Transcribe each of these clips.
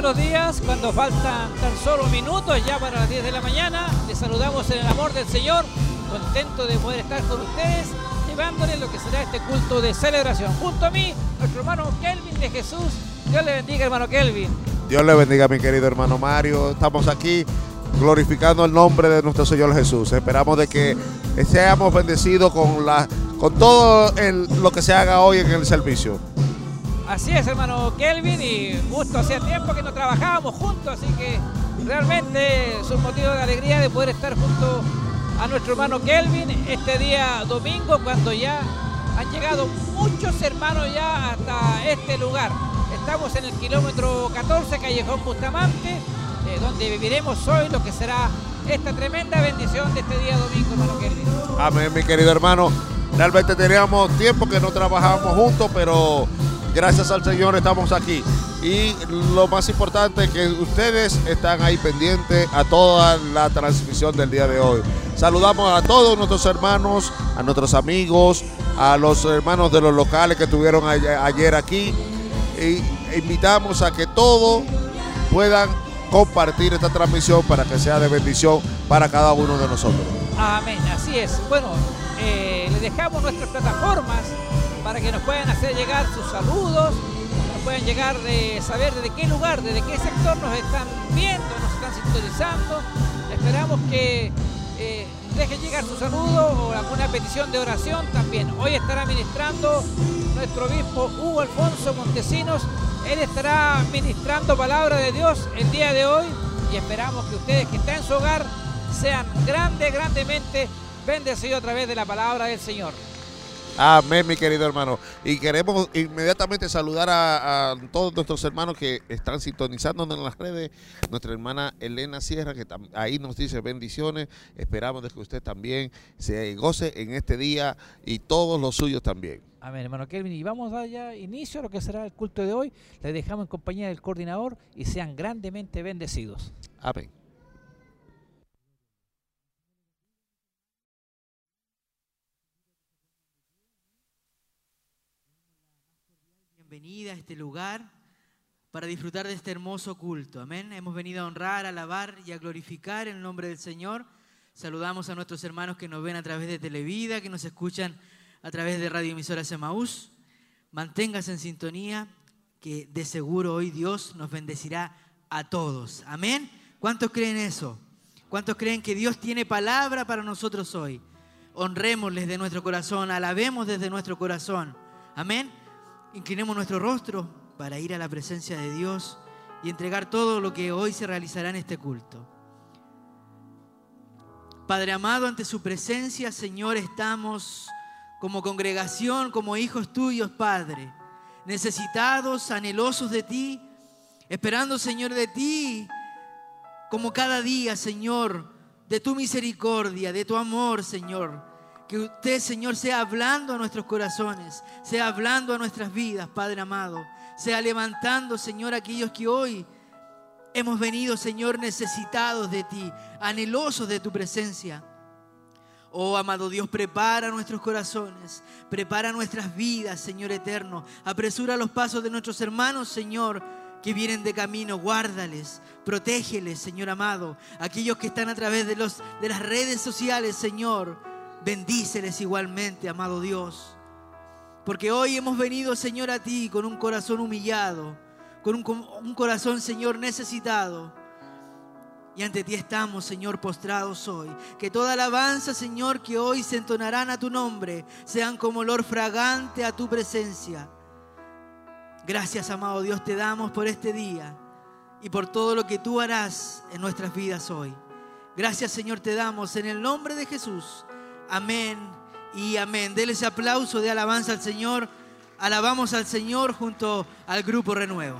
buenos días. Cuando faltan tan solo minutos ya para las 10 de la mañana, les saludamos en el amor del Señor, contento de poder estar con ustedes, llevándoles lo que será este culto de celebración. Junto a mí, nuestro hermano Kelvin de Jesús. Dios le bendiga, hermano Kelvin. Dios le bendiga, mi querido hermano Mario. Estamos aquí glorificando el nombre de nuestro Señor Jesús. Esperamos de que seamos bendecidos con, la, con todo lo que se haga hoy en el servicio. Así es, hermano Kelvin, y justo hacía tiempo que no trabajábamos juntos, así que realmente es un motivo de alegría de poder estar junto a nuestro hermano Kelvin este día domingo, cuando ya han llegado muchos hermanos ya hasta este lugar. Estamos en el kilómetro 14, Callejón Bustamante, eh, donde viviremos hoy lo que será esta tremenda bendición de este día domingo, hermano Kelvin. Amén, mi querido hermano. Realmente teníamos tiempo que no trabajábamos juntos, pero Gracias al Señor estamos aquí. Y lo más importante es que ustedes están ahí pendientes a toda la transmisión del día de hoy. Saludamos a todos nuestros hermanos, a nuestros amigos, a los hermanos de los locales que estuvieron ayer aquí. Y invitamos a que todos puedan compartir esta transmisión para que sea de bendición para cada uno de nosotros. Amén, así es. Bueno, eh, le dejamos nuestras plataformas para que nos puedan hacer llegar sus saludos, nos puedan llegar de saber desde qué lugar, desde qué sector nos están viendo, nos están sintonizando. Esperamos que eh, dejen llegar su saludo o alguna petición de oración también. Hoy estará ministrando nuestro obispo Hugo Alfonso Montesinos. Él estará ministrando palabra de Dios el día de hoy y esperamos que ustedes que están en su hogar sean grande, grandemente bendecidos a través de la palabra del Señor. Amén, mi querido hermano. Y queremos inmediatamente saludar a, todos nuestros hermanos que están sintonizándonos en las redes. Nuestra hermana Elena Sierra, que ahí nos dice bendiciones. Esperamos de que usted también se goce en este día y todos los suyos también. Amén, hermano Kelvin. Y vamos a dar ya inicio a lo que será el culto de hoy. Les dejamos en compañía del coordinador y sean grandemente bendecidos. Amén. Bienvenida a este lugar para disfrutar de este hermoso culto. Amén. Hemos venido a honrar, alabar y a glorificar el nombre del Señor. Saludamos a nuestros hermanos que nos ven a través de Televida, que nos escuchan a través de Radio Emisora Semaús. Manténgase en sintonía, que de seguro hoy Dios nos bendecirá a todos. Amén. ¿Cuántos creen eso? ¿Cuántos creen que Dios tiene palabra para nosotros hoy? Honrémosles de nuestro corazón, alabemos desde nuestro corazón. Amén. Inclinemos nuestro rostro para ir a la presencia de Dios y entregar todo lo que hoy se realizará en este culto. Padre amado, ante su presencia, Señor, estamos como congregación, como hijos tuyos, Padre, necesitados, anhelosos de ti, esperando, Señor, de ti, como cada día, Señor, de tu misericordia, de tu amor, Señor que usted, Señor, sea hablando a nuestros corazones, sea hablando a nuestras vidas, Padre amado. Sea levantando, Señor, aquellos que hoy hemos venido, Señor, necesitados de ti, anhelosos de tu presencia. Oh, amado Dios, prepara nuestros corazones, prepara nuestras vidas, Señor eterno. Apresura los pasos de nuestros hermanos, Señor, que vienen de camino. Guárdales, protégeles, Señor amado. Aquellos que están a través de, los, de las redes sociales, Señor. Bendíceles igualmente, amado Dios. Porque hoy hemos venido, Señor, a ti con un corazón humillado, con un, corazón, Señor, necesitado. Y ante ti estamos, Señor, postrados hoy. Que toda alabanza, Señor, que hoy se entonarán a tu nombre, sean como olor fragante a tu presencia. Gracias, amado Dios, te damos por este día y por todo lo que tú harás en nuestras vidas hoy. Gracias, Señor, te damos en el nombre de Jesús. Amén y amén. Dele ese aplauso de alabanza al Señor. Alabamos al Señor junto al grupo Renuevo.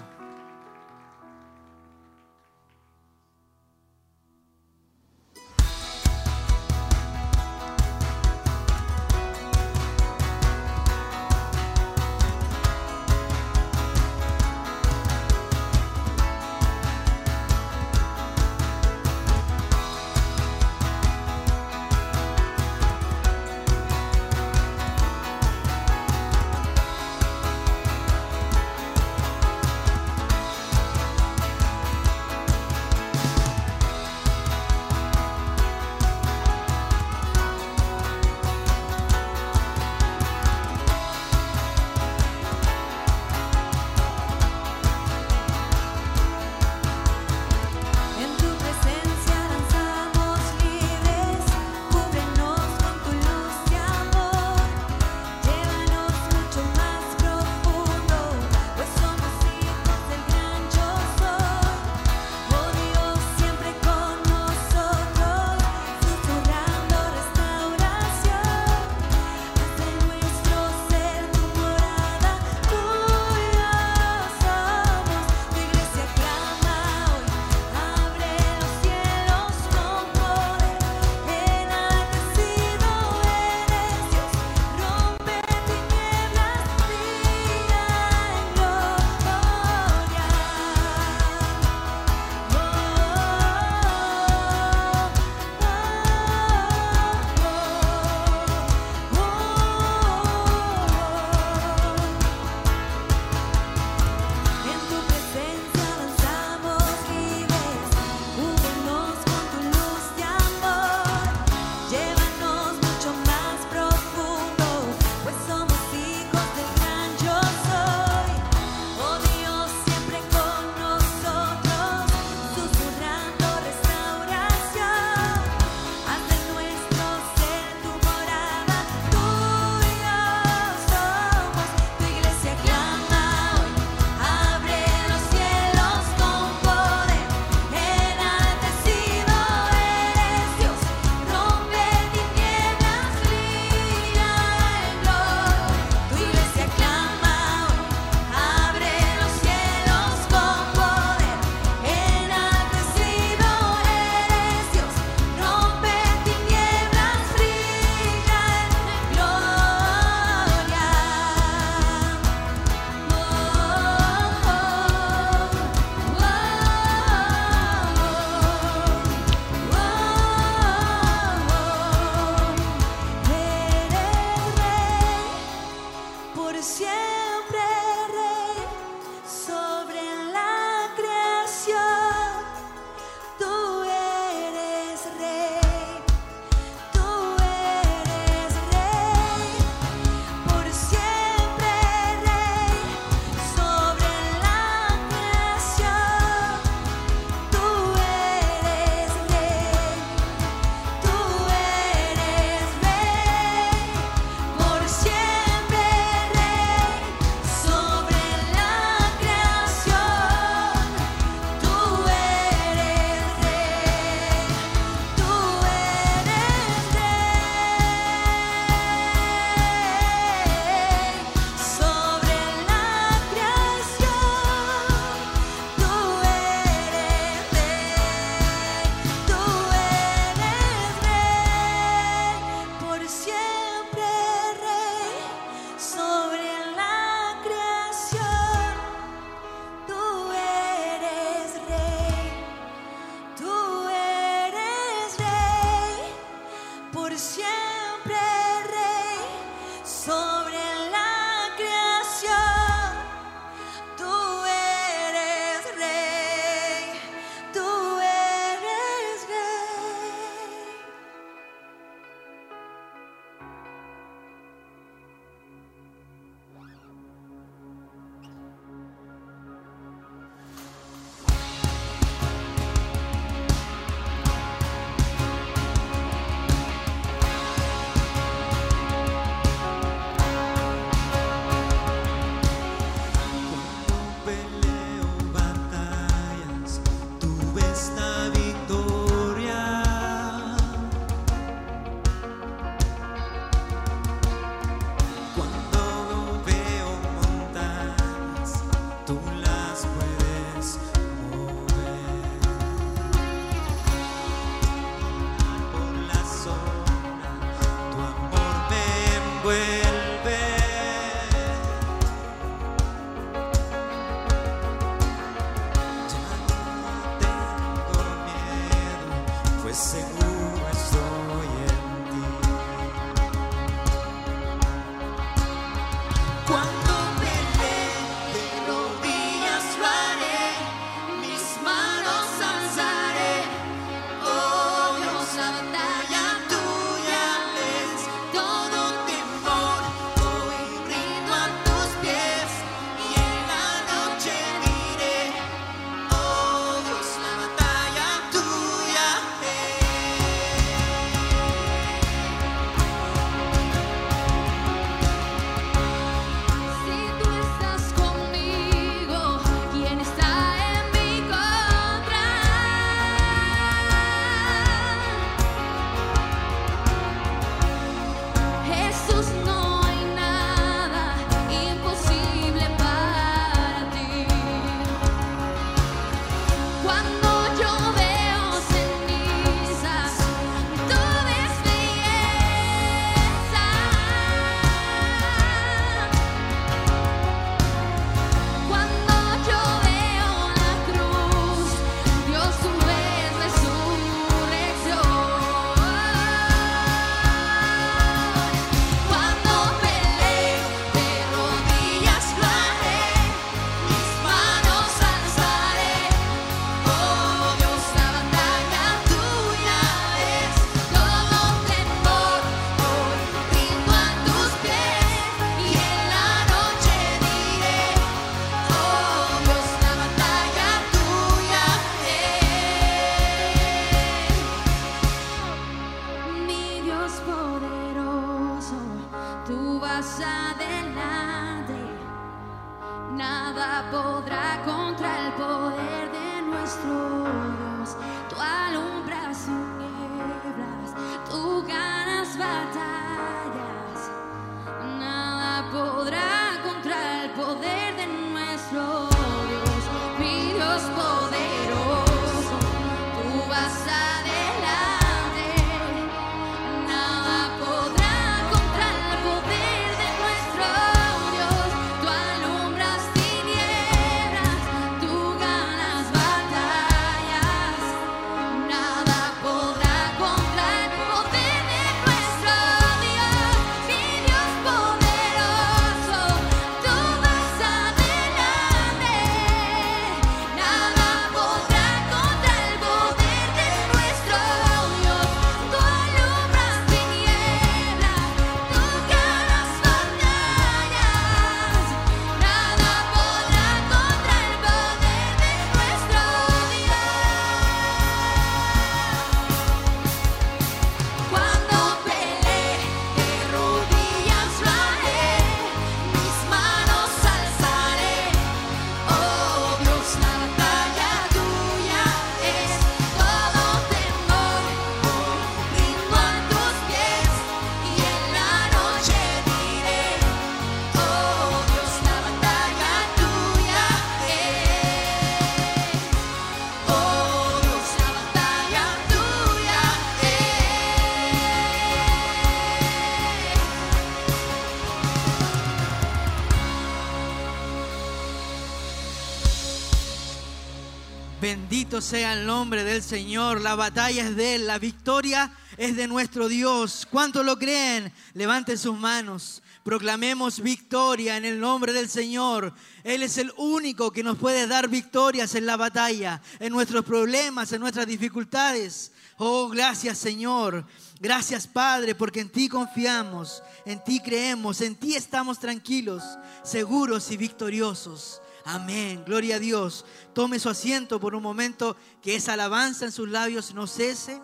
Sea el nombre del Señor. La batalla es de Él, la victoria es de nuestro Dios. ¿Cuántos lo creen? Levanten sus manos. Proclamemos victoria en el nombre del Señor. Él es el único que nos puede dar victorias en la batalla, en nuestros problemas, en nuestras dificultades. Oh, gracias Señor. Gracias Padre, porque en ti confiamos, en ti creemos, en ti estamos tranquilos, seguros y victoriosos. Amén, gloria a Dios. Tome su asiento por un momento, que esa alabanza en sus labios no cese.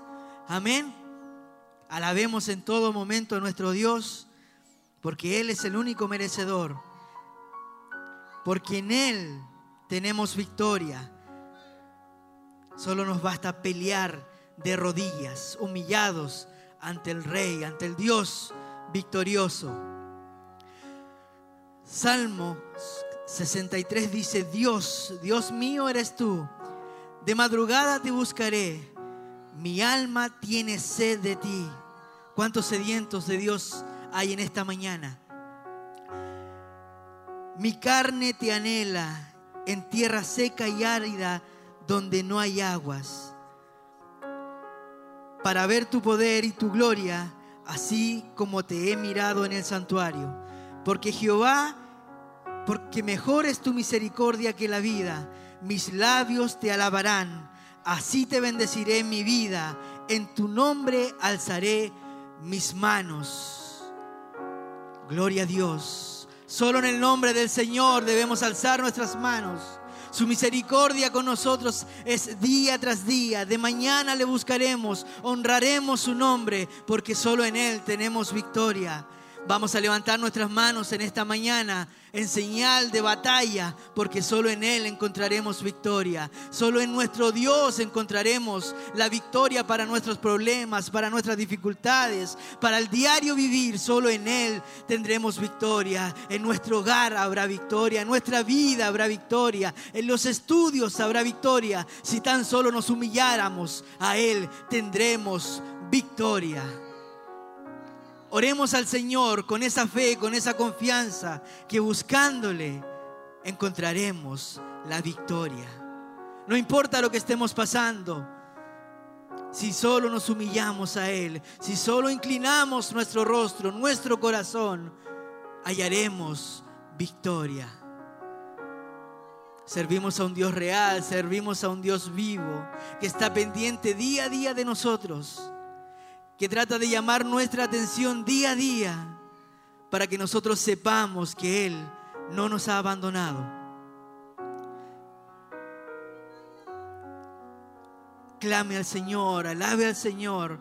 Amén. Alabemos en todo momento a nuestro Dios, porque Él es el único merecedor. Porque en Él tenemos victoria. Solo nos basta pelear de rodillas, humillados ante el Rey, ante el Dios victorioso. Salmo 63 dice, Dios, Dios mío eres tú, de madrugada te buscaré, mi alma tiene sed de ti. ¿Cuántos sedientos de Dios hay en esta mañana? Mi carne te anhela en tierra seca y árida donde no hay aguas. para ver tu poder y tu gloria, así como te he mirado en el santuario. Porque Jehová, porque mejor es tu misericordia que la vida, mis labios te alabarán. Así te bendeciré en mi vida, en tu nombre alzaré mis manos. Gloria a Dios. Solo en el nombre del Señor debemos alzar nuestras manos. Su misericordia con nosotros es día tras día. De mañana le buscaremos, honraremos su nombre, porque solo en Él tenemos victoria. Vamos a levantar nuestras manos en esta mañana en señal de batalla, porque solo en Él encontraremos victoria. Solo en nuestro Dios encontraremos la victoria para nuestros problemas, para nuestras dificultades, para el diario vivir. Solo en Él tendremos victoria. En nuestro hogar habrá victoria, en nuestra vida habrá victoria, en los estudios habrá victoria. Si tan solo nos humilláramos a Él, tendremos victoria. Oremos al Señor con esa fe, con esa confianza, que buscándole encontraremos la victoria. No importa lo que estemos pasando, si solo nos humillamos a Él, si solo inclinamos nuestro rostro, nuestro corazón, hallaremos victoria. Servimos a un Dios real, servimos a un Dios vivo, que está pendiente día a día de nosotros que trata de llamar nuestra atención día a día para que nosotros sepamos que Él no nos ha abandonado. Clame al Señor, alabe al Señor,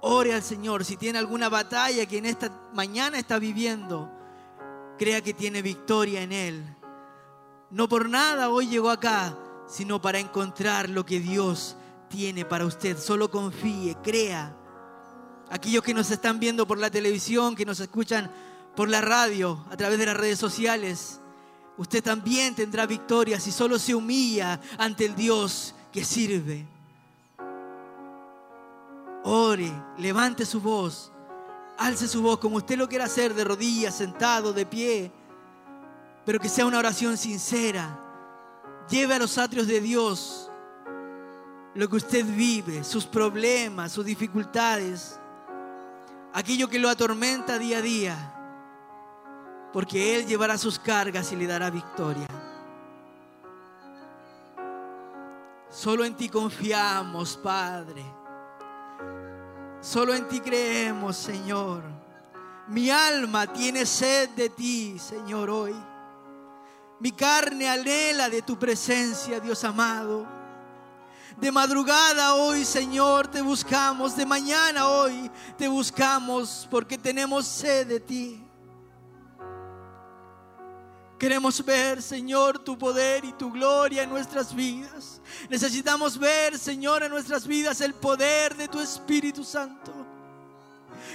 ore al Señor. Si tiene alguna batalla que en esta mañana está viviendo, crea que tiene victoria en Él. No por nada hoy llegó acá, sino para encontrar lo que Dios tiene para usted. Solo confíe, crea. Aquellos que nos están viendo por la televisión, que nos escuchan por la radio, a través de las redes sociales, usted también tendrá victoria si solo se humilla ante el Dios que sirve. Ore, levante su voz, alce su voz como usted lo quiera hacer, de rodillas, sentado, de pie, pero que sea una oración sincera. Lleve a los atrios de Dios lo que usted vive, sus problemas, sus dificultades aquello que lo atormenta día a día, porque Él llevará sus cargas y le dará victoria. Solo en ti confiamos, Padre. Solo en ti creemos, Señor. Mi alma tiene sed de ti, Señor, hoy. Mi carne anhela de tu presencia, Dios amado. De madrugada hoy, Señor, te buscamos. De mañana hoy te buscamos porque tenemos sed de ti. Queremos ver, Señor, tu poder y tu gloria en nuestras vidas. Necesitamos ver, Señor, en nuestras vidas el poder de tu Espíritu Santo.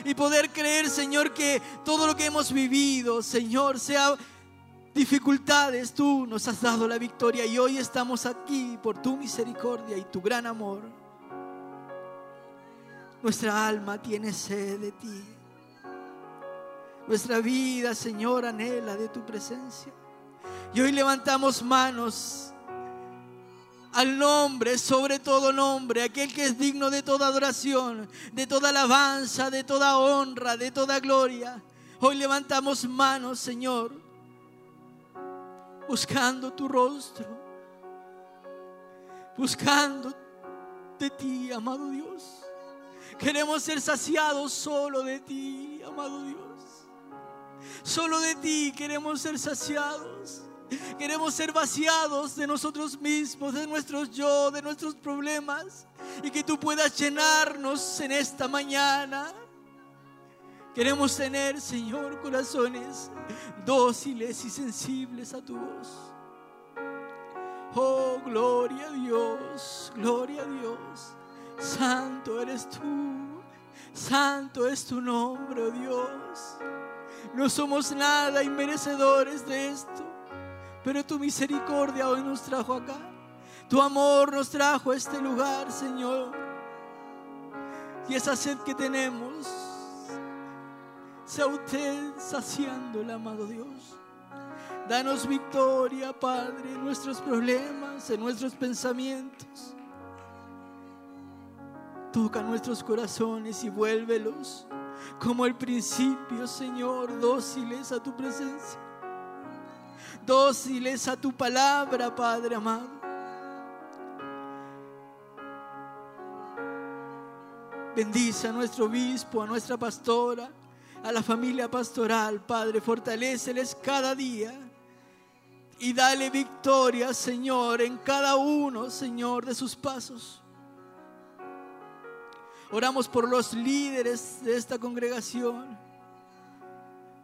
Y poder creer, Señor, que todo lo que hemos vivido, Señor, sea dificultades, tú nos has dado la victoria y hoy estamos aquí por tu misericordia y tu gran amor. Nuestra alma tiene sed de ti. Nuestra vida, Señor, anhela de tu presencia. Y hoy levantamos manos al nombre, sobre todo nombre, aquel que es digno de toda adoración, de toda alabanza, de toda honra, de toda gloria. Hoy levantamos manos, Señor, buscando tu rostro, buscando de ti, amado Dios. Queremos ser saciados solo de ti, amado Dios. Solo de ti queremos ser saciados. Queremos ser vaciados de nosotros mismos, de nuestros yo, de nuestros problemas. Y que tú puedas llenarnos en esta mañana. Queremos tener, Señor, corazones dóciles y sensibles a tu voz. Oh, gloria a Dios, gloria a Dios. Santo eres tú, santo es tu nombre, oh Dios. No somos nada inmerecedores de esto, pero tu misericordia hoy nos trajo acá. Tu amor nos trajo a este lugar, Señor. Y esa sed que tenemos, sea usted saciando el amado Dios. Danos victoria, Padre, en nuestros problemas, en nuestros pensamientos. Toca nuestros corazones y vuélvelos como el principio, Señor, dóciles a tu presencia. Dóciles a tu palabra, Padre amado. Bendice a nuestro obispo, a nuestra pastora, a la familia pastoral, Padre. Fortaléceles cada día y dale victoria, Señor, en cada uno, Señor, de sus pasos. Oramos por los líderes de esta congregación.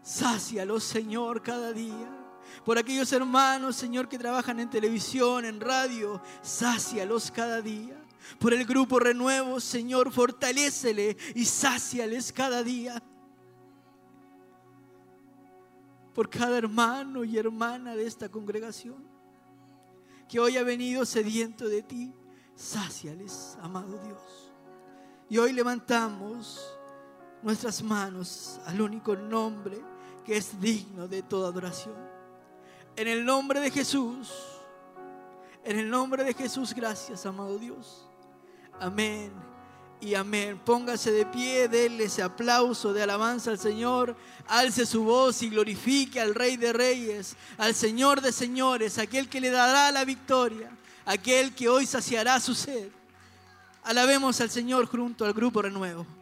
Sácialos, Señor, cada día. Por aquellos hermanos, Señor, que trabajan en televisión, en radio, sácialos cada día. Por el grupo Renuevo, Señor, fortalécele y sáciales cada día. Por cada hermano y hermana de esta congregación que hoy ha venido sediento de ti, sáciales, amado Dios. Y hoy levantamos nuestras manos al único nombre que es digno de toda adoración. En el nombre de Jesús, en el nombre de Jesús, gracias, amado Dios. Amén y amén. Póngase de pie, déle ese aplauso de alabanza al Señor. Alce su voz y glorifique al Rey de Reyes, al Señor de Señores, aquel que le dará la victoria, aquel que hoy saciará su sed. Alabemos al Señor junto al grupo Renuevo.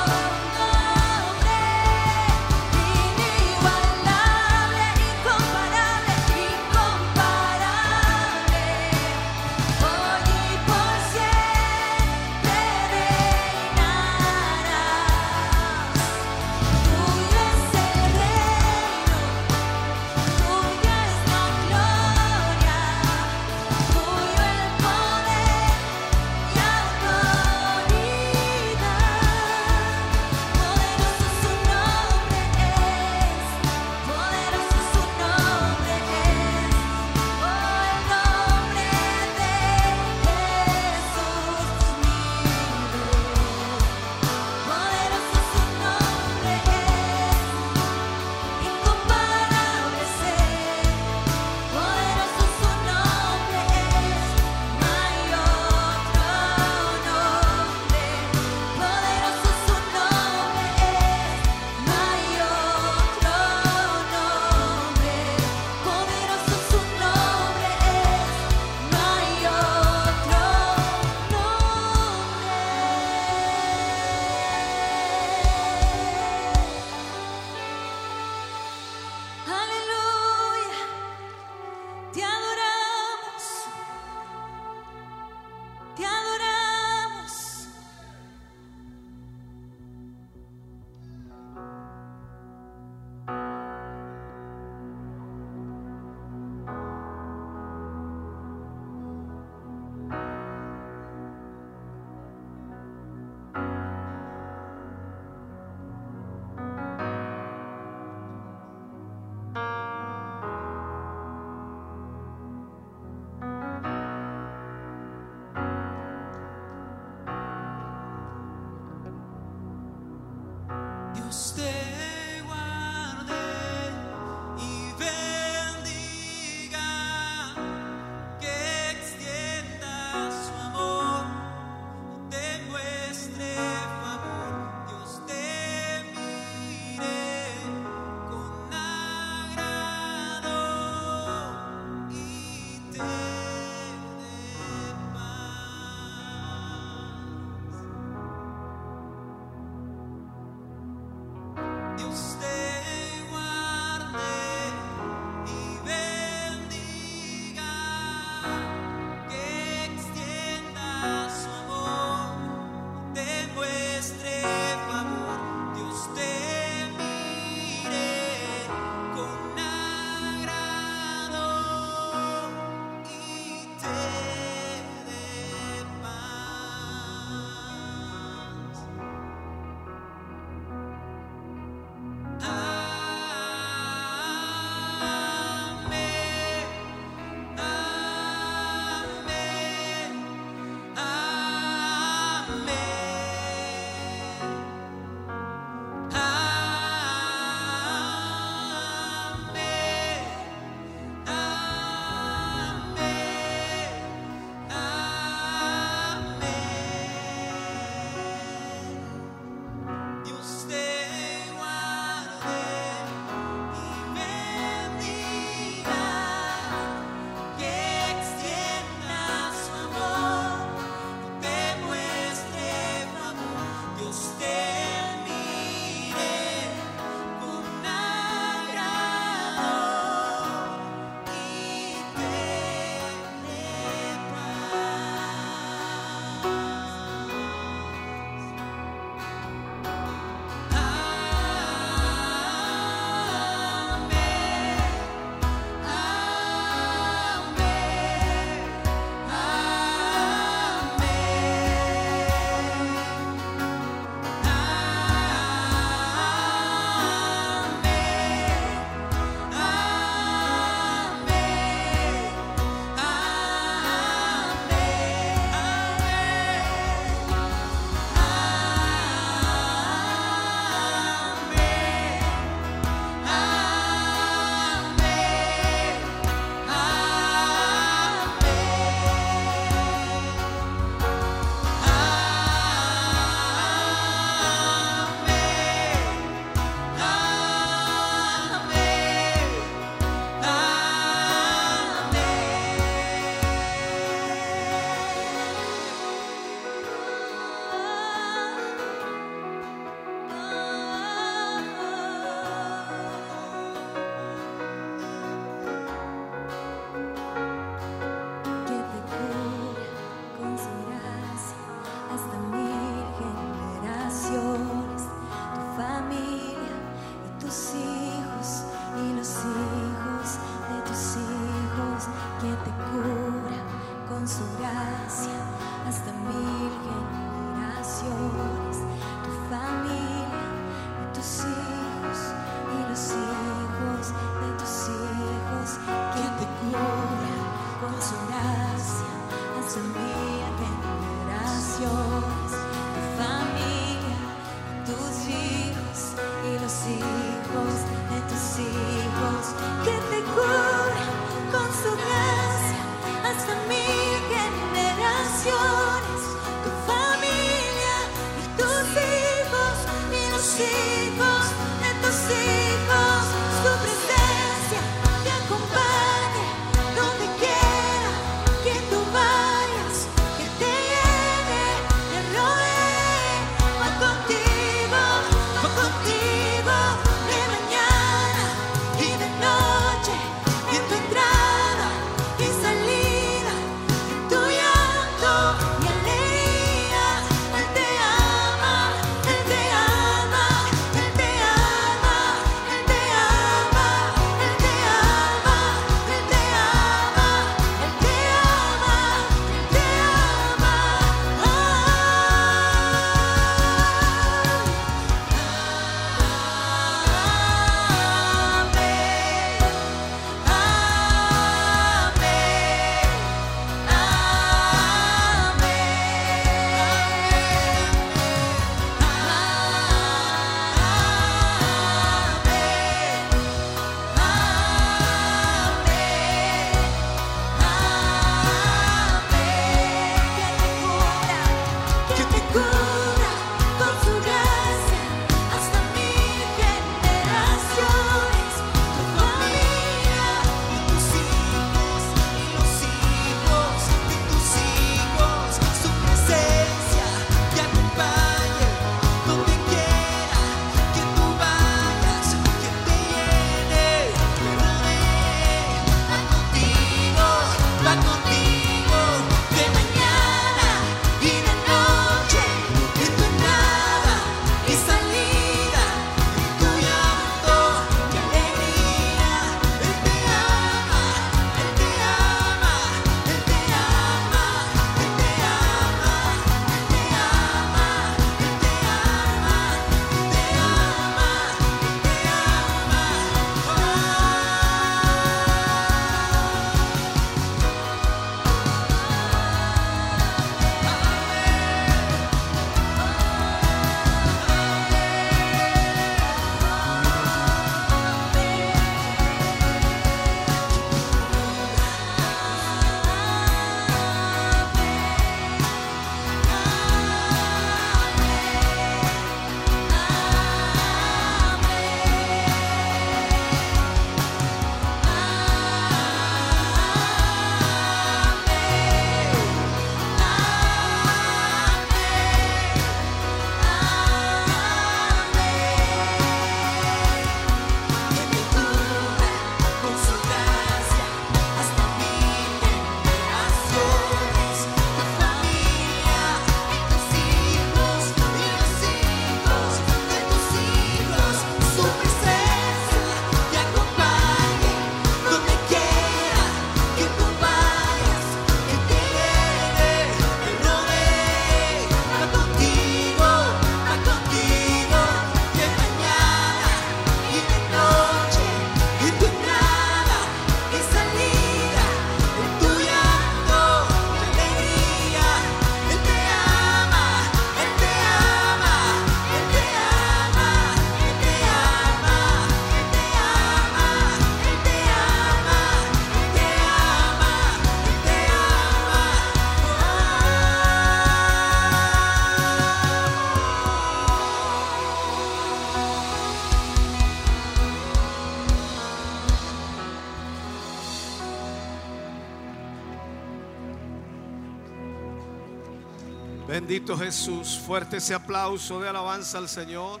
Jesús. Fuerte ese aplauso de alabanza al Señor.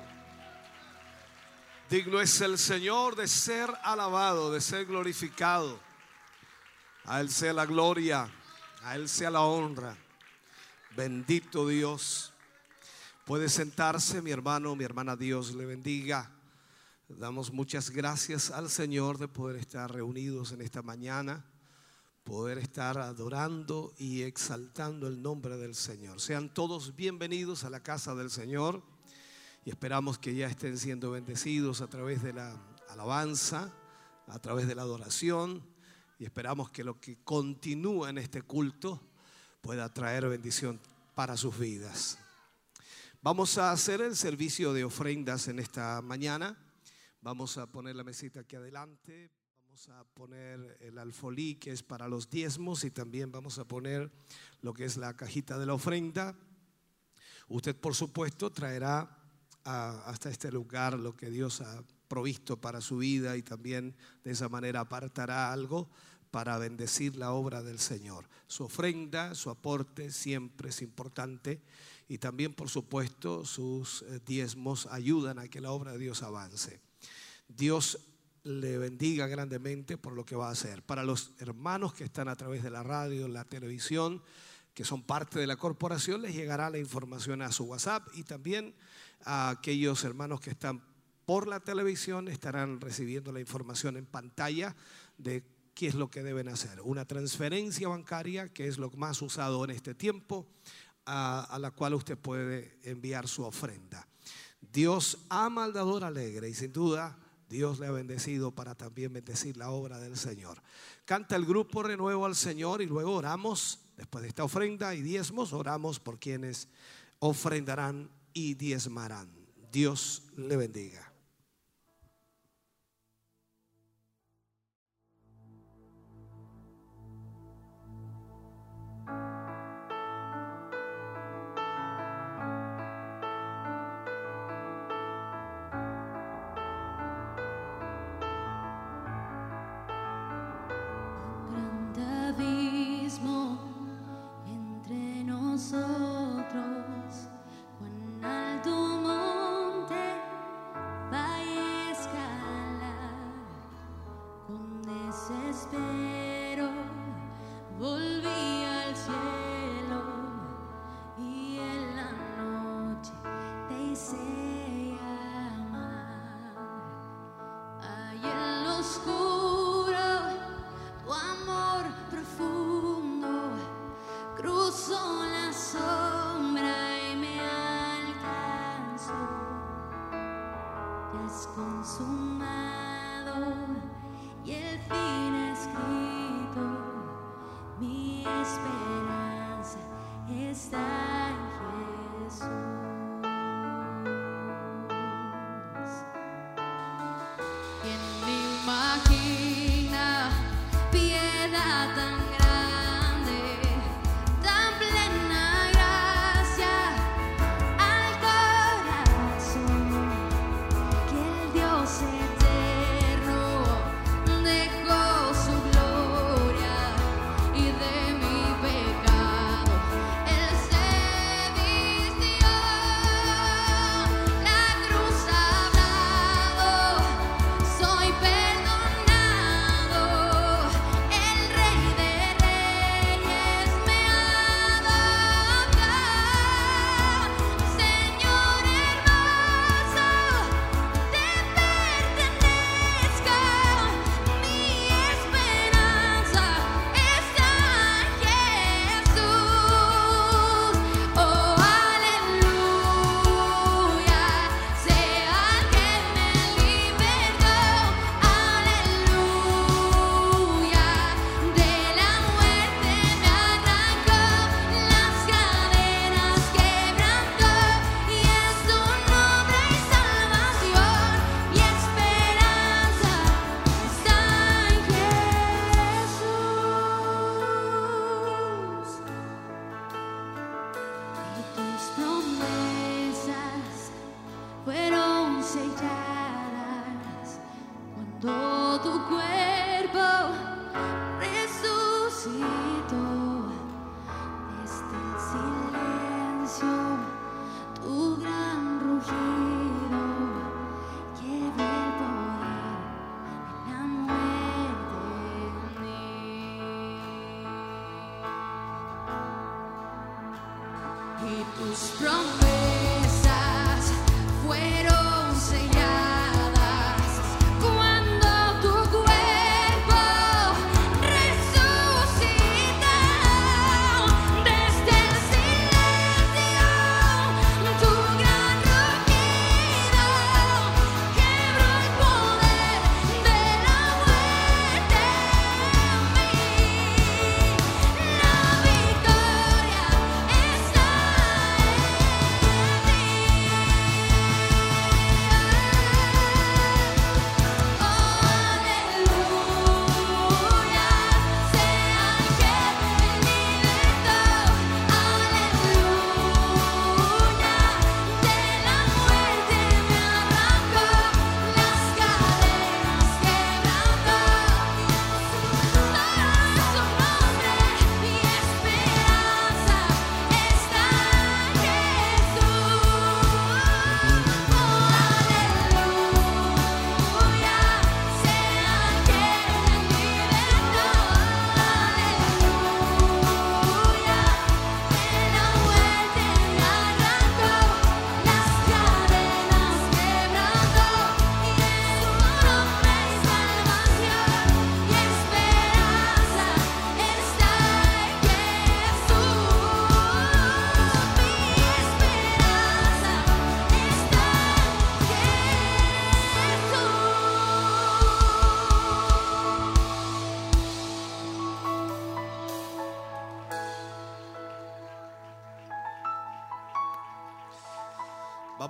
Digno es el Señor de ser alabado, de ser glorificado. A Él sea la gloria, a Él sea la honra. Bendito Dios. Puede sentarse, mi hermano, mi hermana, Dios le bendiga. Damos muchas gracias al Señor de poder estar reunidos en esta mañana, poder estar adorando y exaltando el nombre del Señor. Sean todos bienvenidos a la casa del Señor y esperamos que ya estén siendo bendecidos a través de la alabanza, a través de la adoración y esperamos que lo que continúa en este culto pueda traer bendición para sus vidas. Vamos a hacer el servicio de ofrendas en esta mañana. Vamos a poner la mesita aquí adelante. Vamos a poner el alfolí que es para los diezmos y también vamos a poner lo que es la cajita de la ofrenda. Usted, por supuesto, traerá hasta este lugar lo que Dios ha provisto para su vida y también de esa manera apartará algo para bendecir la obra del Señor. Su ofrenda, su aporte siempre es importante y también, por supuesto, sus eh, diezmos ayudan a que la obra de Dios avance. Dios le bendiga grandemente por lo que va a hacer. Para los hermanos que están a través de la radio, la televisión, que son parte de la corporación, les llegará la información a su WhatsApp y también a aquellos hermanos que están por la televisión estarán recibiendo la información en pantalla de qué es lo que deben hacer. Una transferencia bancaria, que es lo más usado en este tiempo, a, la cual usted puede enviar su ofrenda. Dios ama al dador alegre y sin duda Dios le ha bendecido para también bendecir la obra del Señor. Canta el grupo Renuevo al Señor y luego oramos, después de esta ofrenda y diezmos, oramos por quienes ofrendarán y diezmarán. Dios le bendiga.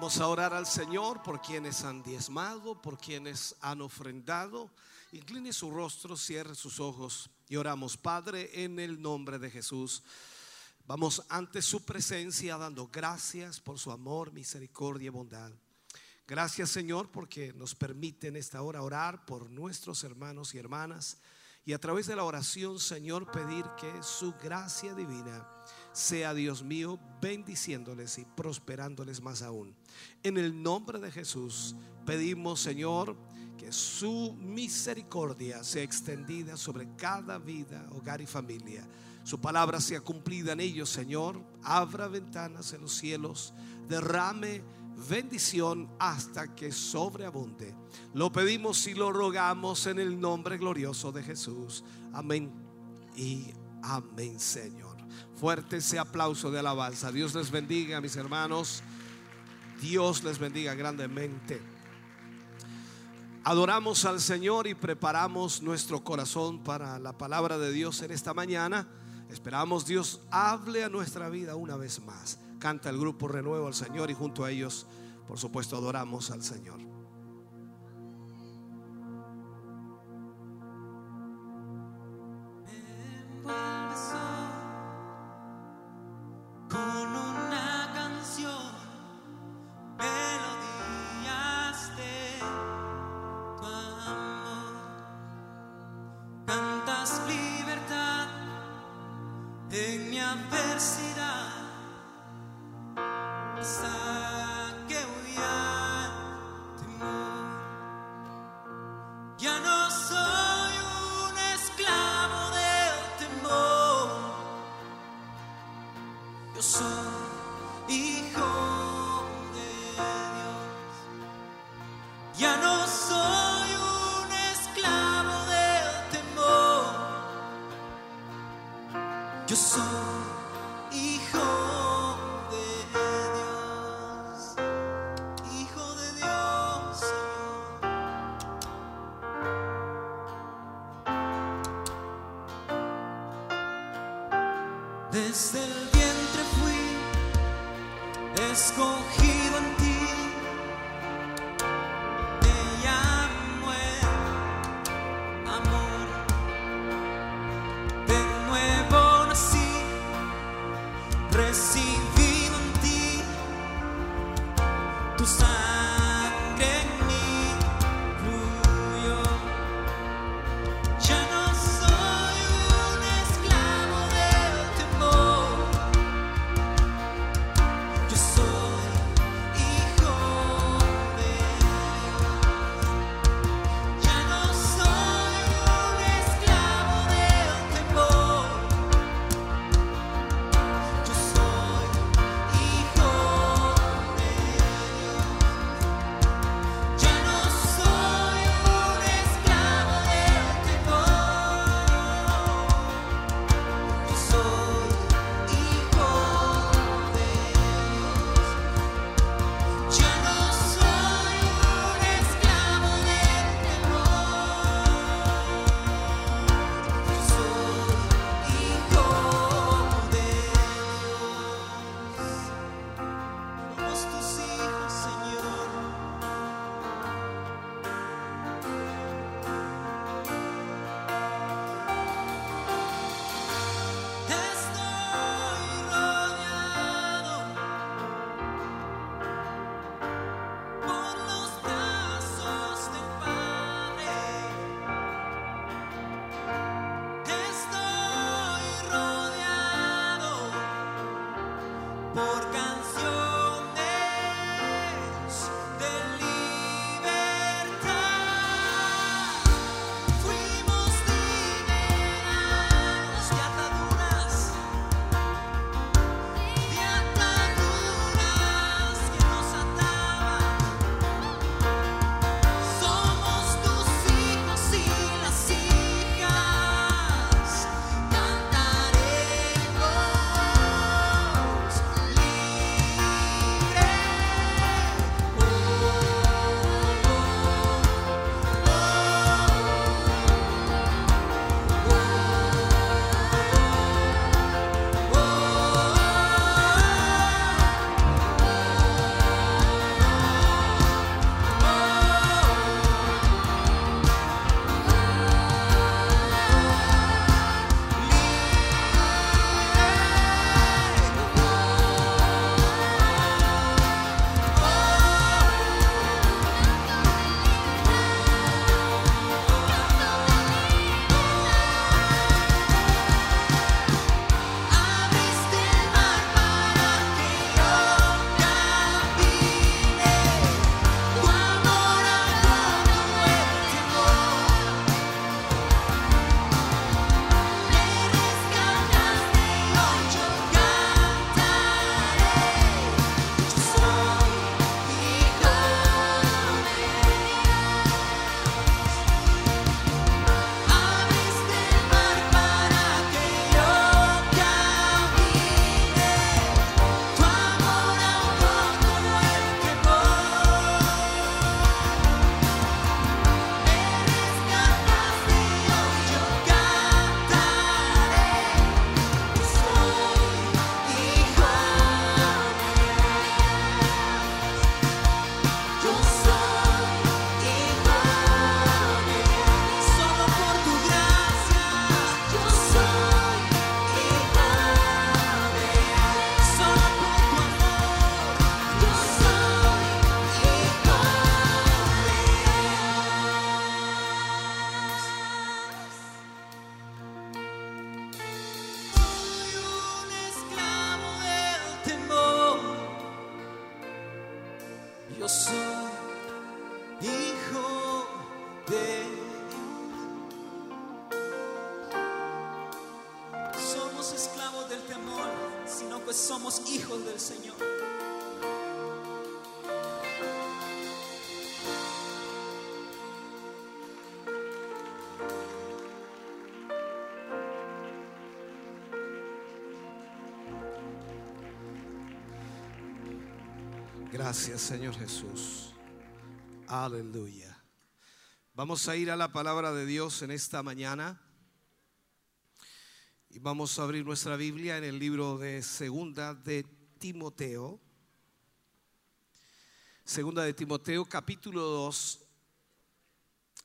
Vamos a orar al Señor por quienes han diezmado, por quienes han ofrendado. Incline su rostro, cierre sus ojos y oramos, Padre, en el nombre de Jesús. Vamos ante su presencia dando gracias por su amor, misericordia y bondad. Gracias Señor porque nos permite en esta hora orar por nuestros hermanos y hermanas y a través de la oración Señor pedir que su gracia divina sea Dios mío bendiciéndoles y prosperándoles más aún. En el nombre de Jesús pedimos Señor que su misericordia sea extendida sobre cada vida, hogar y familia. Su palabra sea cumplida en ellos, Señor. Abra ventanas en los cielos, derrame bendición hasta que sobreabunde. Lo pedimos y lo rogamos en el nombre glorioso de Jesús. Amén y amén, Señor. Fuerte ese aplauso de alabanza. Dios les bendiga, mis hermanos. Dios les bendiga grandemente. Adoramos al Señor y preparamos nuestro corazón para la palabra de Dios en esta mañana. Esperamos Dios hable a nuestra vida una vez más. Canta el grupo Renuevo al Señor y junto a ellos, por supuesto, adoramos al Señor. Gracias, Señor Jesús. Aleluya. Vamos a ir a la palabra de Dios en esta mañana. Y vamos a abrir nuestra Biblia en el libro de Segunda de Timoteo. Segunda de Timoteo, capítulo 2,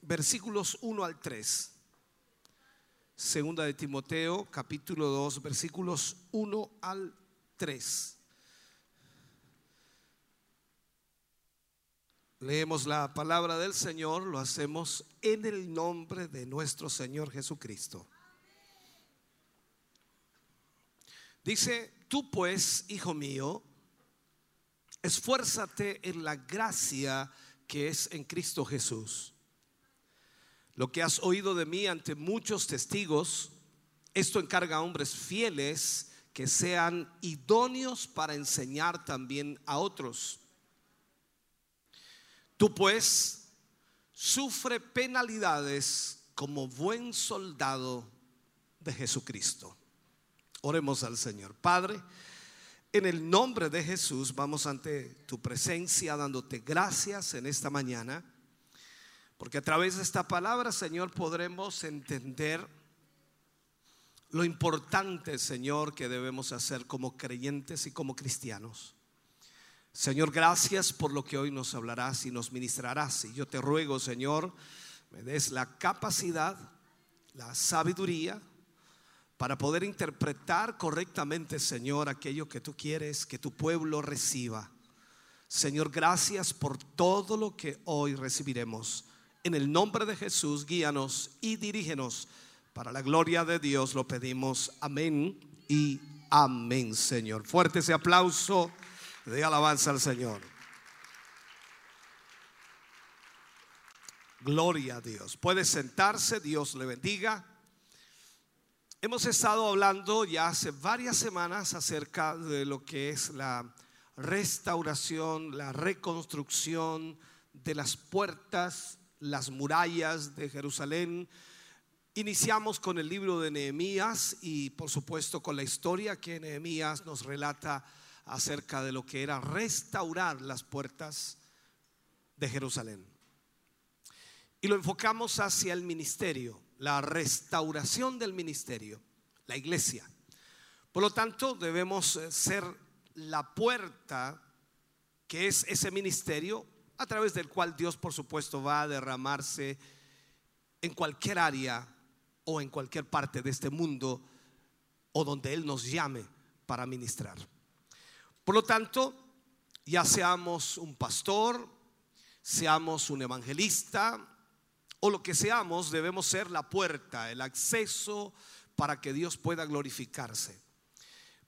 versículos 1 al 3. Segunda de Timoteo, capítulo 2, versículos 1 al 3. Leemos la palabra del Señor, lo hacemos en el nombre de nuestro Señor Jesucristo. Dice, tú pues, hijo mío, esfuérzate en la gracia que es en Cristo Jesús. Lo que has oído de mí ante muchos testigos, esto encarga a hombres fieles que sean idóneos para enseñar también a otros. Tú pues sufre penalidades como buen soldado de Jesucristo. Oremos al Señor. Padre, en el nombre de Jesús vamos ante tu presencia dándote gracias en esta mañana, porque a través de esta palabra, Señor, podremos entender lo importante, Señor, que debemos hacer como creyentes y como cristianos. Señor, gracias por lo que hoy nos hablarás y nos ministrarás. Y yo te ruego, Señor, me des la capacidad, la sabiduría para poder interpretar correctamente, Señor, aquello que tú quieres que tu pueblo reciba. Señor, gracias por todo lo que hoy recibiremos. En el nombre de Jesús, guíanos y dirígenos. Para la gloria de Dios lo pedimos. Amén y amén, Señor. Fuerte ese aplauso de alabanza al Señor. Gloria a Dios. Puede sentarse, Dios le bendiga. Hemos estado hablando ya hace varias semanas acerca de lo que es la restauración, la reconstrucción de las puertas, las murallas de Jerusalén. Iniciamos con el libro de Nehemías y por supuesto con la historia que Nehemías nos relata acerca de lo que era restaurar las puertas de Jerusalén. Y lo enfocamos hacia el ministerio, la restauración del ministerio, la iglesia. Por lo tanto, debemos eh, ser la puerta que es ese ministerio a través del cual Dios, por supuesto, va a derramarse en cualquier área o en cualquier parte de este mundo o donde Él nos llame para ministrar. Por lo tanto, ya seamos un pastor, seamos un evangelista o lo que seamos, debemos ser la puerta, el acceso para que Dios pueda glorificarse.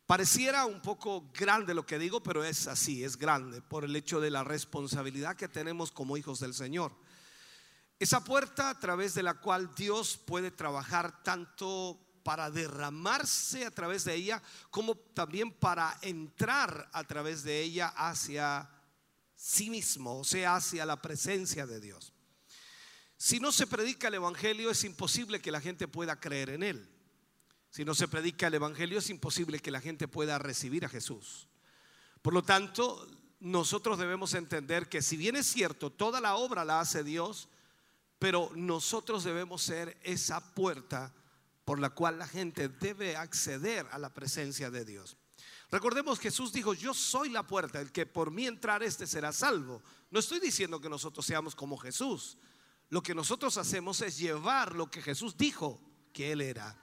Pareciera un poco grande lo que digo, pero es así, es grande por el hecho de la responsabilidad que tenemos como hijos del Señor. Esa puerta a través de la cual Dios puede trabajar tanto para derramarse a través de ella, como también para entrar a través de ella hacia sí mismo, o sea, hacia la presencia de Dios. Si no se predica el Evangelio, es imposible que la gente pueda creer en él. Si no se predica el Evangelio, es imposible que la gente pueda recibir a Jesús. Por lo tanto, nosotros debemos entender que si bien es cierto, toda la obra la hace Dios, pero nosotros debemos ser esa puerta por la cual la gente debe acceder a la presencia de Dios. Recordemos Jesús dijo, yo soy la puerta, el que por mí entrar este será salvo. No estoy diciendo que nosotros seamos como Jesús. Lo que nosotros hacemos es llevar lo que Jesús dijo que Él era.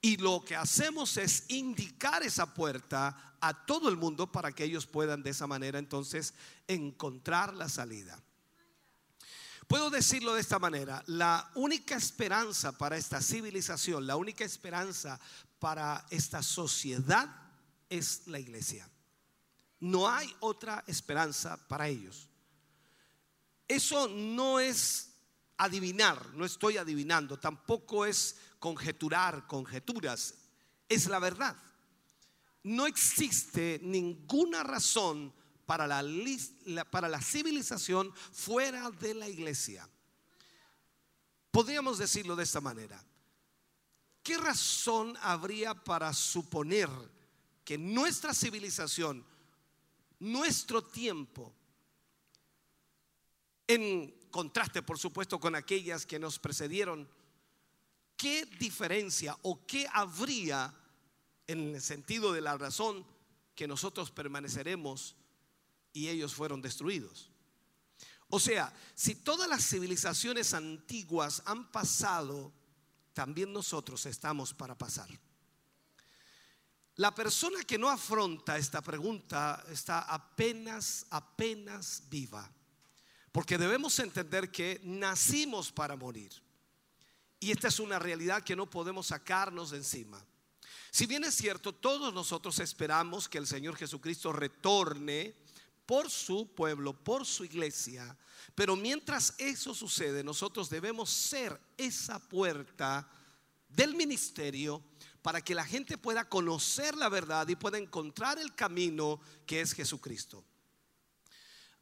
Y lo que hacemos es indicar esa puerta a todo el mundo para que ellos puedan de esa manera entonces encontrar la salida. Puedo decirlo de esta manera, la única esperanza para esta civilización, la única esperanza para esta sociedad es la iglesia. No hay otra esperanza para ellos. Eso no es adivinar, no estoy adivinando, tampoco es conjeturar, conjeturas, es la verdad. No existe ninguna razón para la, para la civilización fuera de la iglesia. Podríamos decirlo de esta manera. ¿Qué razón habría para suponer que nuestra civilización, nuestro tiempo, en contraste por supuesto con aquellas que nos precedieron, qué diferencia o qué habría en el sentido de la razón que nosotros permaneceremos y ellos fueron destruidos? O sea, si todas las civilizaciones antiguas han pasado, también nosotros estamos para pasar. La persona que no afronta esta pregunta está apenas, apenas viva. Porque debemos entender que nacimos para morir. Y esta es una realidad que no podemos sacarnos de encima. Si bien es cierto, todos nosotros esperamos que el Señor Jesucristo retorne por su pueblo, por su iglesia, pero mientras eso sucede, nosotros debemos ser esa puerta del ministerio para que la gente pueda conocer la verdad y pueda encontrar el camino que es Jesucristo.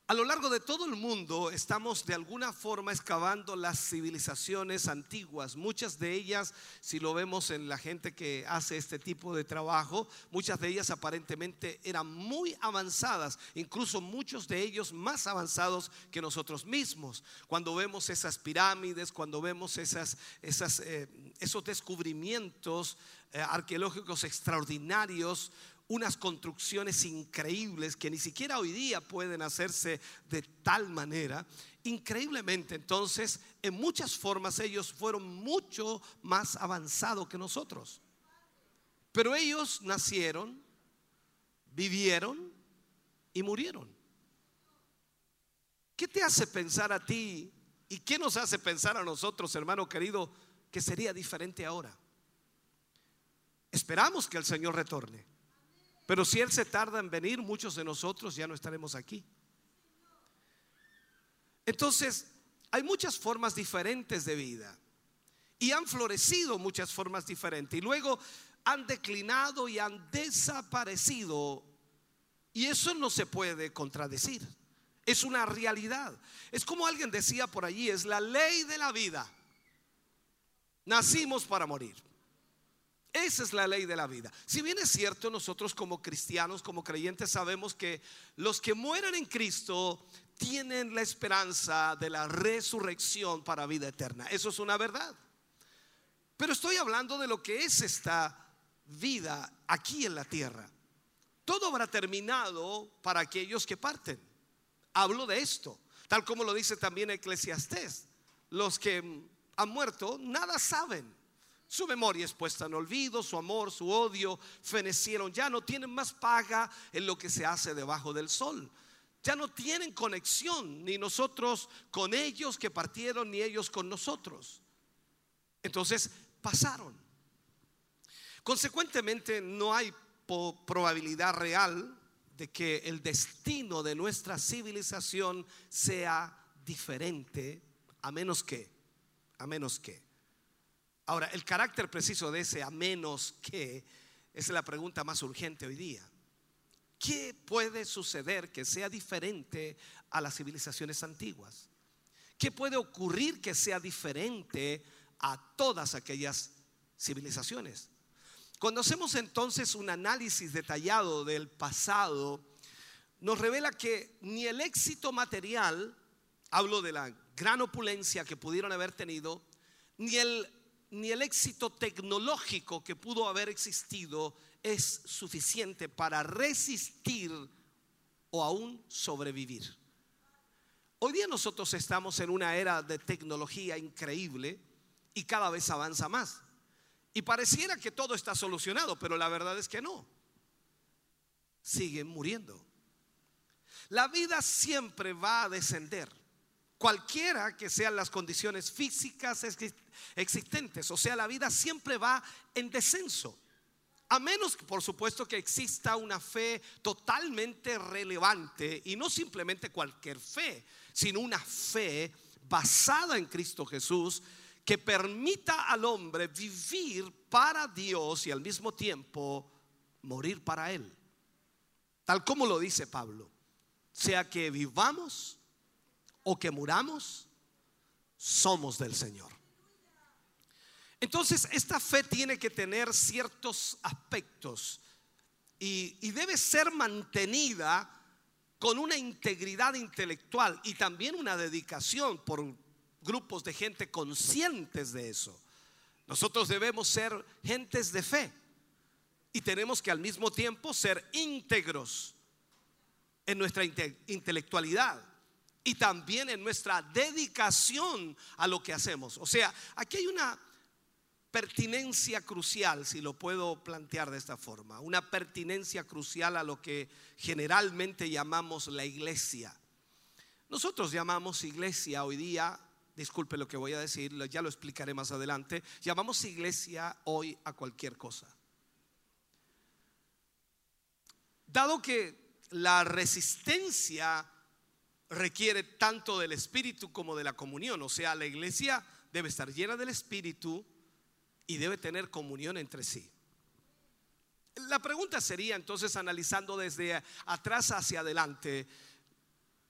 A lo largo de todo el mundo estamos de alguna forma excavando las civilizaciones antiguas. Muchas de ellas, si lo vemos en la gente que hace este tipo de trabajo, muchas de ellas aparentemente eran muy avanzadas, incluso muchos de ellos más avanzados que nosotros mismos. Cuando vemos esas pirámides, cuando vemos esas, eh, esos descubrimientos eh, arqueológicos extraordinarios, unas construcciones increíbles que ni siquiera hoy día pueden hacerse de tal manera. Increíblemente, entonces, en muchas formas ellos fueron mucho más avanzados que nosotros. Pero ellos nacieron, vivieron y murieron. ¿Qué te hace pensar a ti y qué nos hace pensar a nosotros, hermano querido, que sería diferente ahora? Esperamos que el Señor retorne. Pero si Él se tarda en venir, muchos de nosotros ya no estaremos aquí. Entonces, hay muchas formas diferentes de vida. Y han florecido muchas formas diferentes. Y luego han declinado y han desaparecido. Y eso no se puede contradecir. Es una realidad. Es como alguien decía por allí, es la ley de la vida. Nacimos para morir. Esa es la ley de la vida. Si bien es cierto, nosotros como cristianos, como creyentes, sabemos que los que mueren en Cristo tienen la esperanza de la resurrección para vida eterna. Eso es una verdad. Pero estoy hablando de lo que es esta vida aquí en la tierra. Todo habrá terminado para aquellos que parten. Hablo de esto, tal como lo dice también Eclesiastés. Los que han muerto nada saben. Su memoria es puesta en olvido, su amor, su odio fenecieron. Ya no tienen más paga en lo que se hace debajo del sol. Ya no tienen conexión, ni nosotros con ellos que partieron, ni ellos con nosotros. Entonces pasaron. Consecuentemente, no hay probabilidad real de que el destino de nuestra civilización sea diferente, a menos que, a menos que. Ahora, el carácter preciso de ese a menos que es la pregunta más urgente hoy día. ¿Qué puede suceder que sea diferente a las civilizaciones antiguas? ¿Qué puede ocurrir que sea diferente a todas aquellas civilizaciones? Cuando hacemos entonces un análisis detallado del pasado, nos revela que ni el éxito material, hablo de la gran opulencia que pudieron haber tenido, ni el, ni el éxito tecnológico que pudo haber existido es suficiente para resistir o aún sobrevivir. Hoy día nosotros estamos en una era de tecnología increíble y cada vez avanza más. Y pareciera que todo está solucionado, pero la verdad es que no. Siguen muriendo. La vida siempre va a descender, cualquiera que sean las condiciones físicas exi- existentes. O sea, la vida siempre va en descenso. A menos, por supuesto, que exista una fe totalmente relevante y no simplemente cualquier fe, sino una fe basada en Cristo Jesús que permita al hombre vivir para Dios y al mismo tiempo morir para Él. Tal como lo dice Pablo, sea que vivamos o que muramos, somos del Señor. Entonces, esta fe tiene que tener ciertos aspectos y, y debe ser mantenida con una integridad intelectual y también una dedicación por grupos de gente conscientes de eso. Nosotros debemos ser gentes de fe y tenemos que al mismo tiempo ser íntegros en nuestra inte- intelectualidad y también en nuestra dedicación a lo que hacemos. O sea, aquí hay una pertinencia crucial, si lo puedo plantear de esta forma, una pertinencia crucial a lo que generalmente llamamos la iglesia. Nosotros llamamos iglesia hoy día, disculpe lo que voy a decir, ya lo explicaré más adelante, llamamos iglesia hoy a cualquier cosa. Dado que la resistencia requiere tanto del Espíritu como de la comunión, o sea, la iglesia debe estar llena del Espíritu y debe tener comunión entre sí. La pregunta sería entonces analizando desde atrás hacia adelante,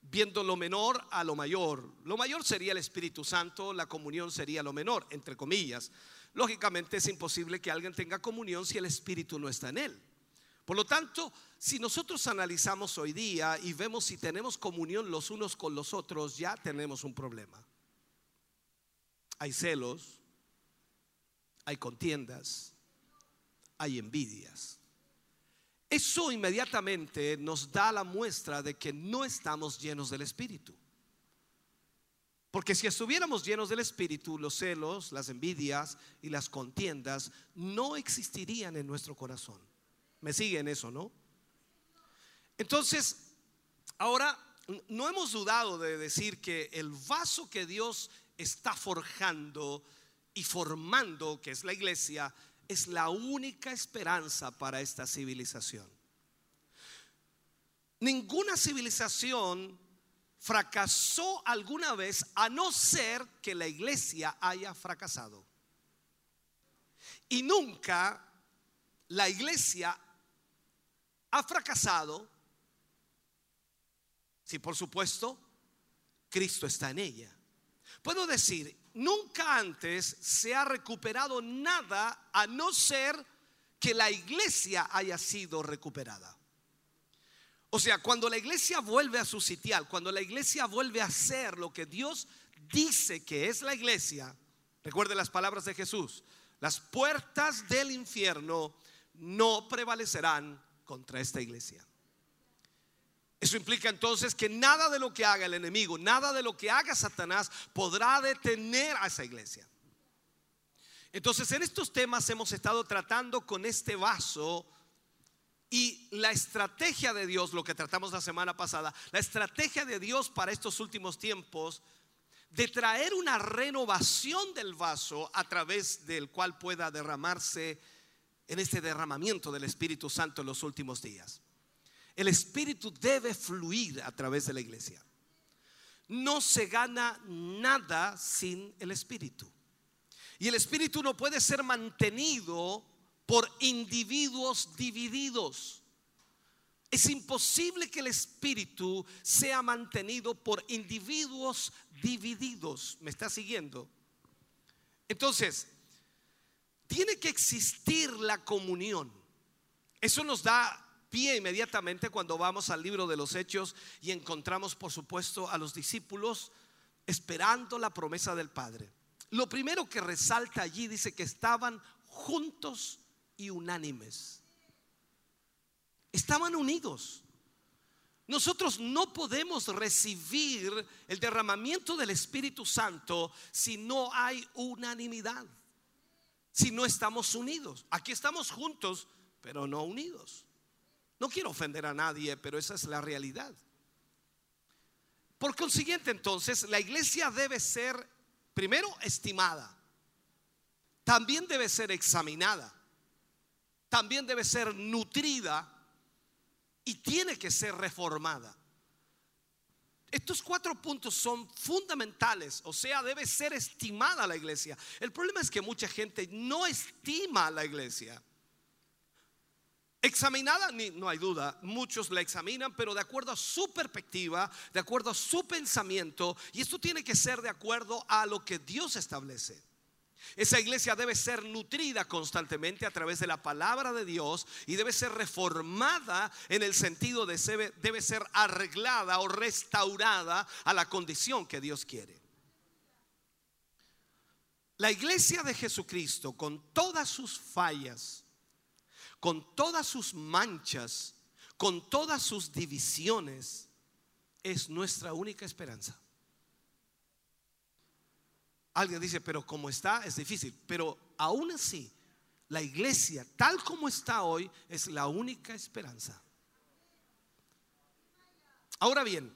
viendo lo menor a lo mayor. Lo mayor sería el Espíritu Santo, la comunión sería lo menor, entre comillas. Lógicamente es imposible que alguien tenga comunión si el Espíritu no está en él. Por lo tanto, si nosotros analizamos hoy día y vemos si tenemos comunión los unos con los otros, ya tenemos un problema. Hay celos, hay contiendas, hay envidias. Eso inmediatamente nos da la muestra de que no estamos llenos del Espíritu. Porque si estuviéramos llenos del Espíritu, los celos, las envidias y las contiendas no existirían en nuestro corazón. ¿Me siguen eso, no? Entonces, ahora no hemos dudado de decir que el vaso que Dios está forjando y formando, que es la iglesia, es la única esperanza para esta civilización. Ninguna civilización fracasó alguna vez a no ser que la iglesia haya fracasado. Y nunca la iglesia ha fracasado si por supuesto Cristo está en ella. Puedo decir, nunca antes se ha recuperado nada a no ser que la iglesia haya sido recuperada. O sea, cuando la iglesia vuelve a su sitial, cuando la iglesia vuelve a hacer lo que Dios dice que es la iglesia, recuerde las palabras de Jesús, las puertas del infierno no prevalecerán contra esta iglesia. Eso implica entonces que nada de lo que haga el enemigo, nada de lo que haga Satanás podrá detener a esa iglesia. Entonces en estos temas hemos estado tratando con este vaso y la estrategia de Dios, lo que tratamos la semana pasada, la estrategia de Dios para estos últimos tiempos, de traer una renovación del vaso a través del cual pueda derramarse en este derramamiento del Espíritu Santo en los últimos días. El Espíritu debe fluir a través de la iglesia. No se gana nada sin el Espíritu. Y el Espíritu no puede ser mantenido por individuos divididos. Es imposible que el Espíritu sea mantenido por individuos divididos. ¿Me está siguiendo? Entonces, tiene que existir la comunión. Eso nos da pie inmediatamente cuando vamos al libro de los Hechos y encontramos, por supuesto, a los discípulos esperando la promesa del Padre. Lo primero que resalta allí dice que estaban juntos y unánimes. Estaban unidos. Nosotros no podemos recibir el derramamiento del Espíritu Santo si no hay unanimidad, si no estamos unidos. Aquí estamos juntos, pero no unidos. No quiero ofender a nadie, pero esa es la realidad. Por consiguiente, entonces, la iglesia debe ser, primero, estimada. También debe ser examinada. también debe ser nutrida y tiene que ser reformada. Estos cuatro puntos son fundamentales, o sea, debe ser estimada la iglesia. El problema es que mucha gente no estima a la iglesia. Examinada, no hay duda, muchos la examinan, pero de acuerdo a su perspectiva, de acuerdo a su pensamiento, y esto tiene que ser de acuerdo a lo que Dios establece. Esa iglesia debe ser nutrida constantemente a través de la palabra de Dios y debe ser reformada en el sentido de ser, debe ser arreglada o restaurada a la condición que Dios quiere. La iglesia de Jesucristo, con todas sus fallas, con todas sus manchas, con todas sus divisiones, es nuestra única esperanza. Alguien dice, pero como está es difícil. Pero aún así, la iglesia tal como está hoy es la única esperanza. Ahora bien,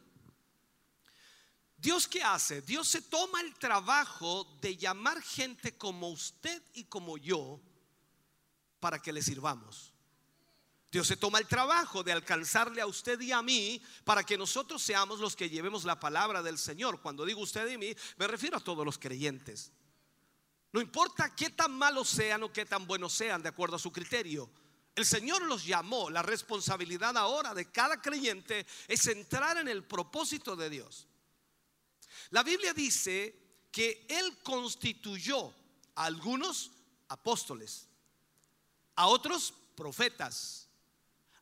Dios qué hace? Dios se toma el trabajo de llamar gente como usted y como yo para que le sirvamos. Dios se toma el trabajo de alcanzarle a usted y a mí para que nosotros seamos los que llevemos la palabra del Señor. Cuando digo usted y mí, me refiero a todos los creyentes. No importa qué tan malos sean o qué tan buenos sean, de acuerdo a su criterio. El Señor los llamó. La responsabilidad ahora de cada creyente es entrar en el propósito de Dios. La Biblia dice que Él constituyó a algunos apóstoles, a otros profetas,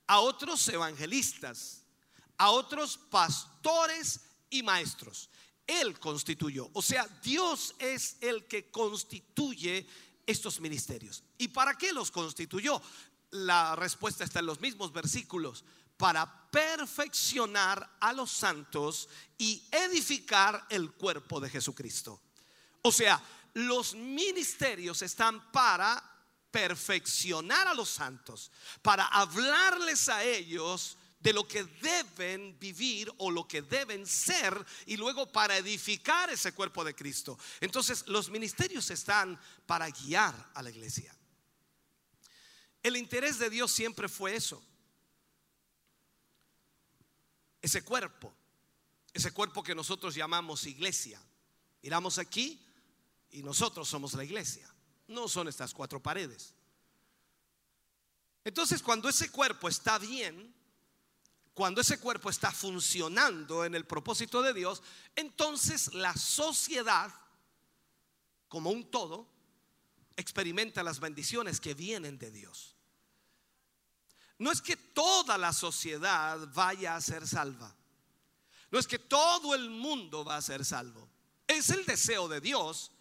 a otros evangelistas, a otros pastores y maestros. Él constituyó, o sea, Dios es el que constituye estos ministerios. ¿Y para qué los constituyó? La respuesta está en los mismos versículos. Para perfeccionar a los santos y edificar el cuerpo de Jesucristo. O sea, los ministerios están para perfeccionar a los santos, para hablarles a ellos de lo que deben vivir o lo que deben ser y luego para edificar ese cuerpo de Cristo. Entonces los ministerios están para guiar a la iglesia. El interés de Dios siempre fue eso. Ese cuerpo, ese cuerpo que nosotros llamamos iglesia. Miramos aquí y nosotros somos la iglesia. No son estas cuatro paredes. Entonces cuando ese cuerpo está bien, cuando ese cuerpo está funcionando en el propósito de Dios, entonces la sociedad, como un todo, experimenta las bendiciones que vienen de Dios. No es que toda la sociedad vaya a ser salva. No es que todo el mundo va a ser salvo. Es el deseo de Dios,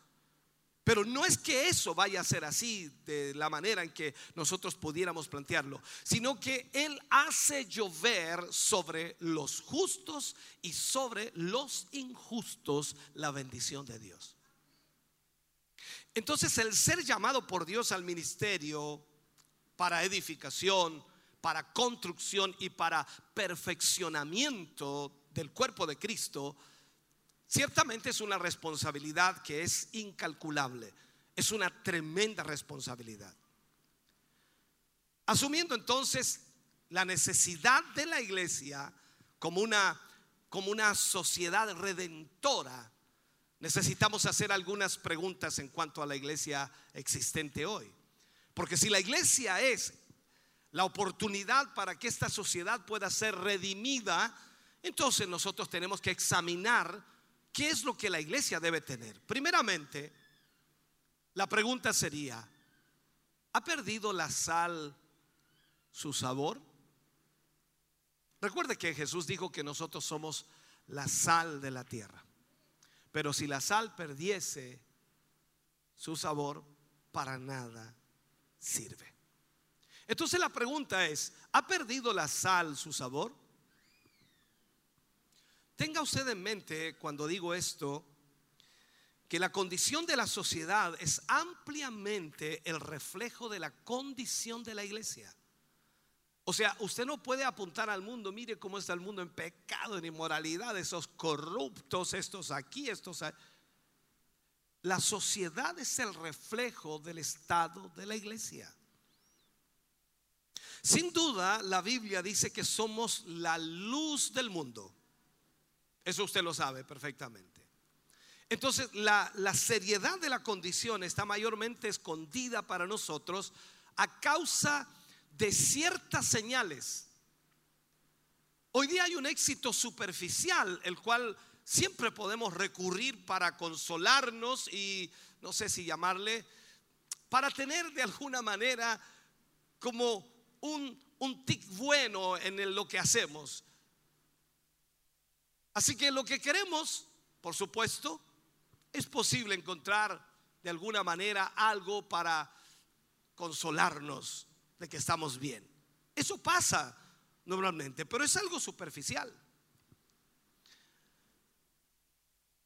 pero no es que eso vaya a ser así de la manera en que nosotros pudiéramos plantearlo, sino que Él hace llover sobre los justos y sobre los injustos la bendición de Dios. Entonces el ser llamado por Dios al ministerio para edificación, para construcción y para perfeccionamiento del cuerpo de Cristo, ciertamente es una responsabilidad que es incalculable. Es una tremenda responsabilidad. Asumiendo entonces la necesidad de la iglesia como una, como una sociedad redentora, necesitamos hacer algunas preguntas en cuanto a la iglesia existente hoy. Porque si la iglesia es la oportunidad para que esta sociedad pueda ser redimida, entonces nosotros tenemos que examinar qué es lo que la iglesia debe tener. Primeramente, la pregunta sería, ¿ha perdido la sal su sabor? Recuerde que Jesús dijo que nosotros somos la sal de la tierra. Pero si la sal perdiese su sabor, para nada sirve. Entonces la pregunta es, ¿ha perdido la sal su sabor? Tenga usted en mente cuando digo esto, que la condición de la sociedad es ampliamente el reflejo de la condición de la iglesia. O sea, usted no puede apuntar al mundo, mire cómo está el mundo en pecado, en inmoralidad, esos corruptos, estos aquí, estos allá. La sociedad es el reflejo del estado de la iglesia. Sin duda, la Biblia dice que somos la luz del mundo. Eso usted lo sabe perfectamente. Entonces, la, la seriedad de la condición está mayormente escondida para nosotros a causa de ciertas señales. Hoy día hay un éxito superficial, el cual siempre podemos recurrir para consolarnos y no sé si llamarle, para tener de alguna manera como un, un tic bueno en lo que hacemos. Así que lo que queremos, por supuesto, es posible encontrar de alguna manera algo para consolarnos de que estamos bien. Eso pasa normalmente, pero es algo superficial.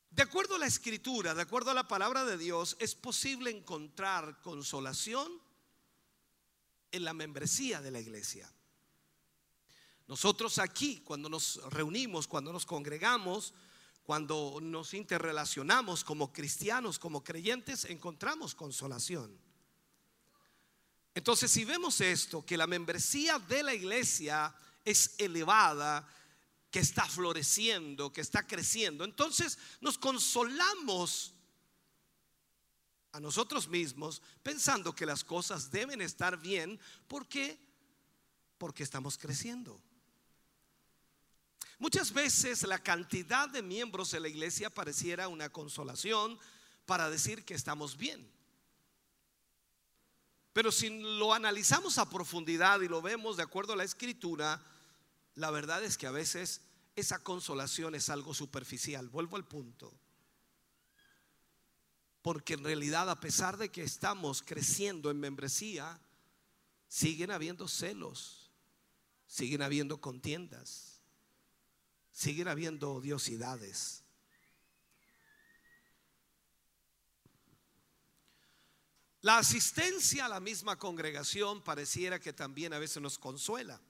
De acuerdo a la escritura, de acuerdo a la palabra de Dios, es posible encontrar consolación en la membresía de la iglesia. Nosotros aquí, cuando nos reunimos, cuando nos congregamos, cuando nos interrelacionamos como cristianos, como creyentes, encontramos consolación. Entonces, si vemos esto, que la membresía de la iglesia es elevada, que está floreciendo, que está creciendo, entonces nos consolamos a nosotros mismos pensando que las cosas deben estar bien. ¿Por qué? Porque estamos creciendo. Muchas veces la cantidad de miembros de la iglesia pareciera una consolación para decir que estamos bien. Pero si lo analizamos a profundidad y lo vemos de acuerdo a la escritura, la verdad es que a veces esa consolación es algo superficial. Vuelvo al punto. Porque en realidad, a pesar de que estamos creciendo en membresía, siguen habiendo celos, siguen habiendo contiendas, siguen habiendo odiosidades. La asistencia a la misma congregación pareciera que también a veces nos consuela.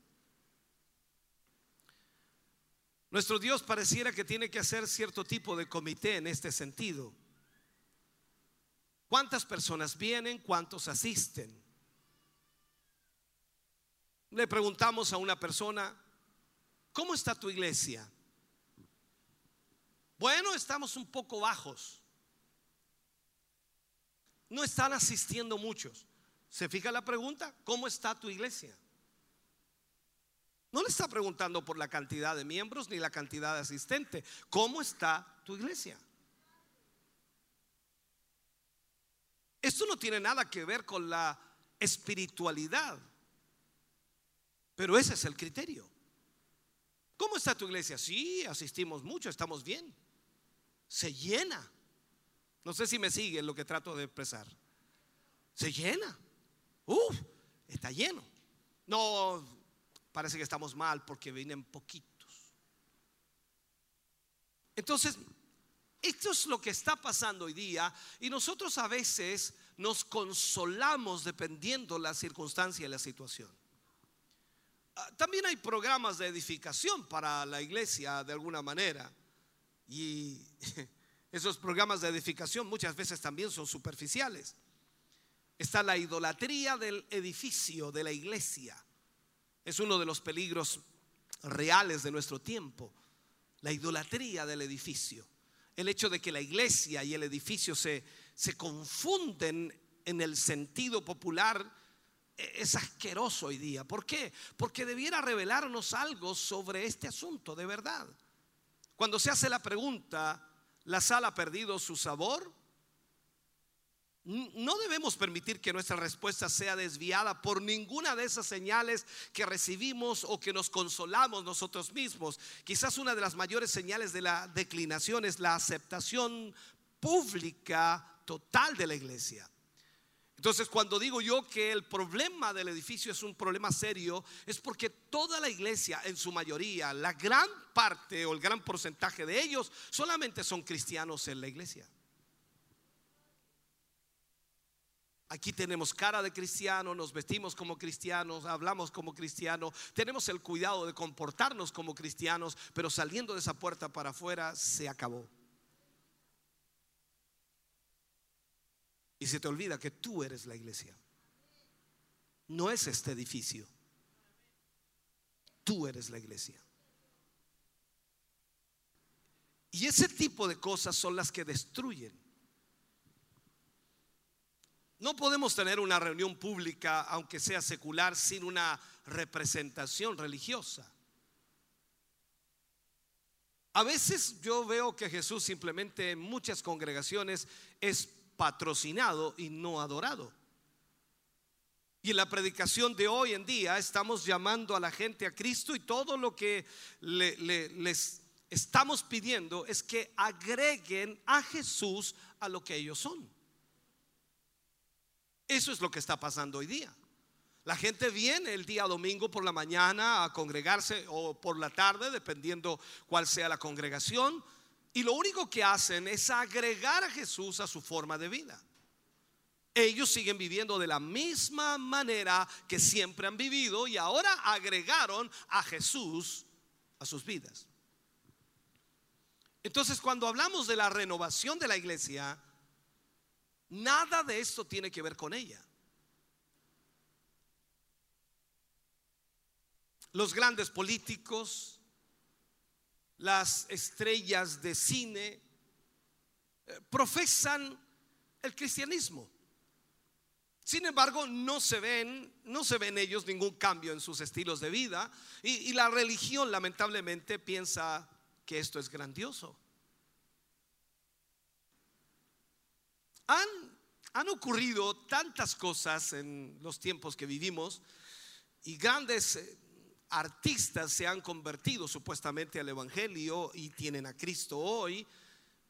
Nuestro Dios pareciera que tiene que hacer cierto tipo de comité en este sentido. ¿Cuántas personas vienen? ¿Cuántos asisten? Le preguntamos a una persona, ¿cómo está tu iglesia? Bueno, estamos un poco bajos. No están asistiendo muchos. ¿Se fija la pregunta? ¿Cómo está tu iglesia? No le está preguntando por la cantidad de miembros ni la cantidad de asistentes. ¿Cómo está tu iglesia? Esto no tiene nada que ver con la espiritualidad, pero ese es el criterio. ¿Cómo está tu iglesia? Sí, asistimos mucho, estamos bien. Se llena. No sé si me siguen lo que trato de expresar. Se llena. Uf, está lleno. No, parece que estamos mal porque vienen poquitos. Entonces, esto es lo que está pasando hoy día y nosotros a veces nos consolamos dependiendo la circunstancia y la situación. Ah, También hay programas de edificación para la iglesia de alguna manera y esos programas de edificación muchas veces también son superficiales. Está la idolatría del edificio, de la iglesia. Es uno de los peligros reales de nuestro tiempo, la idolatría del edificio. El hecho de que la iglesia y el edificio se, se confunden en el sentido popular es asqueroso hoy día. ¿Por qué? Porque debiera revelarnos algo sobre este asunto de verdad. Cuando se hace la pregunta, ¿la sal ha perdido su sabor? No debemos permitir que nuestra respuesta sea desviada por ninguna de esas señales que recibimos o que nos consolamos nosotros mismos. Quizás una de las mayores señales de la declinación es la aceptación pública total de la iglesia. Entonces, cuando digo yo que el problema del edificio es un problema serio, es porque toda la iglesia, en su mayoría, la gran parte o el gran porcentaje de ellos, solamente son cristianos en la iglesia. Aquí tenemos cara de cristiano, nos vestimos como cristianos, hablamos como cristianos, tenemos el cuidado de comportarnos como cristianos, pero saliendo de esa puerta para afuera se acabó. Y se te olvida que tú eres la iglesia. No es este edificio. Tú eres la iglesia. Y ese tipo de cosas son las que destruyen. No podemos tener una reunión pública, aunque sea secular, sin una representación religiosa. A veces yo veo que Jesús simplemente en muchas congregaciones es patrocinado y no adorado. Y en la predicación de hoy en día estamos llamando a la gente a Cristo y todo lo que le- le- les estamos pidiendo es que agreguen a Jesús a lo que ellos son. Eso es lo que está pasando hoy día. La gente viene el día domingo por la mañana a congregarse o por la tarde, dependiendo cuál sea la congregación, y lo único que hacen es agregar a Jesús a su forma de vida. Ellos siguen viviendo de la misma manera que siempre han vivido y ahora agregaron a Jesús a sus vidas. Entonces, cuando hablamos de la renovación de la iglesia, nada de esto tiene que ver con ella. Los grandes políticos, las estrellas de cine, eh, profesan el cristianismo. Sin embargo, no se ven, no se ven ellos ningún cambio en sus estilos de vida y, la religión lamentablemente piensa que esto es grandioso. Han, han ocurrido tantas cosas en los tiempos que vivimos y grandes eh, artistas se han convertido supuestamente al Evangelio y tienen a Cristo hoy.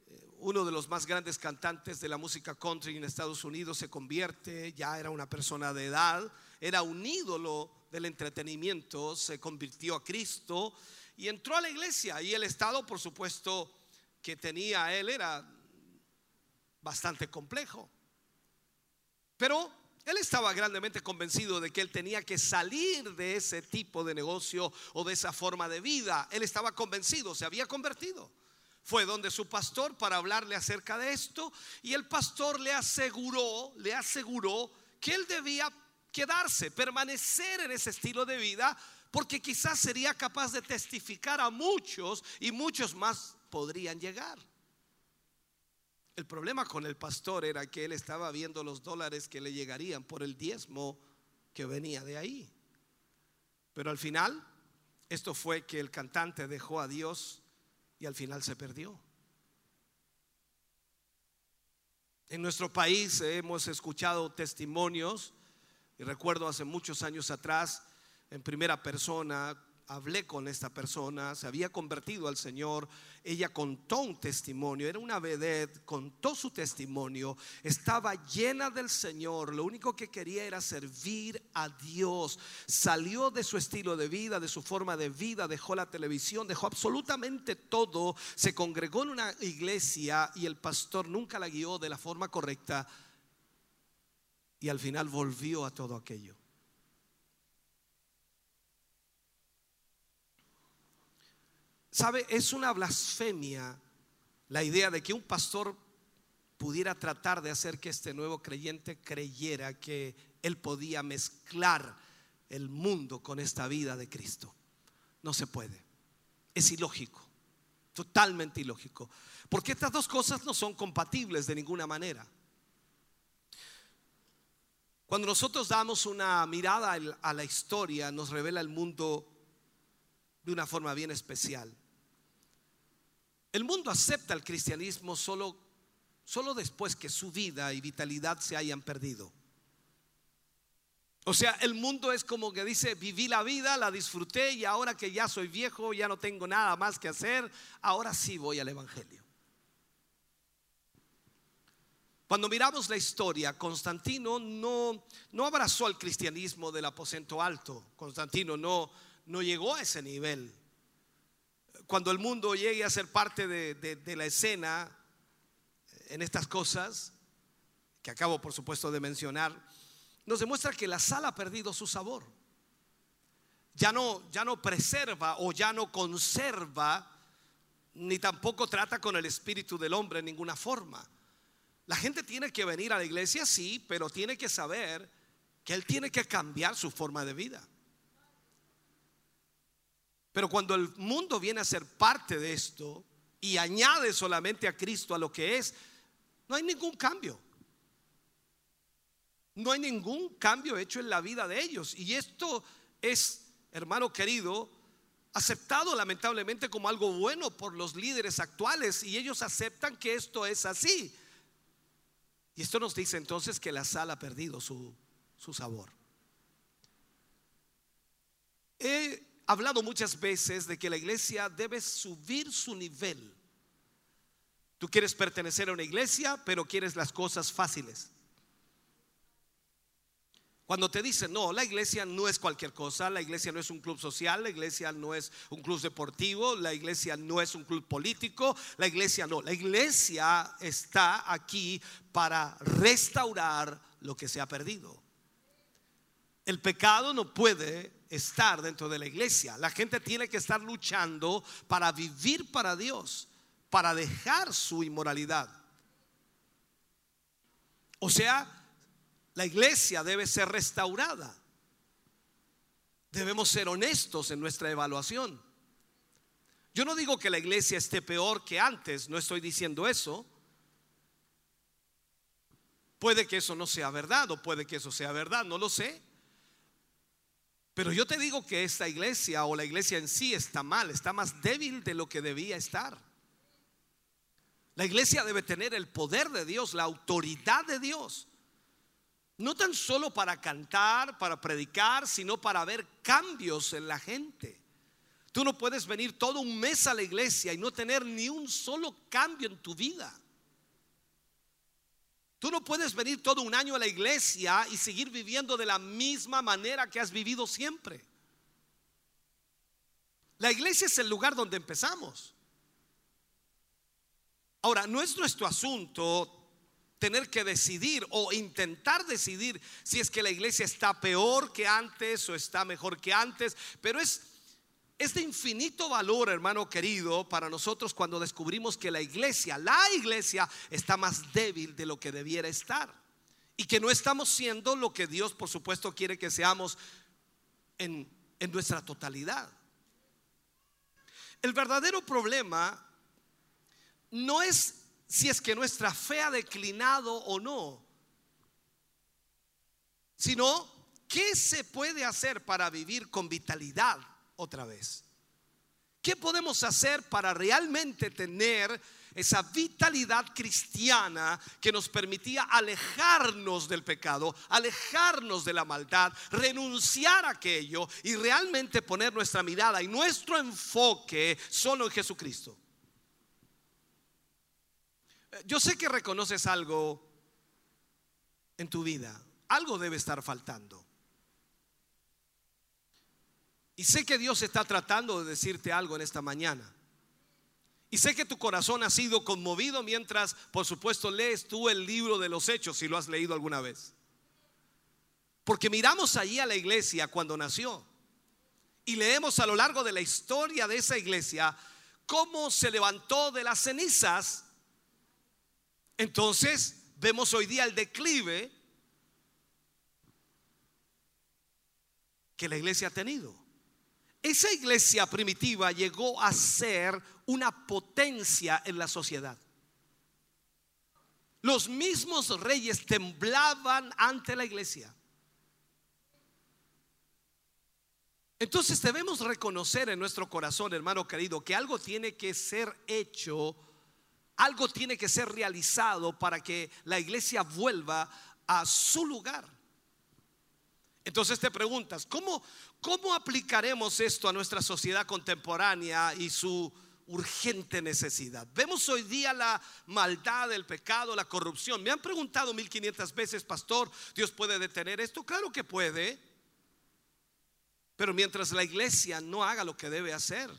Eh, Uno de los más grandes cantantes de la música country en Estados Unidos se convierte, ya era una persona de edad, era un ídolo del entretenimiento, se convirtió a Cristo y entró a la iglesia y el estado, por supuesto, que tenía él era bastante complejo. Pero él estaba grandemente convencido de que él tenía que salir de ese tipo de negocio o de esa forma de vida. Él estaba convencido, se había convertido. Fue donde su pastor para hablarle acerca de esto y el pastor le aseguró, le aseguró que él debía quedarse, permanecer en ese estilo de vida porque quizás sería capaz de testificar a muchos y muchos más podrían llegar. El problema con el pastor era que él estaba viendo los dólares que le llegarían por el diezmo que venía de ahí. Pero al final, esto fue que el cantante dejó a Dios y al final se perdió. En nuestro país hemos escuchado testimonios, y recuerdo hace muchos años atrás, en primera persona, hablé con esta persona, se había convertido al Señor, ella contó un testimonio, era una vedette, contó su testimonio, estaba llena del Señor, lo único que quería era servir a Dios, salió de su estilo de vida, de su forma de vida, dejó la televisión, dejó absolutamente todo, se congregó en una iglesia y el pastor nunca la guió de la forma correcta y al final volvió a todo aquello. ¿Sabe? Es una blasfemia la idea de que un pastor pudiera tratar de hacer que este nuevo creyente creyera que él podía mezclar el mundo con esta vida de Cristo. No se puede. Es ilógico. Totalmente ilógico. Porque estas dos cosas no son compatibles de ninguna manera. Cuando nosotros damos una mirada a la historia, nos revela el mundo de una forma bien especial. El mundo acepta el cristianismo solo, solo después que su vida y vitalidad se hayan perdido. O sea, el mundo es como que dice, viví la vida, la disfruté y ahora que ya soy viejo, ya no tengo nada más que hacer, ahora sí voy al Evangelio. Cuando miramos la historia, Constantino no, no abrazó al cristianismo del aposento alto. Constantino no, no llegó a ese nivel. Cuando el mundo llegue a ser parte de, la escena en estas cosas, que acabo por supuesto de mencionar, nos demuestra que la sal ha perdido su sabor. Ya no, ya no preserva o ya no conserva, ni tampoco trata con el espíritu del hombre en ninguna forma. La gente tiene que venir a la iglesia, sí, pero tiene que saber que él tiene que cambiar su forma de vida. Pero cuando el mundo viene a ser parte de esto y añade solamente a Cristo a lo que es, no hay ningún cambio. No hay ningún cambio hecho en la vida de ellos. Y esto es, hermano querido, aceptado lamentablemente como algo bueno por los líderes actuales y ellos aceptan que esto es así. Y esto nos dice entonces que la sal ha perdido su, su sabor. He hablado muchas veces de que la iglesia debe subir su nivel. Tú quieres pertenecer a una iglesia, pero quieres las cosas fáciles. Cuando te dicen, no, la iglesia no es cualquier cosa, la iglesia no es un club social, la iglesia no es un club deportivo, la iglesia no es un club político, la iglesia no, la iglesia está aquí para restaurar lo que se ha perdido. El pecado no puede estar dentro de la iglesia. La gente tiene que estar luchando para vivir para Dios, para dejar su inmoralidad. O sea, la iglesia debe ser restaurada. Debemos ser honestos en nuestra evaluación. Yo no digo que la iglesia esté peor que antes, no estoy diciendo eso. Puede que eso no sea verdad o puede que eso sea verdad, no lo sé. Pero yo te digo que esta iglesia o la iglesia en sí está mal, está más débil de lo que debía estar. La iglesia debe tener el poder de Dios, la autoridad de Dios. No tan solo para cantar, para predicar, sino para ver cambios en la gente. Tú no puedes venir todo un mes a la iglesia y no tener ni un solo cambio en tu vida. Tú no puedes venir todo un año a la iglesia y seguir viviendo de la misma manera que has vivido siempre. La iglesia es el lugar donde empezamos. Ahora, no es nuestro asunto tener que decidir o intentar decidir si es que la iglesia está peor que antes o está mejor que antes, pero es es de infinito valor, hermano querido, para nosotros cuando descubrimos que la iglesia, la iglesia, está más débil de lo que debiera estar. Y que no estamos siendo lo que Dios, por supuesto, quiere que seamos en, en nuestra totalidad. El verdadero problema no es si es que nuestra fe ha declinado o no, sino qué se puede hacer para vivir con vitalidad otra vez. ¿Qué podemos hacer para realmente tener esa vitalidad cristiana que nos permitía alejarnos del pecado, alejarnos de la maldad, renunciar a aquello y realmente poner nuestra mirada y nuestro enfoque solo en Jesucristo? Yo sé que reconoces algo en tu vida, algo debe estar faltando. Y sé que Dios está tratando de decirte algo en esta mañana. Y sé que tu corazón ha sido conmovido mientras, por supuesto, lees tú el libro de los hechos, si lo has leído alguna vez. Porque miramos allí a la iglesia cuando nació. Y leemos a lo largo de la historia de esa iglesia cómo se levantó de las cenizas. Entonces vemos hoy día el declive que la iglesia ha tenido. Esa iglesia primitiva llegó a ser una potencia en la sociedad. Los mismos reyes temblaban ante la iglesia. Entonces debemos reconocer en nuestro corazón, hermano querido, que algo tiene que ser hecho, algo tiene que ser realizado para que la iglesia vuelva a su lugar. Entonces te preguntas, ¿cómo, ¿cómo aplicaremos esto a nuestra sociedad contemporánea y su urgente necesidad? Vemos hoy día la maldad, el pecado, la corrupción. Me han preguntado 1500 veces, pastor, ¿Dios puede detener esto? Claro que puede. Pero mientras la iglesia no haga lo que debe hacer,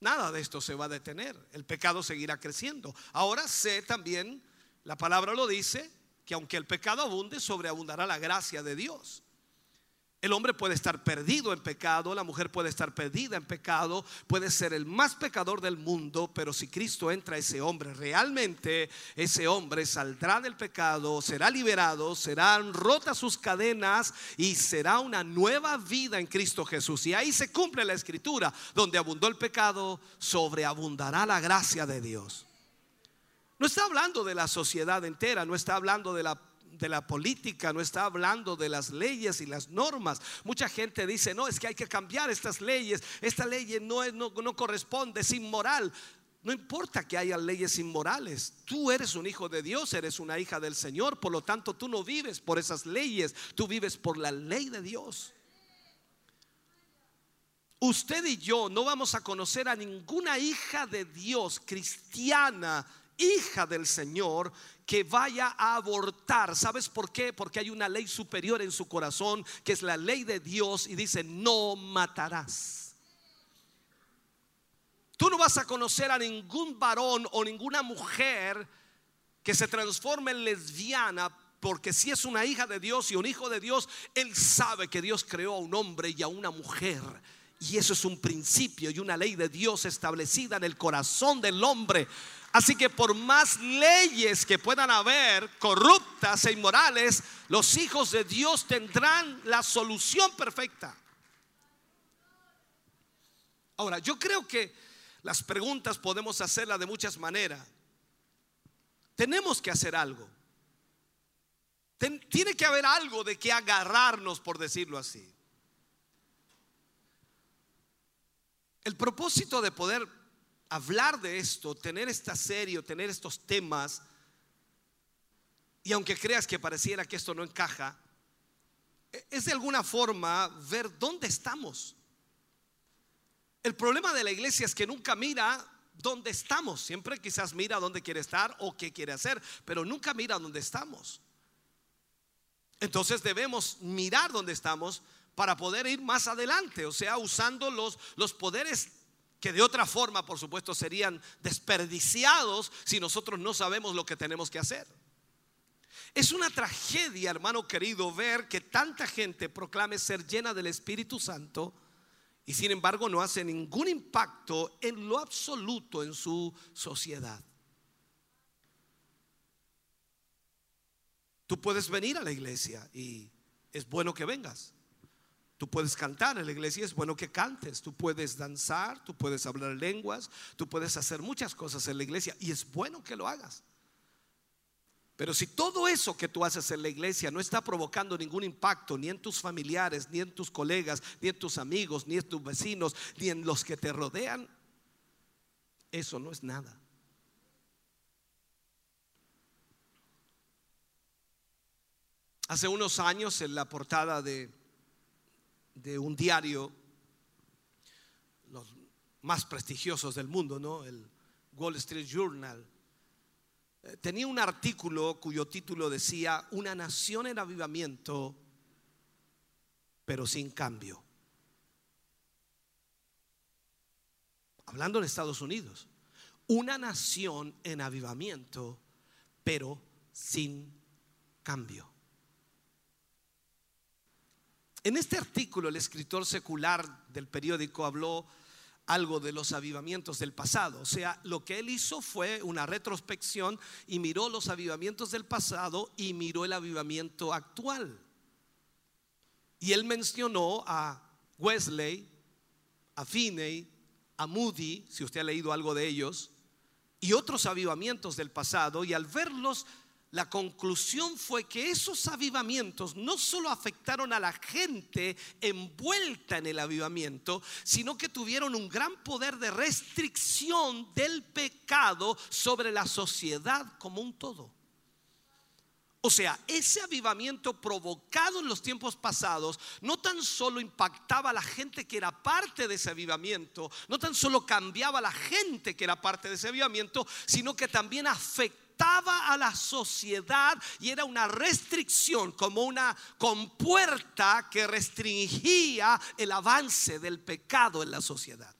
nada de esto se va a detener. El pecado seguirá creciendo. Ahora sé también, la palabra lo dice, que aunque el pecado abunde, sobreabundará la gracia de Dios. El hombre puede estar perdido en pecado, la mujer puede estar perdida en pecado, puede ser el más pecador del mundo, pero si Cristo entra a ese hombre, realmente ese hombre saldrá del pecado, será liberado, serán rotas sus cadenas y será una nueva vida en Cristo Jesús. Y ahí se cumple la escritura, donde abundó el pecado, sobreabundará la gracia de Dios. No está hablando de la sociedad entera, no está hablando de la de la política, no está hablando de las leyes y las normas. Mucha gente dice, no, es que hay que cambiar estas leyes, esta ley no, no, no corresponde, es inmoral. No importa que haya leyes inmorales, tú eres un hijo de Dios, eres una hija del Señor, por lo tanto tú no vives por esas leyes, tú vives por la ley de Dios. Usted y yo no vamos a conocer a ninguna hija de Dios cristiana hija del Señor que vaya a abortar. ¿Sabes por qué? Porque hay una ley superior en su corazón, que es la ley de Dios, y dice, no matarás. Tú no vas a conocer a ningún varón o ninguna mujer que se transforme en lesbiana porque si es una hija de Dios y un hijo de Dios, él sabe que Dios creó a un hombre y a una mujer. Y eso es un principio y una ley de Dios establecida en el corazón del hombre. Así que por más leyes que puedan haber corruptas e inmorales, los hijos de Dios tendrán la solución perfecta. Ahora, yo creo que las preguntas podemos hacerlas de muchas maneras. Tenemos que hacer algo. Tiene que haber algo de que agarrarnos, por decirlo así. El propósito de poder hablar de esto, tener esta serie, tener estos temas, y aunque creas que pareciera que esto no encaja, e- es de alguna forma ver dónde estamos. El problema de la iglesia es que nunca mira dónde estamos, siempre quizás mira dónde quiere estar o qué quiere hacer, pero nunca mira dónde estamos. Entonces debemos mirar dónde estamos para poder ir más adelante, o sea, usando los, los poderes que de otra forma, por supuesto, serían desperdiciados si nosotros no sabemos lo que tenemos que hacer. Es una tragedia, hermano querido, ver que tanta gente proclame ser llena del Espíritu Santo y sin embargo no hace ningún impacto en lo absoluto en su sociedad. Tú puedes venir a la iglesia y es bueno que vengas. Tú puedes cantar en la iglesia, es bueno que cantes. Tú puedes danzar, tú puedes hablar lenguas, tú puedes hacer muchas cosas en la iglesia y es bueno que lo hagas. Pero si todo eso que tú haces en la iglesia no está provocando ningún impacto ni en tus familiares, ni en tus colegas, ni en tus amigos, ni en tus vecinos, ni en los que te rodean, eso no es nada. Hace unos años en la portada de, de un diario, los más prestigiosos del mundo, ¿no? El Wall Street Journal, eh, tenía un artículo cuyo título decía, Una nación en avivamiento, pero sin cambio. Hablando en Estados Unidos, una nación en avivamiento, pero sin cambio. En este artículo el escritor secular del periódico habló algo de los avivamientos del pasado. O sea, lo que él hizo fue una retrospección y miró los avivamientos del pasado y miró el avivamiento actual. Y él mencionó a Wesley, a Finney, a Moody, si usted ha leído algo de ellos, y otros avivamientos del pasado, y al verlos la conclusión fue que esos avivamientos no solo afectaron a la gente envuelta en el avivamiento, sino que tuvieron un gran poder de restricción del pecado sobre la sociedad como un todo. O sea, ese avivamiento provocado en los tiempos pasados no tan solo impactaba a la gente que era parte de ese avivamiento, no tan solo cambiaba a la gente que era parte de ese avivamiento, sino que también afectaba a la sociedad y era una restricción, como una compuerta que restringía el avance del pecado en la sociedad.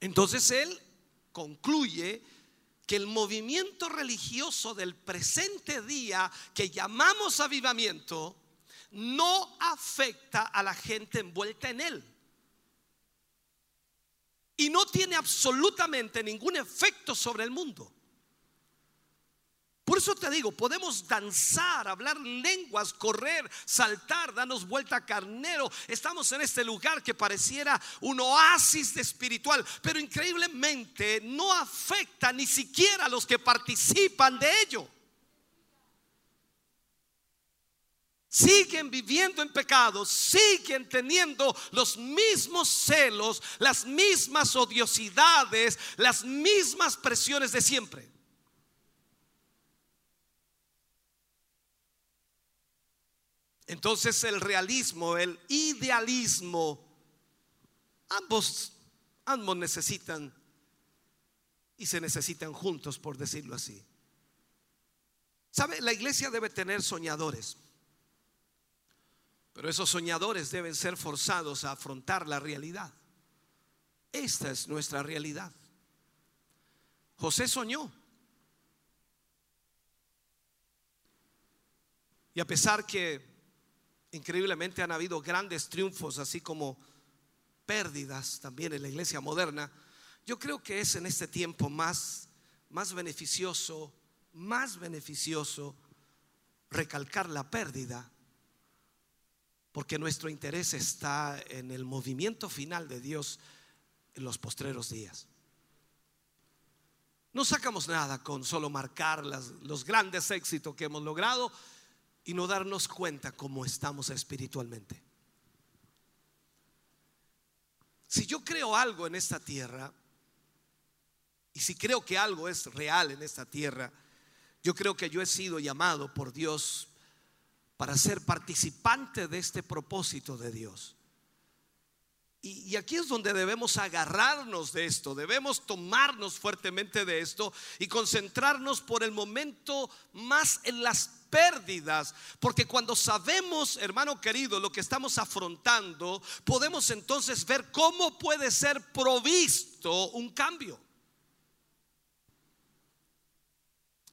Entonces él concluye que el movimiento religioso del presente día que llamamos avivamiento no afecta a la gente envuelta en él. Y no tiene absolutamente ningún efecto sobre el mundo. Por eso te digo, podemos danzar, hablar lenguas, correr, saltar, darnos vuelta carnero. Estamos en este lugar que pareciera un oasis de espiritual, pero increíblemente no afecta ni siquiera a los que participan de ello. Siguen viviendo en pecado, siguen teniendo los mismos celos, las mismas odiosidades, las mismas presiones de siempre. Entonces el realismo, el idealismo, ambos, ambos necesitan y se necesitan juntos, por decirlo así. ¿Sabe? La iglesia debe tener soñadores, pero esos soñadores deben ser forzados a afrontar la realidad. Esta es nuestra realidad. José soñó. Y a pesar que increíblemente han habido grandes triunfos, así como pérdidas también en la iglesia moderna, yo creo que es en este tiempo más, más beneficioso, más beneficioso recalcar la pérdida, porque nuestro interés está en el movimiento final de Dios en los postreros días. No sacamos nada con solo marcar los grandes éxitos que hemos logrado y no darnos cuenta cómo estamos espiritualmente. Si yo creo algo en esta tierra, y si creo que algo es real en esta tierra, yo creo que yo he sido llamado por Dios para ser participante de este propósito de Dios. Y, aquí es donde debemos agarrarnos de esto, debemos tomarnos fuertemente de esto y concentrarnos por el momento más en las pérdidas, porque cuando sabemos, hermano querido, lo que estamos afrontando, podemos entonces ver cómo puede ser provisto un cambio.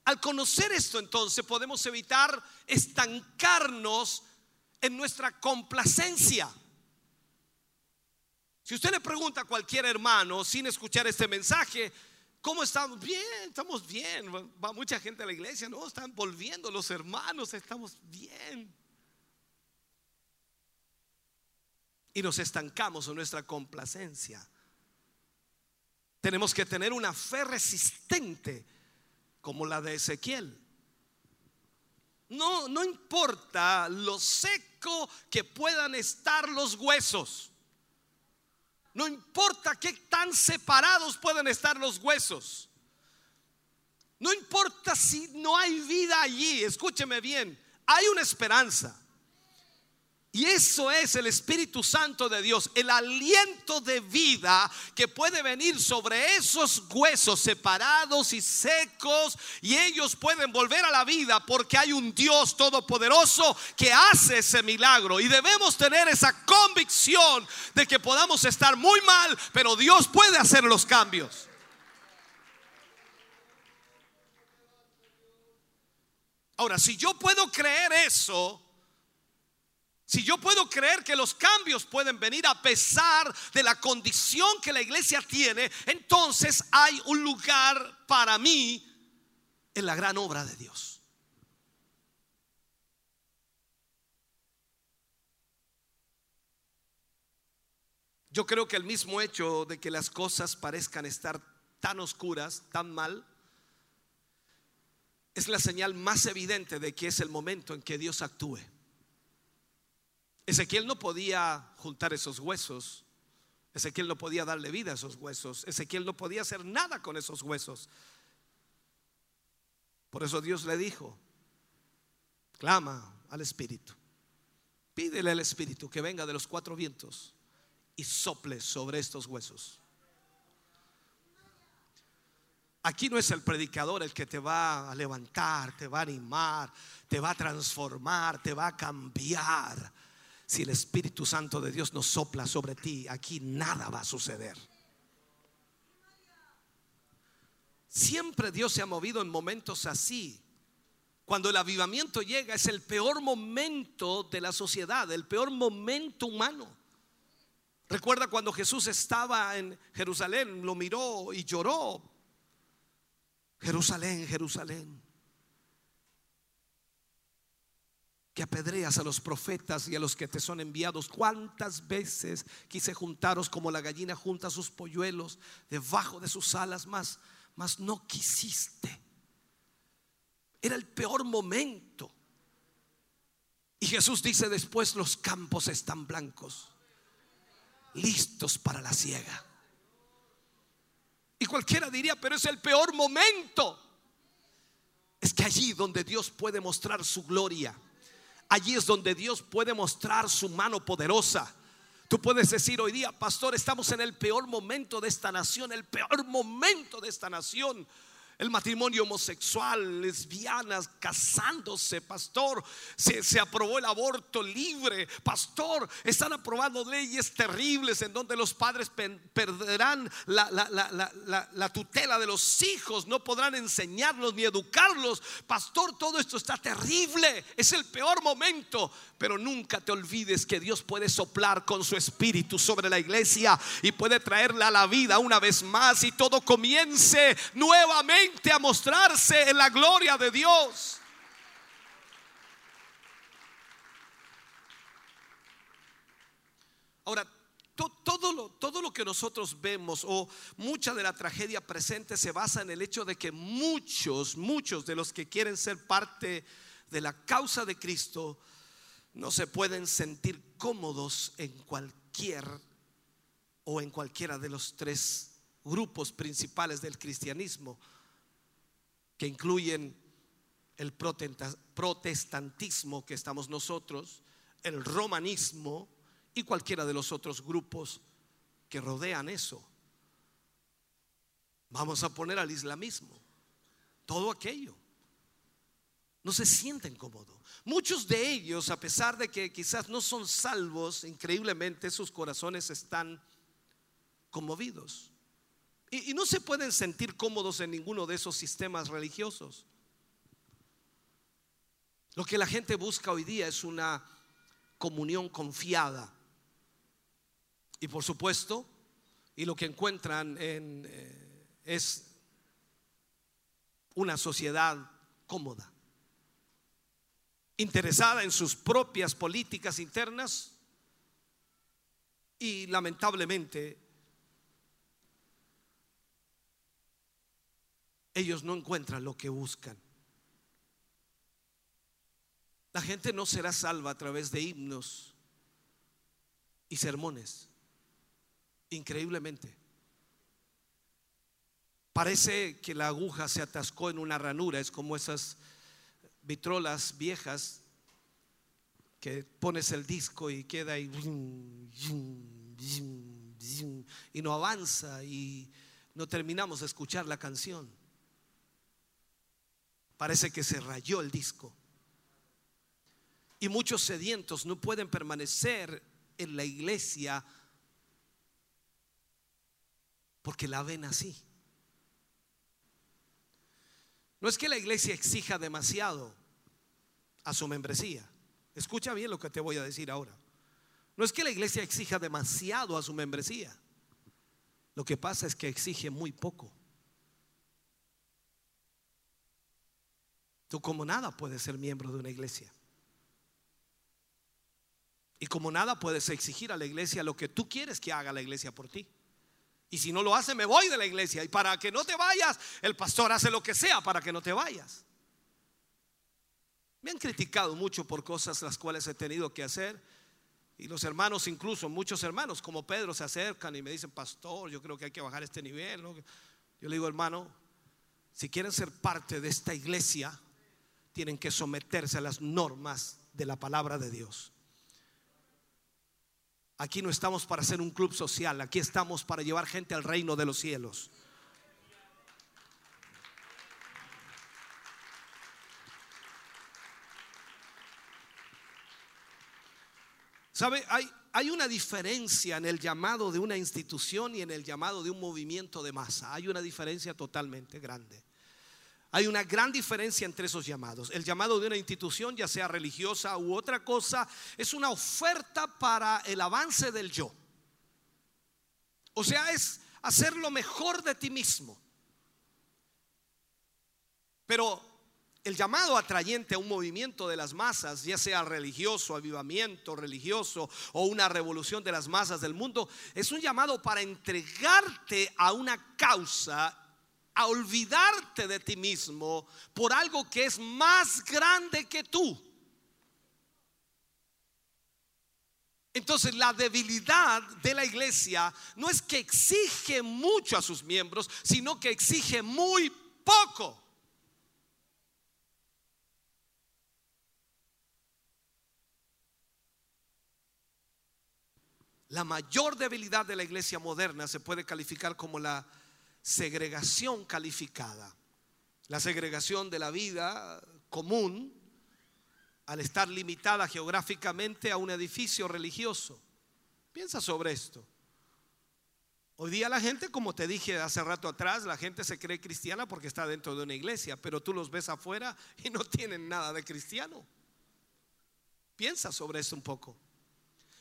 Al conocer esto entonces podemos evitar estancarnos en nuestra complacencia. Si usted le pregunta a cualquier hermano sin escuchar este mensaje, ¿cómo estamos? Bien, estamos bien. Va mucha gente a la iglesia, no, están volviendo los hermanos, estamos bien. Y nos estancamos en nuestra complacencia. Tenemos que tener una fe resistente como la de Ezequiel. No, no importa lo seco que puedan estar los huesos. No importa qué tan separados pueden estar los huesos. No importa si no hay vida allí. Escúcheme bien. Hay una esperanza. Y eso es el Espíritu Santo de Dios, el aliento de vida que puede venir sobre esos huesos separados y secos y ellos pueden volver a la vida porque hay un Dios todopoderoso que hace ese milagro y debemos tener esa convicción de que podamos estar muy mal, pero Dios puede hacer los cambios. Ahora, si yo puedo creer eso, si yo puedo creer que los cambios pueden venir a pesar de la condición que la iglesia tiene, entonces hay un lugar para mí en la gran obra de Dios. Yo creo que el mismo hecho de que las cosas parezcan estar tan oscuras, tan mal, es la señal más evidente de que es el momento en que Dios actúe. Ezequiel no podía juntar esos huesos. Ezequiel no podía darle vida a esos huesos. Ezequiel no podía hacer nada con esos huesos. Por eso Dios le dijo, clama al Espíritu. Pídele al Espíritu que venga de los cuatro vientos y sople sobre estos huesos. Aquí no es el predicador el que te va a levantar, te va a animar, te va a transformar, te va a cambiar. Si el Espíritu Santo de Dios no sopla sobre ti, aquí nada va a suceder. Siempre Dios se ha movido en momentos así. Cuando el avivamiento llega es el peor momento de la sociedad, el peor momento humano. Recuerda cuando Jesús estaba en Jerusalén, lo miró y lloró. Jerusalén, Jerusalén. Que apedreas a los profetas y a los que te son enviados. ¿Cuántas veces quise juntaros como la gallina junta sus polluelos debajo de sus alas? Más, más no quisiste. Era el peor momento. Y Jesús dice después, los campos están blancos, listos para la siega. Y cualquiera diría, pero es el peor momento. Es que allí donde Dios puede mostrar su gloria, allí es donde Dios puede mostrar su mano poderosa. Tú puedes decir hoy día, pastor, estamos en el peor momento de esta nación, el peor momento de esta nación. El matrimonio homosexual, lesbianas, casándose, pastor. Se, se, aprobó el aborto libre, pastor. Están aprobando leyes terribles en donde los padres perderán la, la, la, la, tutela de los hijos, no podrán enseñarlos ni educarlos. Pastor, todo esto está terrible. Es el peor momento. Pero nunca te olvides que Dios puede soplar con su espíritu sobre la iglesia y puede traerla a la vida una vez más y todo comience nuevamente a mostrarse en la gloria de Dios. Ahora, to, todo, lo, todo lo que nosotros vemos o mucha de la tragedia presente se basa en el hecho de que muchos, muchos de los que quieren ser parte de la causa de Cristo no se pueden sentir cómodos en cualquier o en cualquiera de los tres grupos principales del cristianismo que incluyen el protestantismo que estamos nosotros, el romanismo y cualquiera de los otros grupos que rodean eso. Vamos a poner al islamismo, todo aquello. No se sienten cómodos. Muchos de ellos, a pesar de que quizás no son salvos, increíblemente sus corazones están conmovidos. Y, no se pueden sentir cómodos en ninguno de esos sistemas religiosos. Lo que la gente busca hoy día es una comunión confiada. Y por supuesto, y lo que encuentran en, eh, es una sociedad cómoda, interesada en sus propias políticas internas y lamentablemente ellos no encuentran lo que buscan. La gente no será salva a través de himnos y sermones. Increíblemente. Parece que la aguja se atascó en una ranura. Es como esas vitrolas viejas que pones el disco y queda ahí y no avanza y no terminamos de escuchar la canción. Parece que se rayó el disco. Y muchos sedientos no pueden permanecer en la iglesia porque la ven así. No es que la iglesia exija demasiado a su membresía. Escucha bien lo que te voy a decir ahora. No es que la iglesia exija demasiado a su membresía. Lo que pasa es que exige muy poco. Tú como nada puedes ser miembro de una iglesia. Y como nada puedes exigir a la iglesia lo que tú quieres que haga la iglesia por ti. Y si no lo hace, me voy de la iglesia. Y para que no te vayas, el pastor hace lo que sea para que no te vayas. Me han criticado mucho por cosas las cuales he tenido que hacer. Y los hermanos, incluso muchos hermanos como Pedro, se acercan y me dicen, pastor, yo creo que hay que bajar este nivel. Yo le digo, hermano, si quieren ser parte de esta iglesia, tienen que someterse a las normas de la palabra de Dios. Aquí no estamos para ser un club social, aquí estamos para llevar gente al reino de los cielos. ¿Sabe? Hay, hay una diferencia en el llamado de una institución y en el llamado de un movimiento de masa. Hay una diferencia totalmente grande. Hay una gran diferencia entre esos llamados. El llamado de una institución, ya sea religiosa u otra cosa, es una oferta para el avance del yo. O sea, es hacer lo mejor de ti mismo. Pero el llamado atrayente a un movimiento de las masas, ya sea religioso, avivamiento religioso o una revolución de las masas del mundo, es un llamado para entregarte a una causa, a olvidarte de ti mismo por algo que es más grande que tú. Entonces la debilidad de la iglesia no es que exige mucho a sus miembros, sino que exige muy poco. La mayor debilidad de la iglesia moderna se puede calificar como la segregación calificada. La segregación de la vida común al estar limitada geográficamente a un edificio religioso. Piensa sobre esto. Hoy día la gente, como te dije hace rato atrás, la gente se cree cristiana porque está dentro de una iglesia, pero tú los ves afuera y no tienen nada de cristiano. Piensa sobre eso un poco.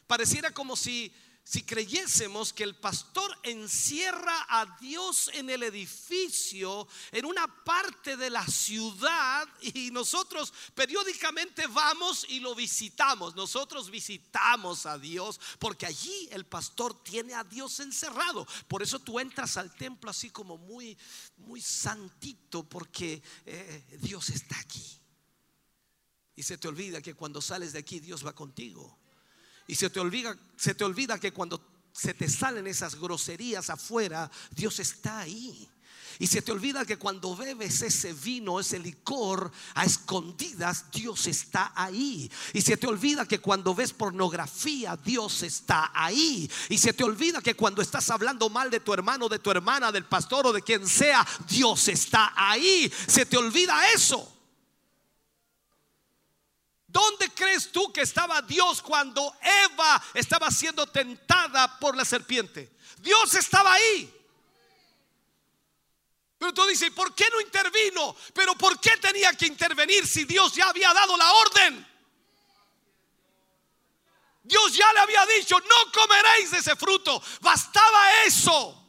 Pareciera como si, si creyésemos que el pastor encierra a Dios en el edificio, en una parte de la ciudad, y nosotros periódicamente vamos y lo visitamos. Nosotros visitamos a Dios porque allí el pastor tiene a Dios encerrado. Por eso tú entras al templo así como muy, muy santito, porque eh, Dios está aquí. Y se te olvida que cuando sales de aquí Dios va contigo. Y se te olvida, se te olvida que cuando se te salen esas groserías afuera, Dios está ahí. Y se te olvida que cuando bebes ese vino, ese licor a escondidas, Dios está ahí. Y se te olvida que cuando ves pornografía, Dios está ahí. Y se te olvida que cuando estás hablando mal de tu hermano, de tu hermana, del pastor o de quien sea, Dios está ahí. Se te olvida eso. ¿Dónde crees tú que estaba Dios cuando Eva estaba siendo tentada por la serpiente? Dios estaba ahí. Pero tú dices, ¿por qué no intervino? Pero ¿por qué tenía que intervenir si Dios ya había dado la orden? Dios ya le había dicho, no comeréis de ese fruto. Bastaba eso.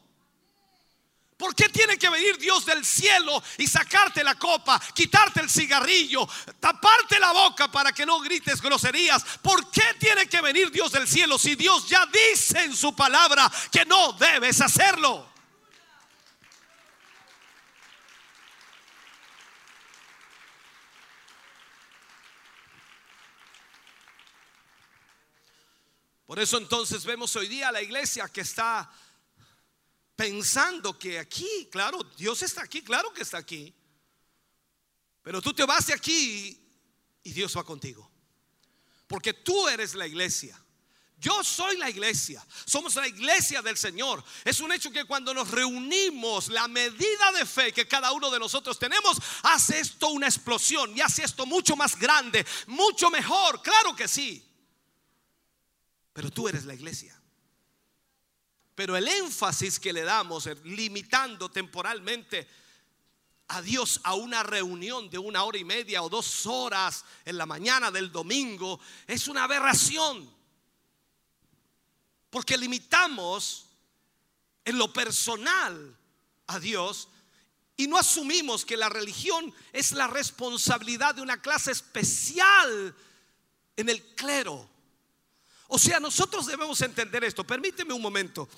¿Por qué tiene que venir Dios del cielo y sacarte la copa, quitarte el cigarrillo, taparte la boca para que no grites groserías? ¿Por qué tiene que venir Dios del cielo si Dios ya dice en su palabra que no debes hacerlo? Por eso entonces vemos hoy día la iglesia que está pensando que aquí, claro, Dios está aquí, claro que está aquí. Pero tú te vas de aquí y Dios va contigo. Porque tú eres la iglesia. Yo soy la iglesia. Somos la iglesia del Señor. Es un hecho que cuando nos reunimos, la medida de fe que cada uno de nosotros tenemos hace esto una explosión y hace esto mucho más grande, mucho mejor. Claro que sí. Pero tú eres la iglesia. Pero el énfasis que le damos, eh, limitando temporalmente a Dios a una reunión de una hora y media o dos horas en la mañana del domingo, es una aberración. Porque limitamos en lo personal a Dios y no asumimos que la religión es la responsabilidad de una clase especial en el clero. O sea, nosotros debemos entender esto. Permíteme un momento.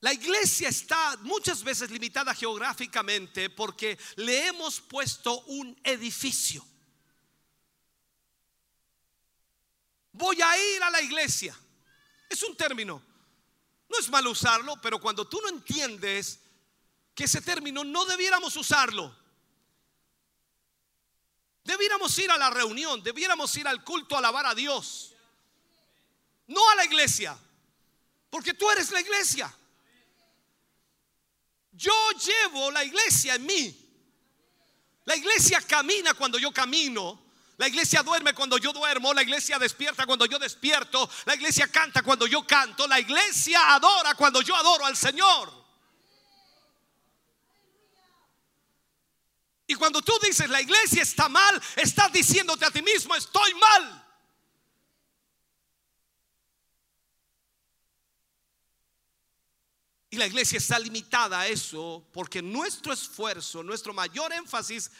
La iglesia está muchas veces limitada geográficamente porque le hemos puesto un edificio. Voy a ir a la iglesia. Es un término. No es mal usarlo, pero cuando tú no entiendes que ese término no debiéramos usarlo. Debiéramos ir a la reunión, debiéramos ir al culto a alabar a Dios. No a la iglesia, porque tú eres la iglesia. Yo llevo la iglesia en mí. La iglesia camina cuando yo camino. La iglesia duerme cuando yo duermo, la iglesia despierta cuando yo despierto, la iglesia canta cuando yo canto, la iglesia adora cuando yo adoro al Señor. Y cuando tú dices la iglesia está mal, estás diciéndote a ti mismo, estoy mal. La iglesia está limitada a eso porque nuestro esfuerzo, nuestro mayor énfasis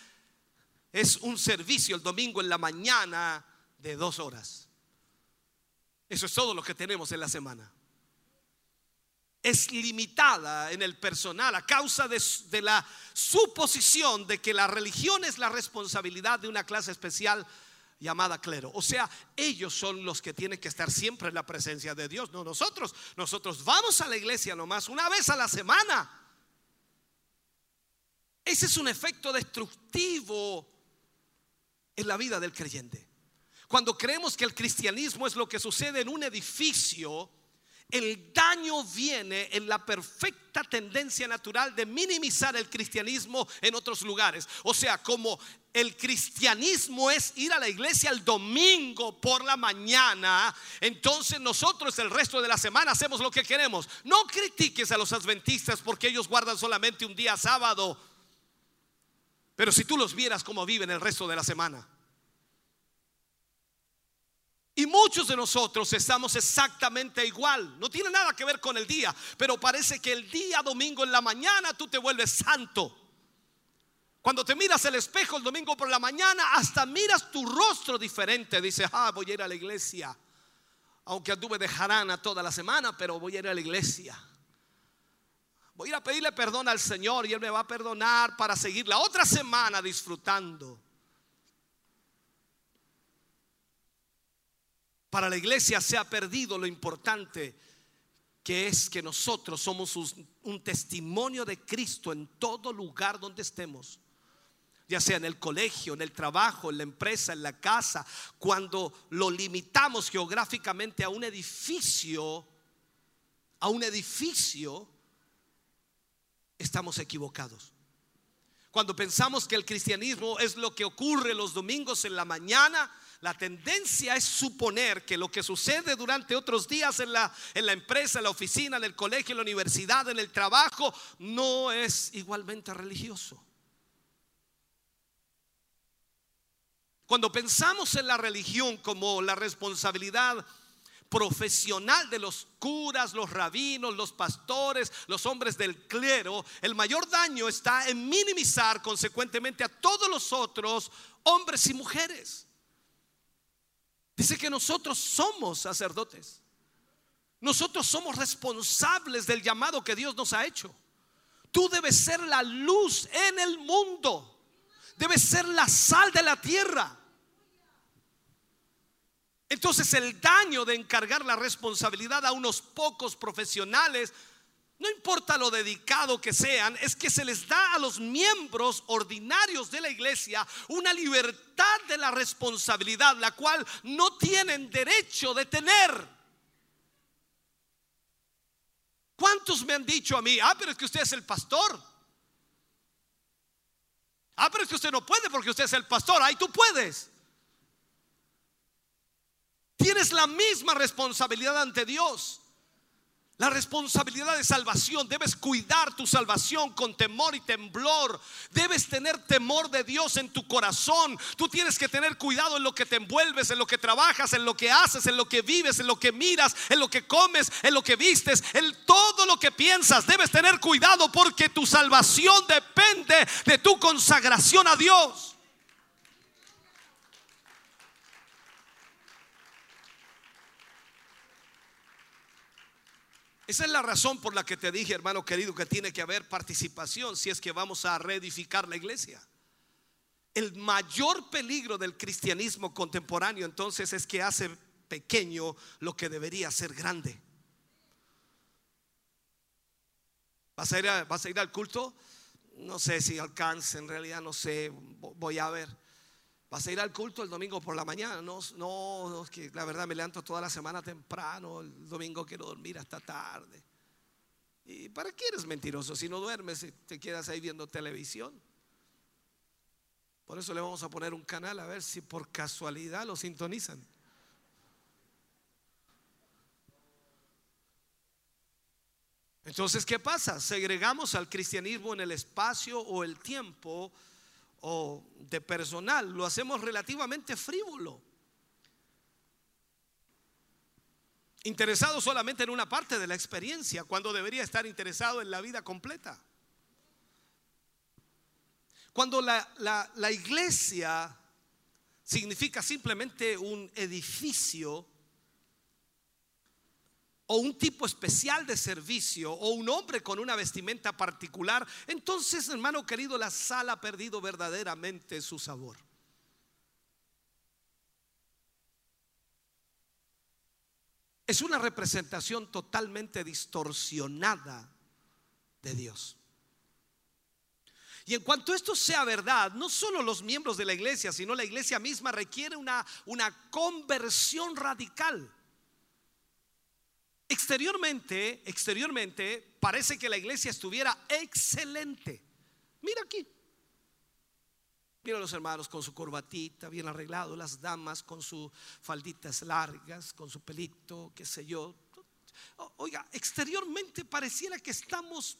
es un servicio el domingo en la mañana de dos horas. Eso es todo lo que tenemos en la semana. Es limitada en el personal a causa de, de la suposición de que la religión es la responsabilidad de una clase especial llamada clero. O sea, ellos son los que tienen que estar siempre en la presencia de Dios, no nosotros. Nosotros vamos a la iglesia nomás una vez a la semana. Ese es un efecto destructivo en la vida del creyente. Cuando creemos que el cristianismo es lo que sucede en un edificio, el daño viene en la perfecta tendencia natural de minimizar el cristianismo en otros lugares. O sea, como el cristianismo es ir a la iglesia el domingo por la mañana, entonces nosotros el resto de la semana hacemos lo que queremos. No critiques a los adventistas porque ellos guardan solamente un día sábado. Pero si tú los vieras cómo viven el resto de la semana. Y muchos de nosotros estamos exactamente igual. No tiene nada que ver con el día, pero parece que el día domingo en la mañana tú te vuelves santo. Cuando te miras el espejo el domingo por la mañana, hasta miras tu rostro diferente. Dices, ah, voy a ir a la iglesia. Aunque anduve de jarana toda la semana, pero voy a ir a la iglesia. Voy a ir a pedirle perdón al Señor y Él me va a perdonar para seguir la otra semana disfrutando. Para la iglesia se ha perdido lo importante que es que nosotros somos un, testimonio de Cristo en todo lugar donde estemos ya sea en el colegio, en el trabajo, en la empresa, en la casa, cuando lo limitamos geográficamente a un edificio, a un edificio, estamos equivocados. Cuando pensamos que el cristianismo es lo que ocurre los domingos en la mañana, la tendencia es suponer que lo que sucede durante otros días en la, en la empresa, en la oficina, en el colegio, en la universidad, en el trabajo, no es igualmente religioso. Cuando pensamos en la religión como la responsabilidad profesional de los curas, los rabinos, los pastores, los hombres del clero, el mayor daño está en minimizar consecuentemente a todos los otros hombres y mujeres. Dice que nosotros somos sacerdotes. Nosotros somos responsables del llamado que Dios nos ha hecho. Tú debes ser la luz en el mundo. Debes ser la sal de la tierra. Entonces el daño de encargar la responsabilidad a unos pocos profesionales, no importa lo dedicado que sean, es que se les da a los miembros ordinarios de la iglesia una libertad de la responsabilidad, la cual no tienen derecho de tener. ¿Cuántos me han dicho a mí, ah, pero es que usted es el pastor? Ah, pero es que usted no puede porque usted es el pastor, ahí tú puedes. Tienes la misma responsabilidad ante Dios. La responsabilidad de salvación. Debes cuidar tu salvación con temor y temblor. Debes tener temor de Dios en tu corazón. Tú tienes que tener cuidado en lo que te envuelves, en lo que trabajas, en lo que haces, en lo que vives, en lo que miras, en lo que comes, en lo que vistes, en todo lo que piensas. Debes tener cuidado porque tu salvación depende de tu consagración a Dios. Esa es la razón por la que te dije, hermano querido, que tiene que haber participación si es que vamos a reedificar la iglesia. El mayor peligro del cristianismo contemporáneo entonces es que hace pequeño lo que debería ser grande. ¿Vas a ir, a- ir al culto? No sé si alcance, en realidad no sé, vo- voy a ver. ¿Vas a ir al culto el domingo por la mañana? No, no, no, que la verdad me levanto toda la semana temprano, el domingo quiero dormir hasta tarde. ¿Y para qué eres mentiroso si no duermes y te quedas ahí viendo televisión? Por eso le vamos a poner un canal a ver si por casualidad lo sintonizan. Entonces, ¿qué pasa? Segregamos al cristianismo en el espacio o el tiempo o de personal. Lo hacemos relativamente frívolo. Interesado solamente en una parte de la experiencia, cuando debería estar interesado en la vida completa. Cuando la, la- la iglesia significa simplemente un edificio o un tipo especial de servicio o un hombre con una vestimenta particular, entonces, hermano querido, la sal ha perdido verdaderamente su sabor. Es una representación totalmente distorsionada de Dios. Y en cuanto esto sea verdad, no solo los miembros de la iglesia, sino la iglesia misma requiere una, una conversión radical. Exteriormente, exteriormente, parece que la iglesia estuviera excelente. Mira aquí. Mira a los hermanos con su corbatita bien arreglado, las damas con sus falditas largas, con su pelito, qué sé yo. Oiga, exteriormente pareciera que estamos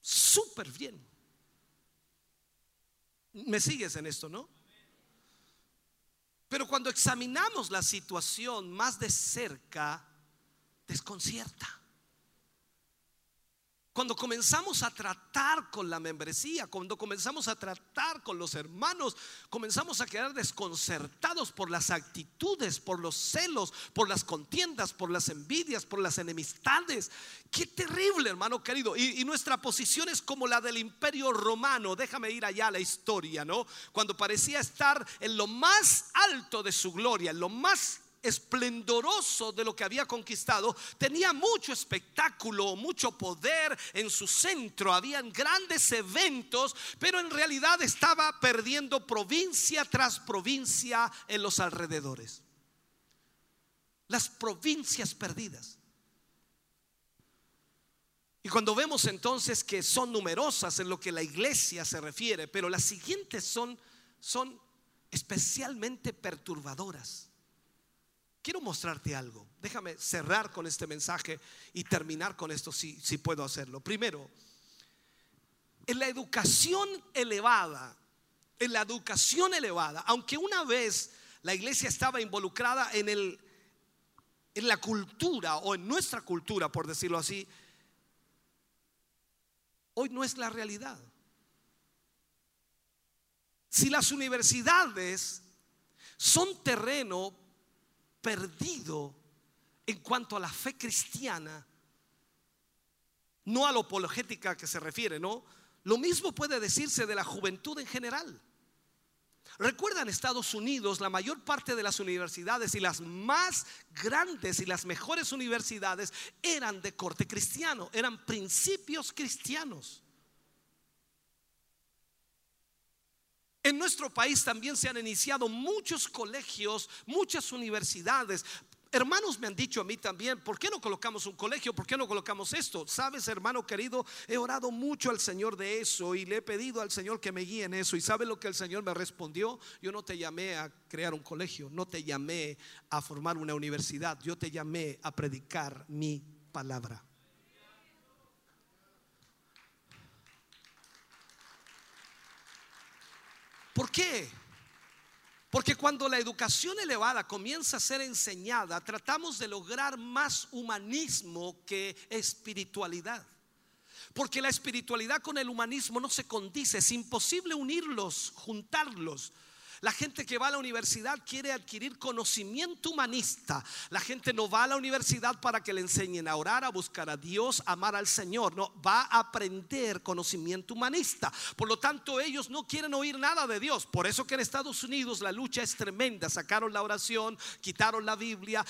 súper bien. ¿Me sigues en esto, no? Pero cuando examinamos la situación más de cerca, desconcierta. Cuando comenzamos a tratar con la membresía, cuando comenzamos a tratar con los hermanos, comenzamos a quedar desconcertados por las actitudes, por los celos, por las contiendas, por las envidias, por las enemistades. Qué terrible, hermano querido. Y, nuestra posición es como la del imperio romano. Déjame ir allá a la historia, ¿no? Cuando parecía estar en lo más alto de su gloria, en lo más esplendoroso de lo que había conquistado, tenía mucho espectáculo, mucho poder en su centro, habían grandes eventos, pero en realidad estaba perdiendo provincia tras provincia en los alrededores. Las provincias perdidas. Y cuando vemos entonces que son numerosas en lo que la iglesia se refiere, pero las siguientes son, son especialmente perturbadoras. Quiero mostrarte algo. Déjame cerrar con este mensaje y terminar con esto si, si puedo hacerlo. Primero, en la educación elevada, en la educación elevada, aunque una vez la iglesia estaba involucrada en, el, en la cultura o en nuestra cultura, por decirlo así, hoy no es la realidad. Si las universidades son terreno perdido en cuanto a la fe cristiana, no a la apologética que se refiere, ¿no? Lo mismo puede decirse de la juventud en general. Recuerda en Estados Unidos la mayor parte de las universidades y las más grandes y las mejores universidades eran de corte cristiano, eran principios cristianos. En nuestro país también se han iniciado muchos colegios, muchas universidades. Hermanos me han dicho a mí también, ¿por qué no colocamos un colegio? ¿Por qué no colocamos esto? Sabes, hermano querido, he orado mucho al Señor de eso y le he pedido al Señor que me guíe en eso. ¿Y sabe lo que el Señor me respondió? Yo no te llamé a crear un colegio, no te llamé a formar una universidad, yo te llamé a predicar mi palabra. ¿Por qué? Porque cuando la educación elevada comienza a ser enseñada, tratamos de lograr más humanismo que espiritualidad. Porque la espiritualidad con el humanismo no se condice, es imposible unirlos, juntarlos. La gente que va a la universidad quiere adquirir conocimiento humanista. La gente no va a la universidad para que le enseñen a orar, a buscar a Dios, a amar al Señor. No, va a aprender conocimiento humanista. Por lo tanto, ellos no quieren oír nada de Dios. Por eso que en Estados Unidos la lucha es tremenda. Sacaron la oración, quitaron la Biblia.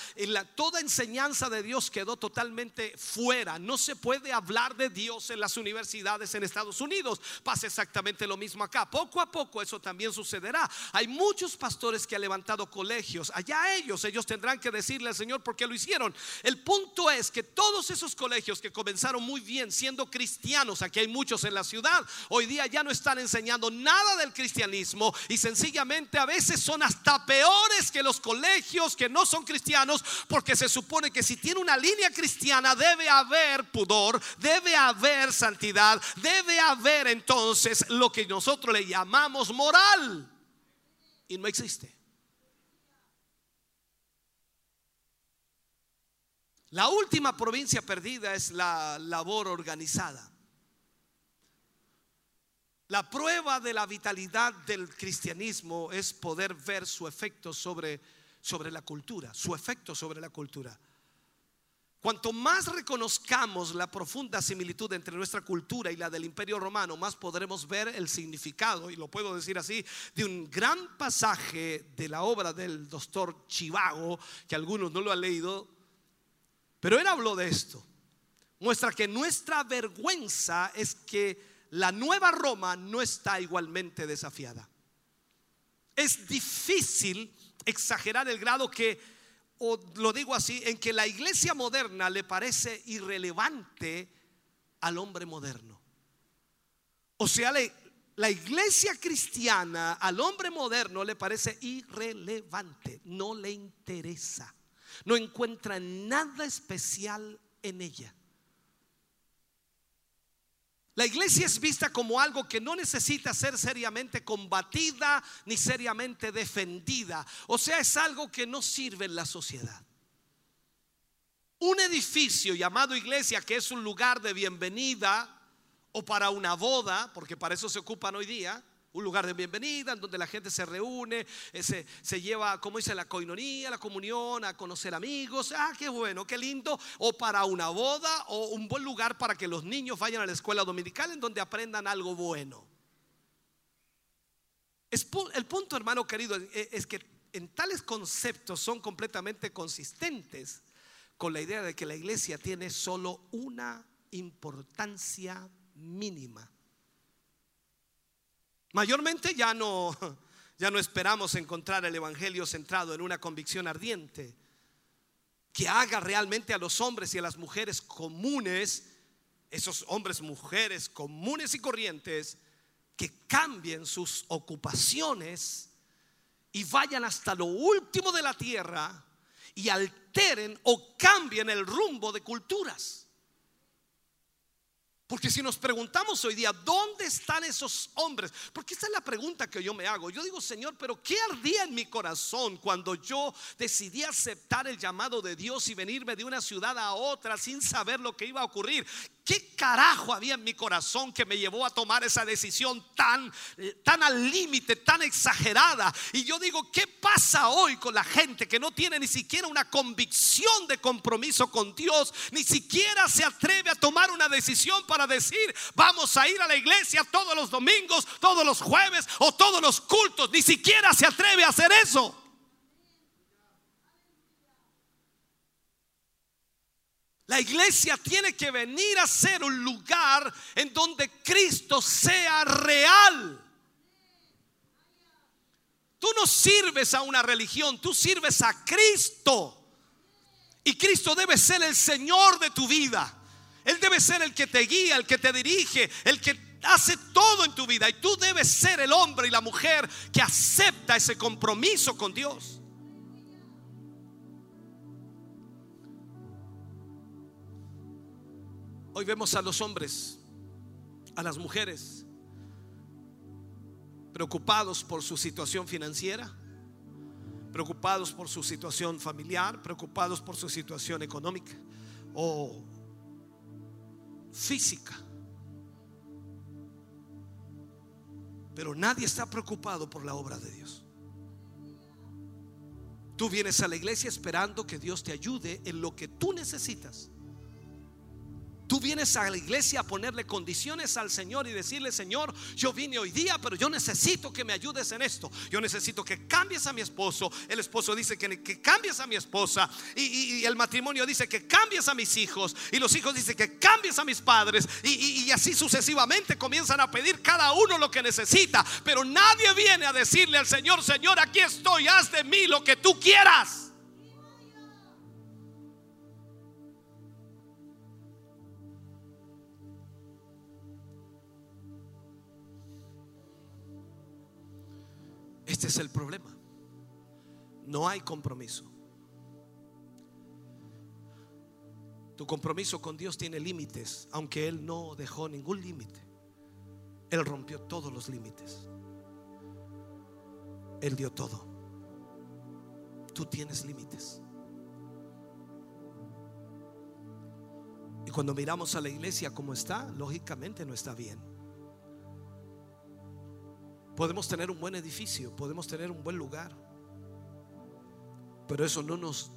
Toda enseñanza de Dios quedó totalmente fuera. No se puede hablar de Dios en las universidades en Estados Unidos. Pasa exactamente lo mismo acá. Poco a poco eso también sucederá. Muchos pastores que han levantado colegios. Allá ellos, ellos tendrán que decirle al Señor por qué lo hicieron. El punto es que todos esos colegios que comenzaron muy bien siendo cristianos, aquí hay muchos en la ciudad, hoy día ya no están enseñando nada del cristianismo y sencillamente a veces son hasta peores que los colegios que no son cristianos porque se supone que si tiene una línea cristiana debe haber pudor, debe haber santidad, debe haber entonces lo que nosotros le llamamos moral y no existe. La última provincia perdida es la labor organizada. La prueba de la vitalidad del cristianismo es poder ver su efecto sobre, sobre la cultura, su efecto sobre la cultura. Cuanto más reconozcamos la profunda similitud entre nuestra cultura y la del imperio romano, más podremos ver el significado, y lo puedo decir así, de un gran pasaje de la obra del doctor Chivago, que algunos no lo han leído, pero él habló de esto. Muestra que nuestra vergüenza es que la nueva Roma no está igualmente desafiada. Es difícil exagerar el grado que o lo digo así, en que la iglesia moderna le parece irrelevante al hombre moderno. O sea, la iglesia cristiana al hombre moderno le parece irrelevante, no le interesa, no encuentra nada especial en ella. La iglesia es vista como algo que no necesita ser seriamente combatida ni seriamente defendida. O sea, es algo que no sirve en la sociedad. Un edificio llamado iglesia, que es un lugar de bienvenida o para una boda, porque para eso se ocupan hoy día, un lugar de bienvenida en donde la gente se reúne, eh, se, se lleva, como dice, la coinonía, la comunión, a conocer amigos. Ah, qué bueno, qué lindo. O para una boda o un buen lugar para que los niños vayan a la escuela dominical en donde aprendan algo bueno. Es el punto, hermano querido, es que en tales conceptos son completamente consistentes con la idea de que la iglesia tiene solo una importancia mínima. Mayormente ya no, ya no esperamos encontrar el Evangelio centrado en una convicción ardiente que haga realmente a los hombres y a las mujeres comunes, esos hombres, mujeres comunes y corrientes, que cambien sus ocupaciones y vayan hasta lo último de la tierra y alteren o cambien el rumbo de culturas. Porque si nos preguntamos hoy día, ¿dónde están esos hombres? Porque esta es la pregunta que yo me hago. Yo digo, Señor, pero ¿qué ardía en mi corazón cuando yo decidí aceptar el llamado de Dios y venirme de una ciudad a otra sin saber lo que iba a ocurrir? ¿Qué carajo había en mi corazón que me llevó a tomar esa decisión tan, eh, tan al límite, tan exagerada? Y yo digo, ¿qué pasa hoy con la gente que no tiene ni siquiera una convicción de compromiso con Dios? Ni siquiera se atreve a tomar una decisión para decir, vamos a ir a la iglesia todos los domingos, todos los jueves o todos los cultos. Ni siquiera se atreve a hacer eso. La iglesia tiene que venir a ser un lugar en donde Cristo sea real. Tú no sirves a una religión, tú sirves a Cristo. Y Cristo debe ser el Señor de tu vida. Él debe ser el que te guía, el que te dirige, el que hace todo en tu vida. Y tú debes ser el hombre y la mujer que acepta ese compromiso con Dios. Hoy vemos a los hombres, a las mujeres, preocupados por su situación financiera, preocupados por su situación familiar, preocupados por su situación económica o física. Pero nadie está preocupado por la obra de Dios. Tú vienes a la iglesia esperando que Dios te ayude en lo que tú necesitas. Tú vienes a la iglesia a ponerle condiciones al Señor y decirle, Señor, yo vine hoy día, pero yo necesito que me ayudes en esto. Yo necesito que cambies a mi esposo. El esposo dice que, que cambies a mi esposa. Y, y- el matrimonio dice que cambies a mis hijos. Y los hijos dicen que cambies a mis padres. Y- y así sucesivamente comienzan a pedir cada uno lo que necesita. Pero nadie viene a decirle al Señor, Señor, aquí estoy, haz de mí lo que tú quieras. Este es el problema. No hay compromiso. Tu compromiso con Dios tiene límites, aunque Él no dejó ningún límite. Él rompió todos los límites. Él dio todo. Tú tienes límites. Y cuando miramos a la iglesia como está, lógicamente no está bien. Podemos tener un buen edificio, podemos tener un buen lugar, pero eso no nos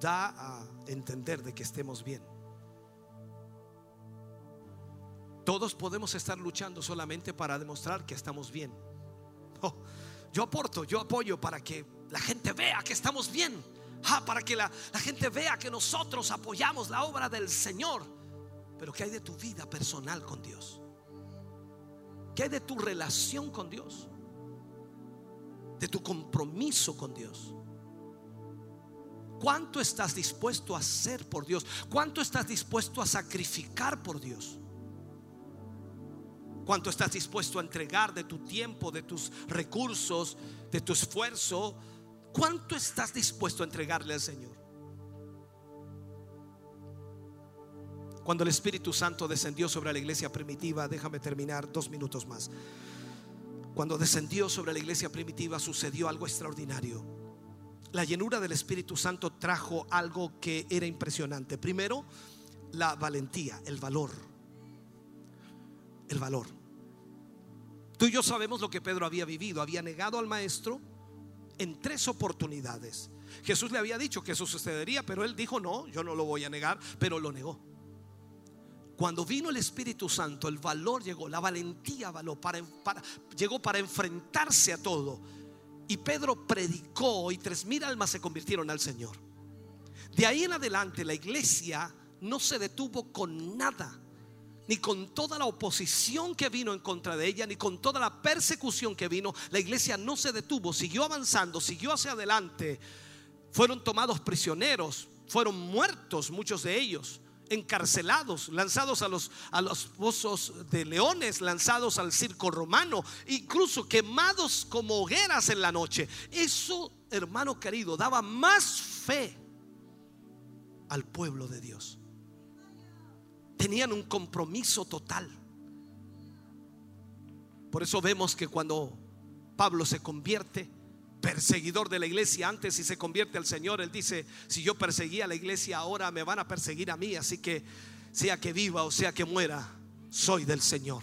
da a entender de que estemos bien. Todos podemos estar luchando solamente para demostrar que estamos bien. Oh, yo aporto, yo apoyo para que la gente vea que estamos bien. Ah, para que la, la gente vea que nosotros apoyamos la obra del Señor. Pero ¿qué hay de tu vida personal con Dios? ¿Qué de tu relación con Dios? De tu compromiso con Dios. ¿Cuánto estás dispuesto a hacer por Dios? ¿Cuánto estás dispuesto a sacrificar por Dios? ¿Cuánto estás dispuesto a entregar de tu tiempo, de tus recursos, de tu esfuerzo? ¿Cuánto estás dispuesto a entregarle al Señor? Cuando el Espíritu Santo descendió sobre la iglesia primitiva, déjame terminar dos minutos más. Cuando descendió sobre la iglesia primitiva sucedió algo extraordinario. La llenura del Espíritu Santo trajo algo que era impresionante. Primero, la valentía, el valor. El valor. Tú y yo sabemos lo que Pedro había vivido. Había negado al maestro en tres oportunidades. Jesús le había dicho que eso sucedería, pero él dijo, no, yo no lo voy a negar, pero lo negó. Cuando vino el Espíritu Santo, el valor llegó, la valentía para- llegó para enfrentarse a todo. Y Pedro predicó y tres mil almas se convirtieron al Señor. De ahí en adelante la iglesia no se detuvo con nada, ni con toda la oposición que vino en contra de ella, ni con toda la persecución que vino. La iglesia no se detuvo, siguió avanzando, siguió hacia adelante. Fueron tomados prisioneros, fueron muertos muchos de ellos, encarcelados, lanzados a los, a los pozos de leones, lanzados al circo romano, incluso quemados como hogueras en la noche. Eso, hermano querido, daba más fe al pueblo de Dios. Tenían un compromiso total. Por eso vemos que cuando Pablo se convierte, perseguidor de la iglesia antes y se convierte al Señor, él dice, si yo perseguía a la iglesia ahora me van a perseguir a mí, así que sea que viva o sea que muera, soy del Señor.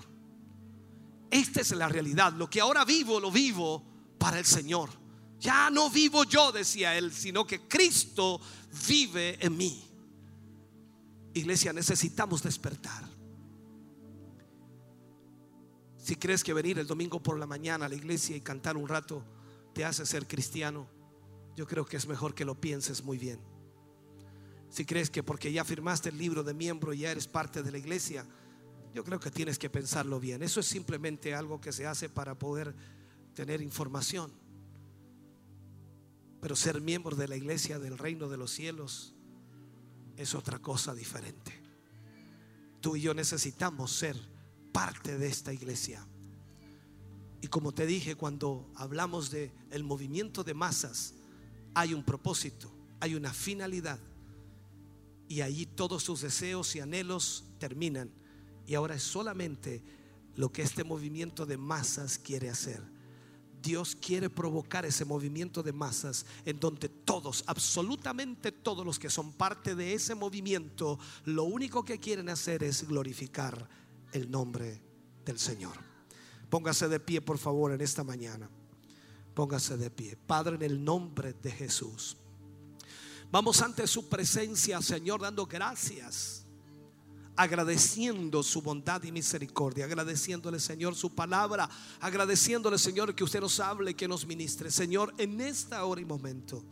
Esta es la realidad, lo que ahora vivo lo vivo para el Señor. Ya no vivo yo, decía él, sino que Cristo vive en mí. Iglesia, necesitamos despertar. Si crees que venir el domingo por la mañana a la iglesia y cantar un rato te hace ser cristiano, yo creo que es mejor que lo pienses muy bien. Si crees que porque ya firmaste el libro de miembro ya eres parte de la iglesia, yo creo que tienes que pensarlo bien. Eso es simplemente algo que se hace para poder tener información. Pero ser miembro de la iglesia del reino de los cielos es otra cosa diferente. Tú y yo necesitamos ser parte de esta iglesia. Y como te dije cuando hablamos de el movimiento de masas, hay un propósito, hay una finalidad. Y allí todos sus deseos y anhelos terminan. Y ahora es solamente lo que este movimiento de masas quiere hacer. Dios quiere provocar ese movimiento de masas en donde todos, absolutamente todos los que son parte de ese movimiento, lo único que quieren hacer es glorificar el nombre del Señor. Póngase de pie, por favor, en esta mañana. Póngase de pie. Padre, en el nombre de Jesús. Vamos ante su presencia, Señor, dando gracias. agradeciendo su bondad y misericordia, agradeciéndole Señor su palabra, agradeciéndole Señor que usted nos hable, que nos ministre. Señor, en esta hora y momento,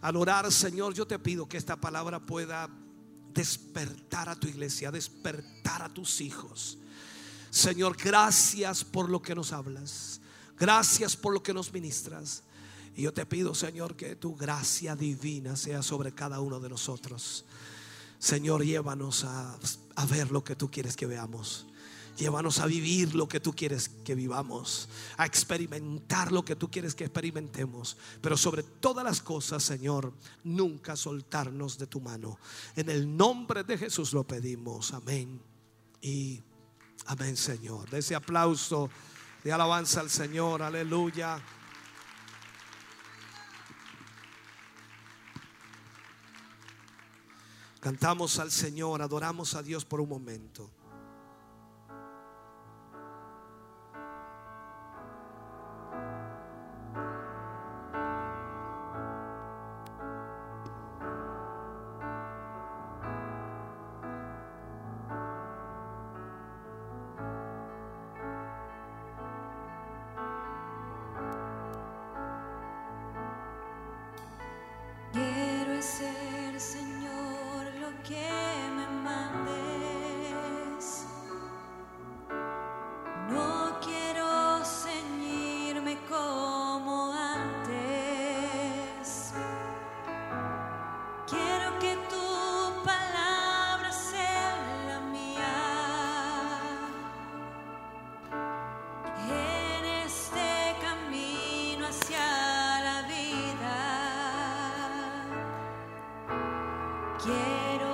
al orar Señor, yo te pido que esta palabra pueda despertar a tu iglesia, despertar a tus hijos. Señor, gracias por lo que nos hablas. Gracias por lo que nos ministras. Y yo te pido, Señor, que tu gracia divina sea sobre cada uno de nosotros. Señor, llévanos a, a ver lo que tú quieres que veamos. Llévanos a vivir lo que tú quieres que vivamos, a experimentar lo que tú quieres que experimentemos. Pero sobre todas las cosas, Señor, nunca soltarnos de tu mano. En el nombre de Jesús lo pedimos. Amén. Y amén, Señor. De ese aplauso de alabanza al Señor. Aleluya. Cantamos al Señor, adoramos a Dios por un momento.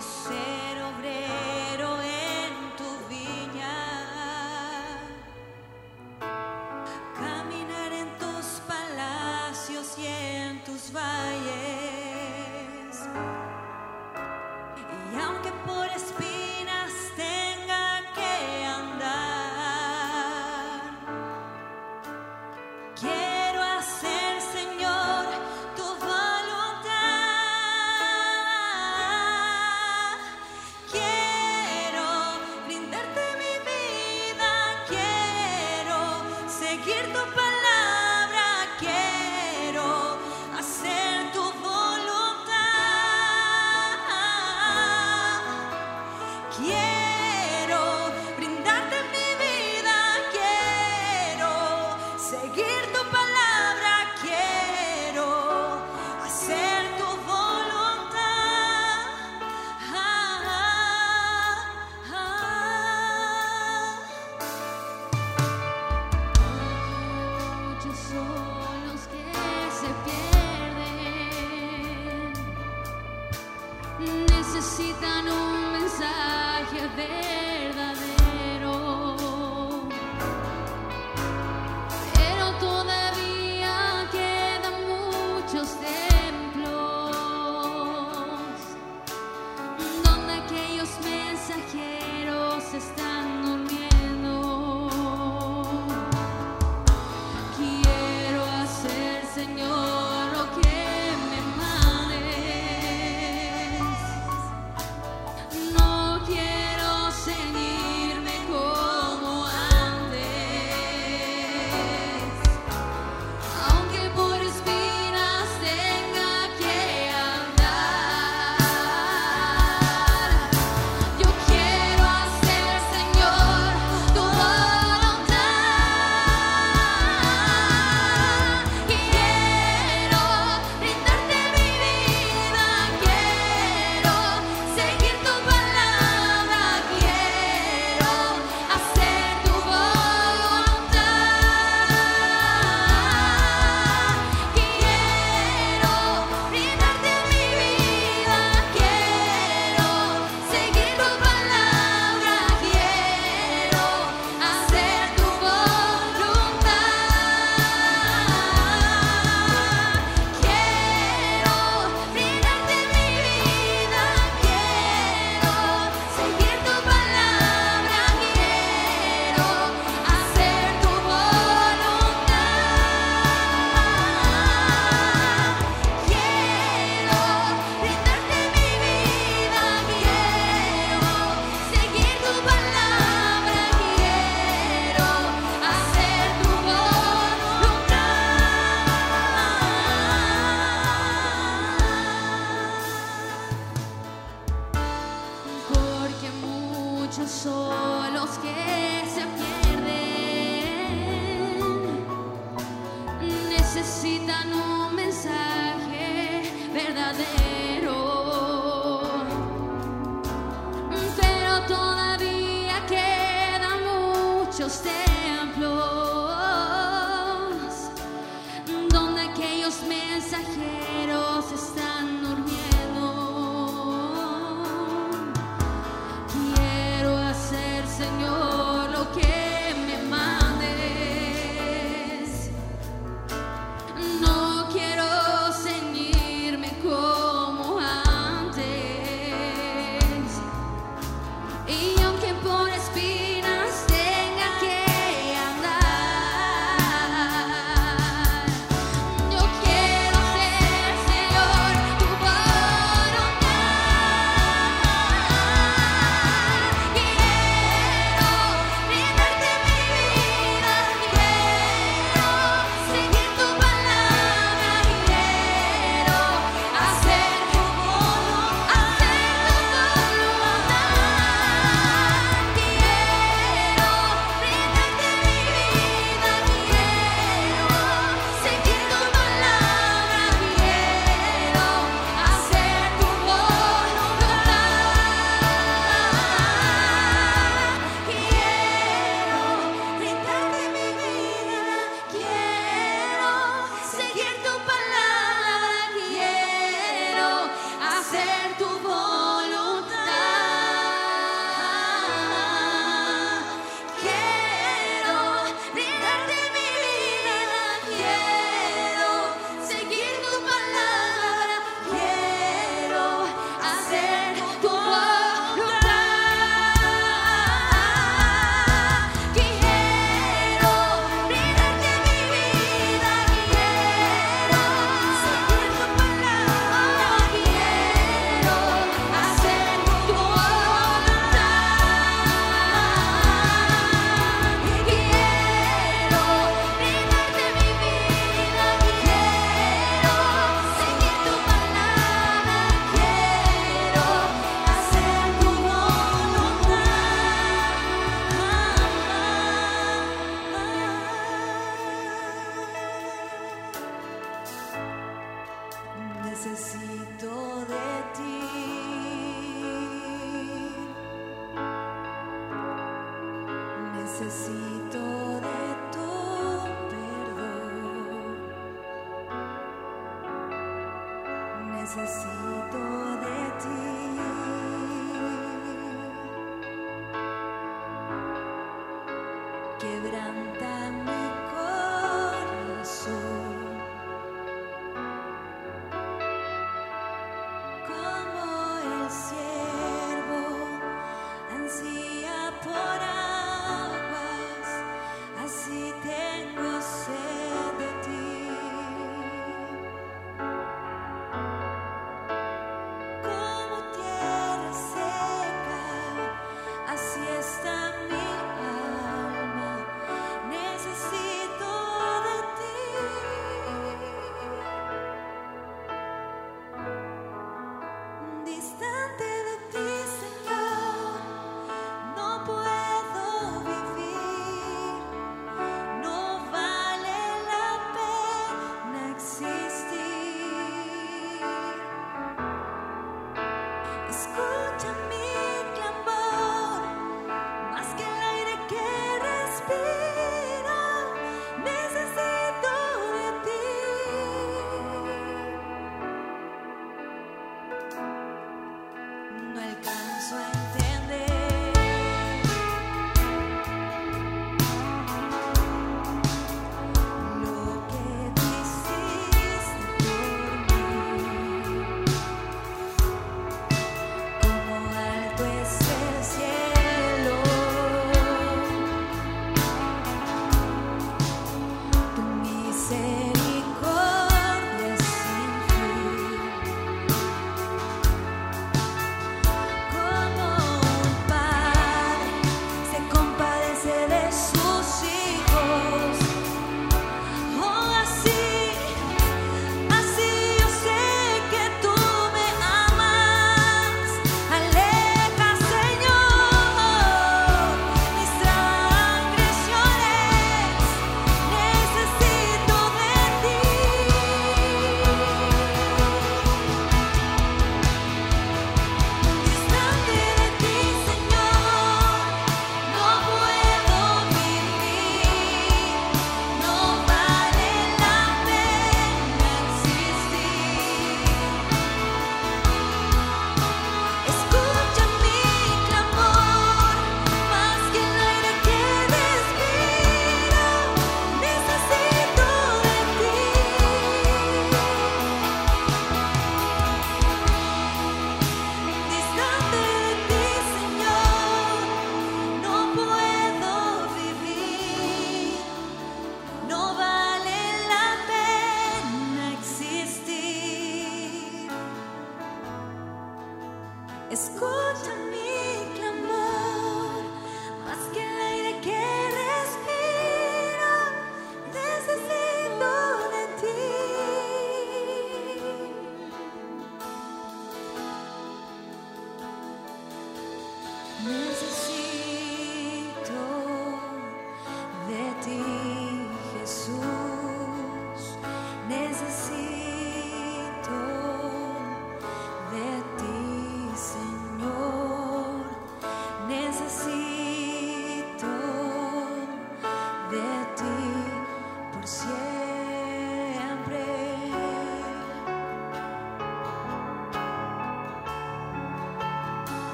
Quiero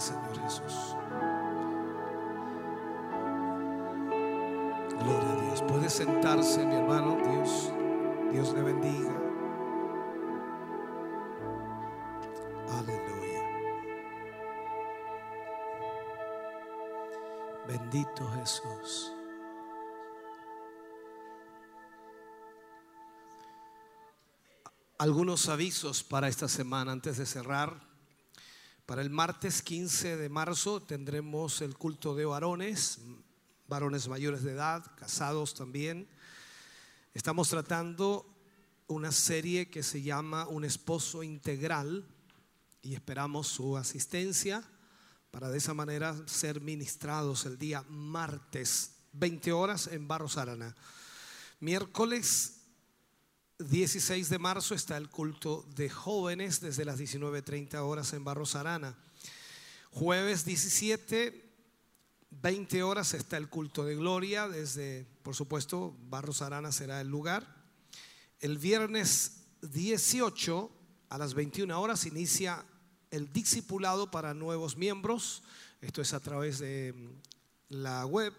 Señor Jesús. Gloria a Dios. Puede sentarse, mi hermano. Dios, Dios le bendiga. Aleluya. Bendito Jesús. Algunos avisos para esta semana antes de cerrar. Para el martes 15 de marzo tendremos el culto de varones, varones mayores de edad, casados también. Estamos tratando una serie que se llama Un esposo integral y esperamos su asistencia para de esa manera ser ministrados el día martes, 20 horas en Barros Arana. Miércoles 16 de marzo está el culto de jóvenes desde las 19.30 horas en Barros Arana. Jueves 17, 20 horas está el culto de gloria desde, por supuesto, Barros Arana será el lugar. El viernes 18 a las 21 horas inicia el discipulado para nuevos miembros. Esto es a través de la web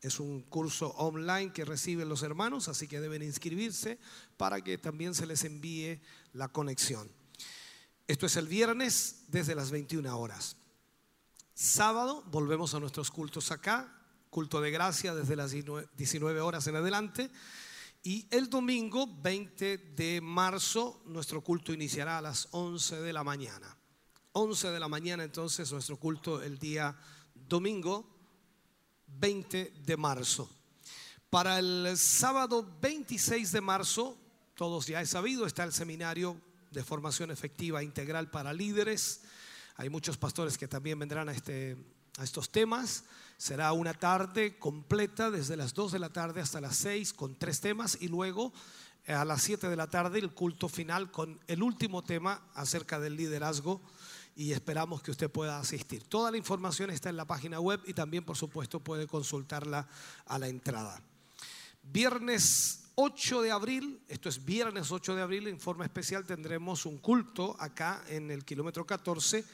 es un curso online que reciben los hermanos, así que deben inscribirse para que también se les envíe la conexión. Esto es el viernes desde las 21 horas. Sábado volvemos a nuestros cultos acá, culto de gracia desde las 19 horas en adelante. Y el domingo 20 de marzo nuestro culto iniciará a las 11 de la mañana. 11 de la mañana entonces nuestro culto el día domingo 20 de marzo. Para el sábado 26 de marzo, todos ya he sabido, está el seminario de formación efectiva integral para líderes. Hay muchos pastores que también vendrán a, este, a estos temas. Será una tarde completa desde las 2 de la tarde hasta las 6 con tres temas y luego eh, a las 7 de la tarde el culto final con el último tema acerca del liderazgo y esperamos que usted pueda asistir. Toda la información está en la página web y también, por supuesto, puede consultarla a la entrada. Viernes 8 de abril, esto es viernes 8 de abril, en forma especial tendremos un culto acá en el kilómetro 14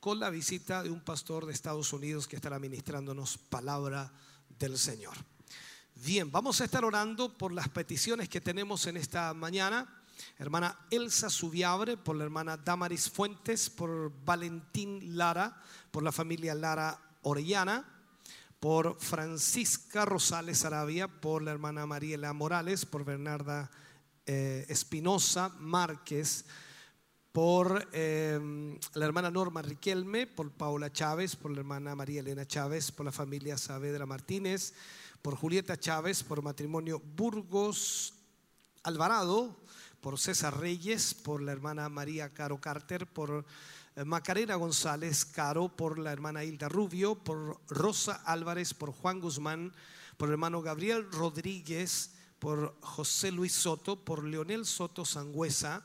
con la visita de un pastor de Estados Unidos que estará ministrándonos palabra del Señor. Bien, vamos a estar orando por las peticiones que tenemos en esta mañana hermana Elsa Subiabre, por la hermana Damaris Fuentes, por Valentín Lara, por la familia Lara Orellana, por Francisca Rosales Arabia, por la hermana Mariela Morales, por Bernarda eh, Espinosa Márquez, por eh, la hermana Norma Riquelme, por Paula Chávez, por la hermana María Elena Chávez, por la familia Saavedra Martínez, por Julieta Chávez, por matrimonio Burgos Alvarado, por César Reyes, por la hermana María Caro Carter, por eh, Macarena González Caro, por la hermana Hilda Rubio, por Rosa Álvarez, por Juan Guzmán, por hermano Gabriel Rodríguez, por José Luis Soto, por Leonel Soto Sangüesa,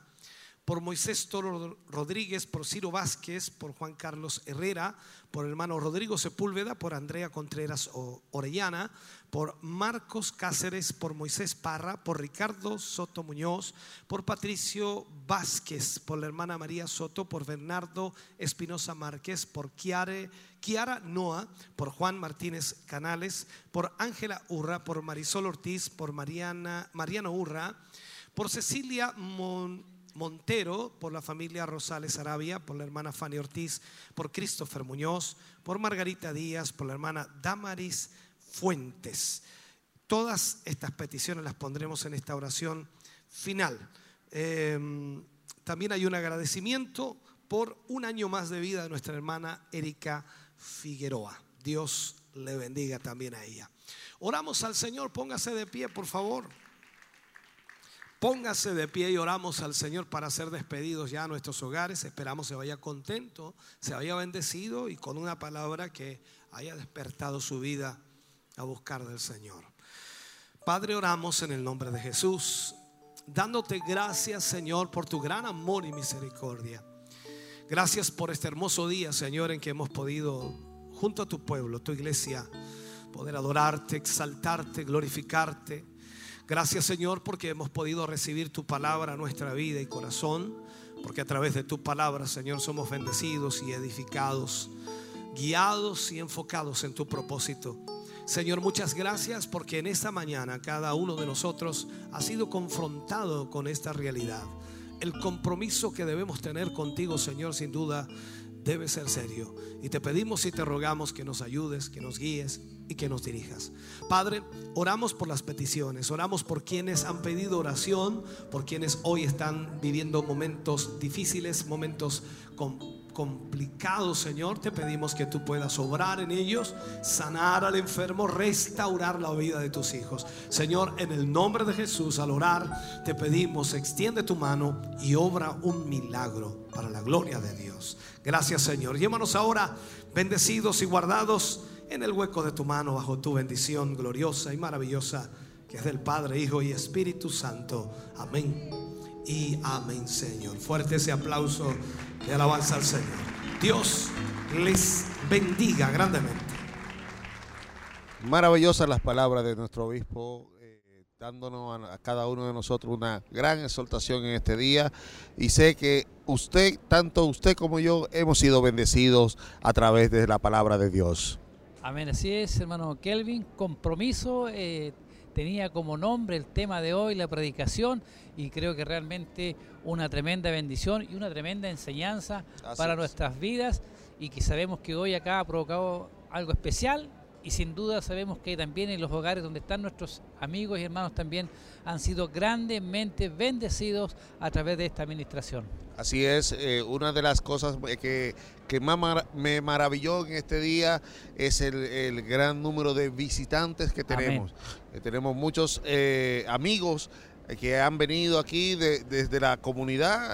por Moisés Toro Rodríguez, por Ciro Vázquez, por Juan Carlos Herrera, por hermano Rodrigo Sepúlveda, por Andrea Contreras Orellana, por Marcos Cáceres, por Moisés Parra, por Ricardo Soto Muñoz, por Patricio Vázquez, por la hermana María Soto, por Bernardo Espinosa Márquez, por Kiare, Kiara Noa, por Juan Martínez Canales, por Ángela Urra, por Marisol Ortiz, por Mariana, Mariano Urra, por Cecilia Mon Montero, por la familia Rosales Arabia, por la hermana Fanny Ortiz, por Christopher Muñoz, por Margarita Díaz, por la hermana Damaris Fuentes. Todas estas peticiones las pondremos en esta oración final. Eh, también hay un agradecimiento por un año más de vida de nuestra hermana Erika Figueroa. Dios le bendiga también a ella. Oramos al Señor, póngase de pie, por favor. Póngase de pie y oramos al Señor para ser despedidos ya a nuestros hogares. Esperamos se vaya contento, se vaya bendecido y con una palabra que haya despertado su vida a buscar del Señor. Padre, oramos en el nombre de Jesús, dándote gracias, Señor, por tu gran amor y misericordia. Gracias por este hermoso día, Señor, en que hemos podido, junto a tu pueblo, tu iglesia, poder adorarte, exaltarte, glorificarte. Gracias Señor porque hemos podido recibir tu palabra a nuestra vida y corazón, porque a través de tu palabra, Señor, somos bendecidos y edificados, guiados y enfocados en tu propósito. Señor, muchas gracias porque en esta mañana cada uno de nosotros ha sido confrontado con esta realidad. El compromiso que debemos tener contigo, Señor, sin duda debe ser serio. Y te pedimos y te rogamos que nos ayudes, que nos guíes y que nos dirijas. Padre, oramos por las peticiones, oramos por quienes han pedido oración, por quienes hoy están viviendo momentos difíciles, momentos com- complicados, Señor. Te pedimos que tú puedas obrar en ellos, sanar al enfermo, restaurar la vida de tus hijos. Señor, en el nombre de Jesús, al orar, te pedimos, extiende tu mano y obra un milagro para la gloria de Dios. Gracias, Señor. Llévanos ahora bendecidos y guardados en el hueco de tu mano bajo tu bendición gloriosa y maravillosa que es del Padre, Hijo y Espíritu Santo. Amén. Y amén, Señor. Fuerte ese aplauso de alabanza al Señor. Dios les bendiga grandemente. Maravillosas las palabras de nuestro obispo, eh, dándonos a, cada uno de nosotros una gran exhortación en este día. Y sé que usted, tanto usted como yo, hemos sido bendecidos a través de la palabra de Dios. Amén, así es, hermano Kelvin. Compromiso eh, tenía como nombre el tema de hoy, la predicación, y creo que realmente una tremenda bendición y una tremenda enseñanza Así para es. nuestras vidas, y que sabemos que hoy acá ha provocado algo especial. Y sin duda sabemos que también en los hogares donde están nuestros amigos y hermanos también han sido grandemente bendecidos a través de esta administración. Así es, eh, una de las cosas que, que más mar- me maravilló en este día es el, el gran número de visitantes que tenemos. Eh, tenemos muchos eh, amigos que han venido aquí de- desde la comunidad,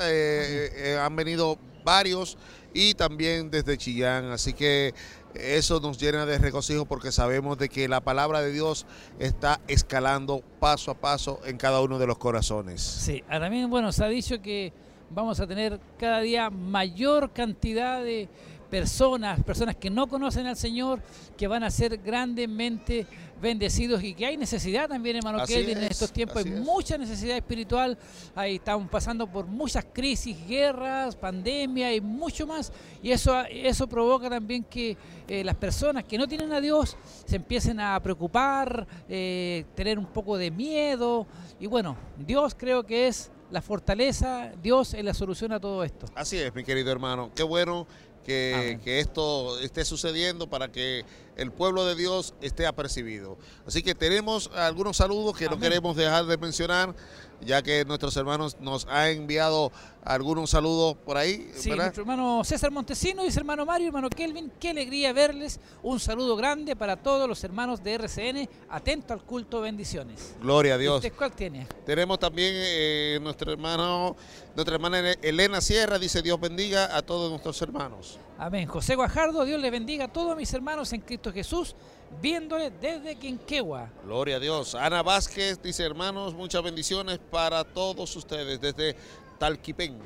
han venido varios y también desde Chillán, así que eso nos llena de regocijo porque sabemos de que la palabra de Dios está escalando paso a paso en cada uno de los corazones. Sí, ahora también, bueno, se ha dicho que vamos a tener cada día mayor cantidad de personas, personas que no conocen al Señor, que van a ser grandemente bendecidos y que hay necesidad también, hermano Kelvin, en es, estos tiempos hay es. mucha necesidad espiritual, ahí estamos pasando por muchas crisis, guerras, pandemia y mucho más, y eso, eso provoca también que eh, las personas que no tienen a Dios se empiecen a preocupar, eh, tener un poco de miedo, y bueno, Dios creo que es la fortaleza, Dios es la solución a todo esto. Así es, mi querido hermano. Qué bueno que, esto esté sucediendo para que el pueblo de Dios esté apercibido. Así que tenemos algunos saludos que no queremos dejar de mencionar, ya que nuestros hermanos nos han enviado algunos saludos por ahí, Sí, ¿verdad? nuestro hermano César Montesino, dice hermano Mario, hermano Kelvin, qué alegría verles. Un saludo grande para todos los hermanos de RCN. Atento al culto, bendiciones. Gloria a ¿Y Dios. usted cuál tiene? Tenemos también eh, nuestro hermano, nuestra hermana Elena Sierra, dice Dios bendiga a todos nuestros hermanos. Amén. José Guajardo, Dios le bendiga a todos mis hermanos en Cristo Jesús, viéndole desde Quinquegua. Gloria a Dios. Ana Vázquez dice, hermanos, muchas bendiciones para todos ustedes desde Talquipén.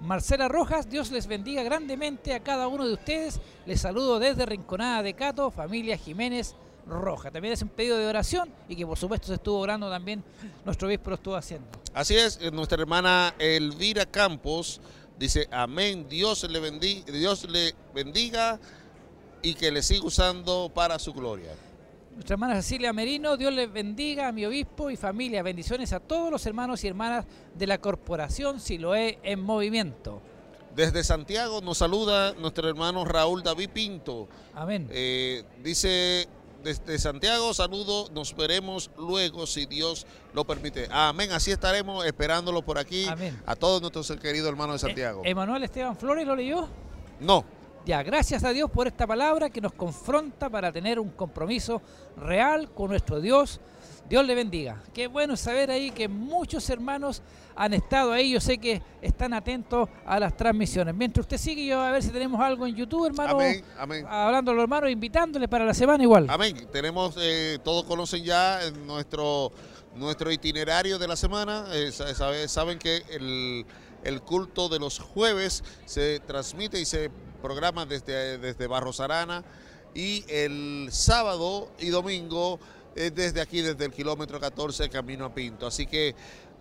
Marcela Rojas, Dios les bendiga grandemente a cada uno de ustedes. Les saludo desde Rinconada de Cato, familia Jiménez Roja. También es un pedido de oración y que por supuesto se estuvo orando también, nuestro obispo lo estuvo haciendo. Así es, eh, nuestra hermana Elvira Campos dice, amén, Dios le, bendi- Dios le bendiga y que le siga usando para su gloria. Nuestra hermana Cecilia Merino, Dios les bendiga a mi obispo y familia. Bendiciones a todos los hermanos y hermanas de la corporación Siloé en movimiento. Desde Santiago nos saluda nuestro hermano Raúl David Pinto. Amén. Eh, dice, desde Santiago, saludo, nos veremos luego si Dios lo permite. Amén, así estaremos esperándolo por aquí Amén. a todos nuestros queridos hermanos de Santiago. Eh, Emanuel Esteban Flores lo leyó. No, Ya, gracias a Dios por esta palabra que nos confronta para tener un compromiso real con nuestro Dios. Dios le bendiga. Qué bueno saber ahí que muchos hermanos han estado ahí. Yo sé que están atentos a las transmisiones. Mientras usted sigue, yo a ver si tenemos algo en YouTube, hermano. amén, amén. Hablando a los hermanos, invitándole para la semana igual. Amén. Tenemos, eh, todos conocen ya en nuestro, nuestro itinerario de la semana. Eh, sa- sabe- saben que el, el culto de los jueves se transmite y se programa desde, desde Barros Arana. Y el sábado y domingo eh, desde aquí, desde el kilómetro 14, camino a Pinto. Así que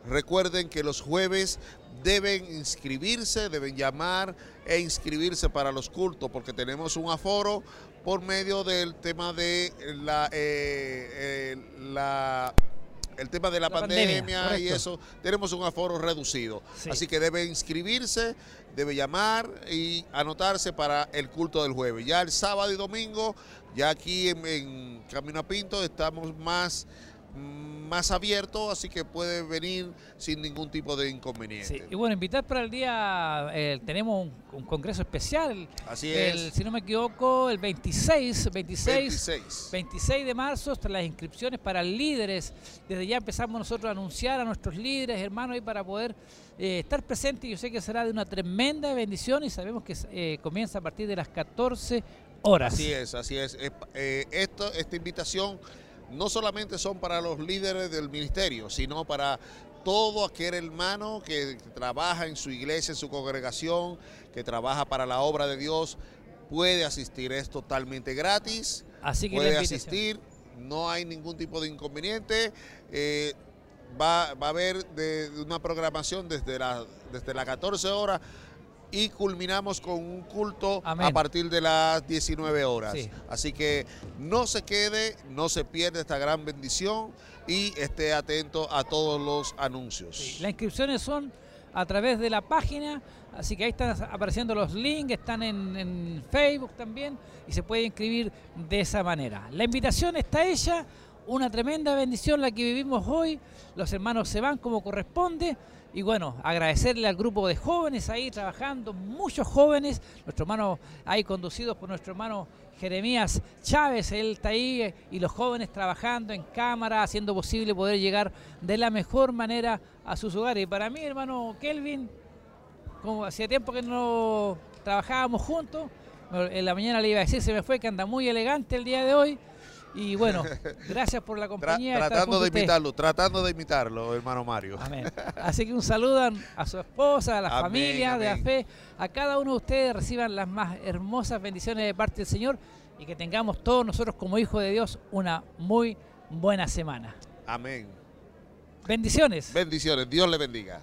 Recuerden que los jueves deben inscribirse, deben llamar e inscribirse para los cultos porque tenemos un aforo por medio del tema de la, eh, eh, la el tema de la, La pandemia, pandemia, y eso, tenemos un aforo reducido. Sí. Así que debe inscribirse, debe llamar y anotarse para el culto del jueves. Ya el sábado y domingo, ya aquí en, en Camino a Pinto estamos más, más abiertos, así que puede venir sin ningún tipo de inconveniente. Sí, Y bueno, invitar para el día, eh, tenemos un, un congreso especial. Así el, es. Si no me equivoco, el 26, 26, 26. 26 de marzo, están las inscripciones para líderes. Desde ya empezamos nosotros a anunciar a nuestros líderes, hermanos, ahí para poder eh, estar presentes. Yo sé que será de una tremenda bendición y sabemos que eh, comienza a partir de las 14 horas. Así es, así es. Esto, esta invitación no solamente son para los líderes del ministerio, sino para todo aquel hermano que trabaja en su iglesia, en su congregación, que trabaja para la obra de Dios, puede asistir. Es totalmente gratis. Así que puede asistir, no hay ningún tipo de inconveniente. Eh, va, va a haber de, de una programación desde la, desde las 14 horas y culminamos con un culto Amén. a partir de las 19 horas. Sí. Así que no se quede, no se pierda esta gran bendición y esté atento a todos los anuncios. Sí, Las inscripciones son a través de la página, así que ahí están apareciendo los links, están en, en Facebook también y se puede inscribir de esa manera. La invitación está hecha, una tremenda bendición la que vivimos hoy, los hermanos se van como corresponde y bueno, agradecerle al grupo de jóvenes ahí trabajando, muchos jóvenes, nuestro hermano ahí conducidos por nuestro hermano Jeremías Chávez, él está ahí eh, y los jóvenes trabajando en cámara, haciendo posible poder llegar de la mejor manera a sus hogares. Y para mí, hermano Kelvin, como hacía tiempo que no trabajábamos juntos, en la mañana le iba a decir, se me fue que anda muy elegante el día de hoy. Y bueno, gracias por la Tra- compañía. estar tratando de usted. imitarlo, tratando de imitarlo, hermano Mario. Amén. Así que un saludo a- su esposa, a la Amén, familia de la fe, a cada uno de ustedes reciban las más hermosas bendiciones de parte del Señor y que tengamos todos nosotros como hijos de Dios una muy buena semana. Amén. Bendiciones. Bendiciones. Dios le bendiga.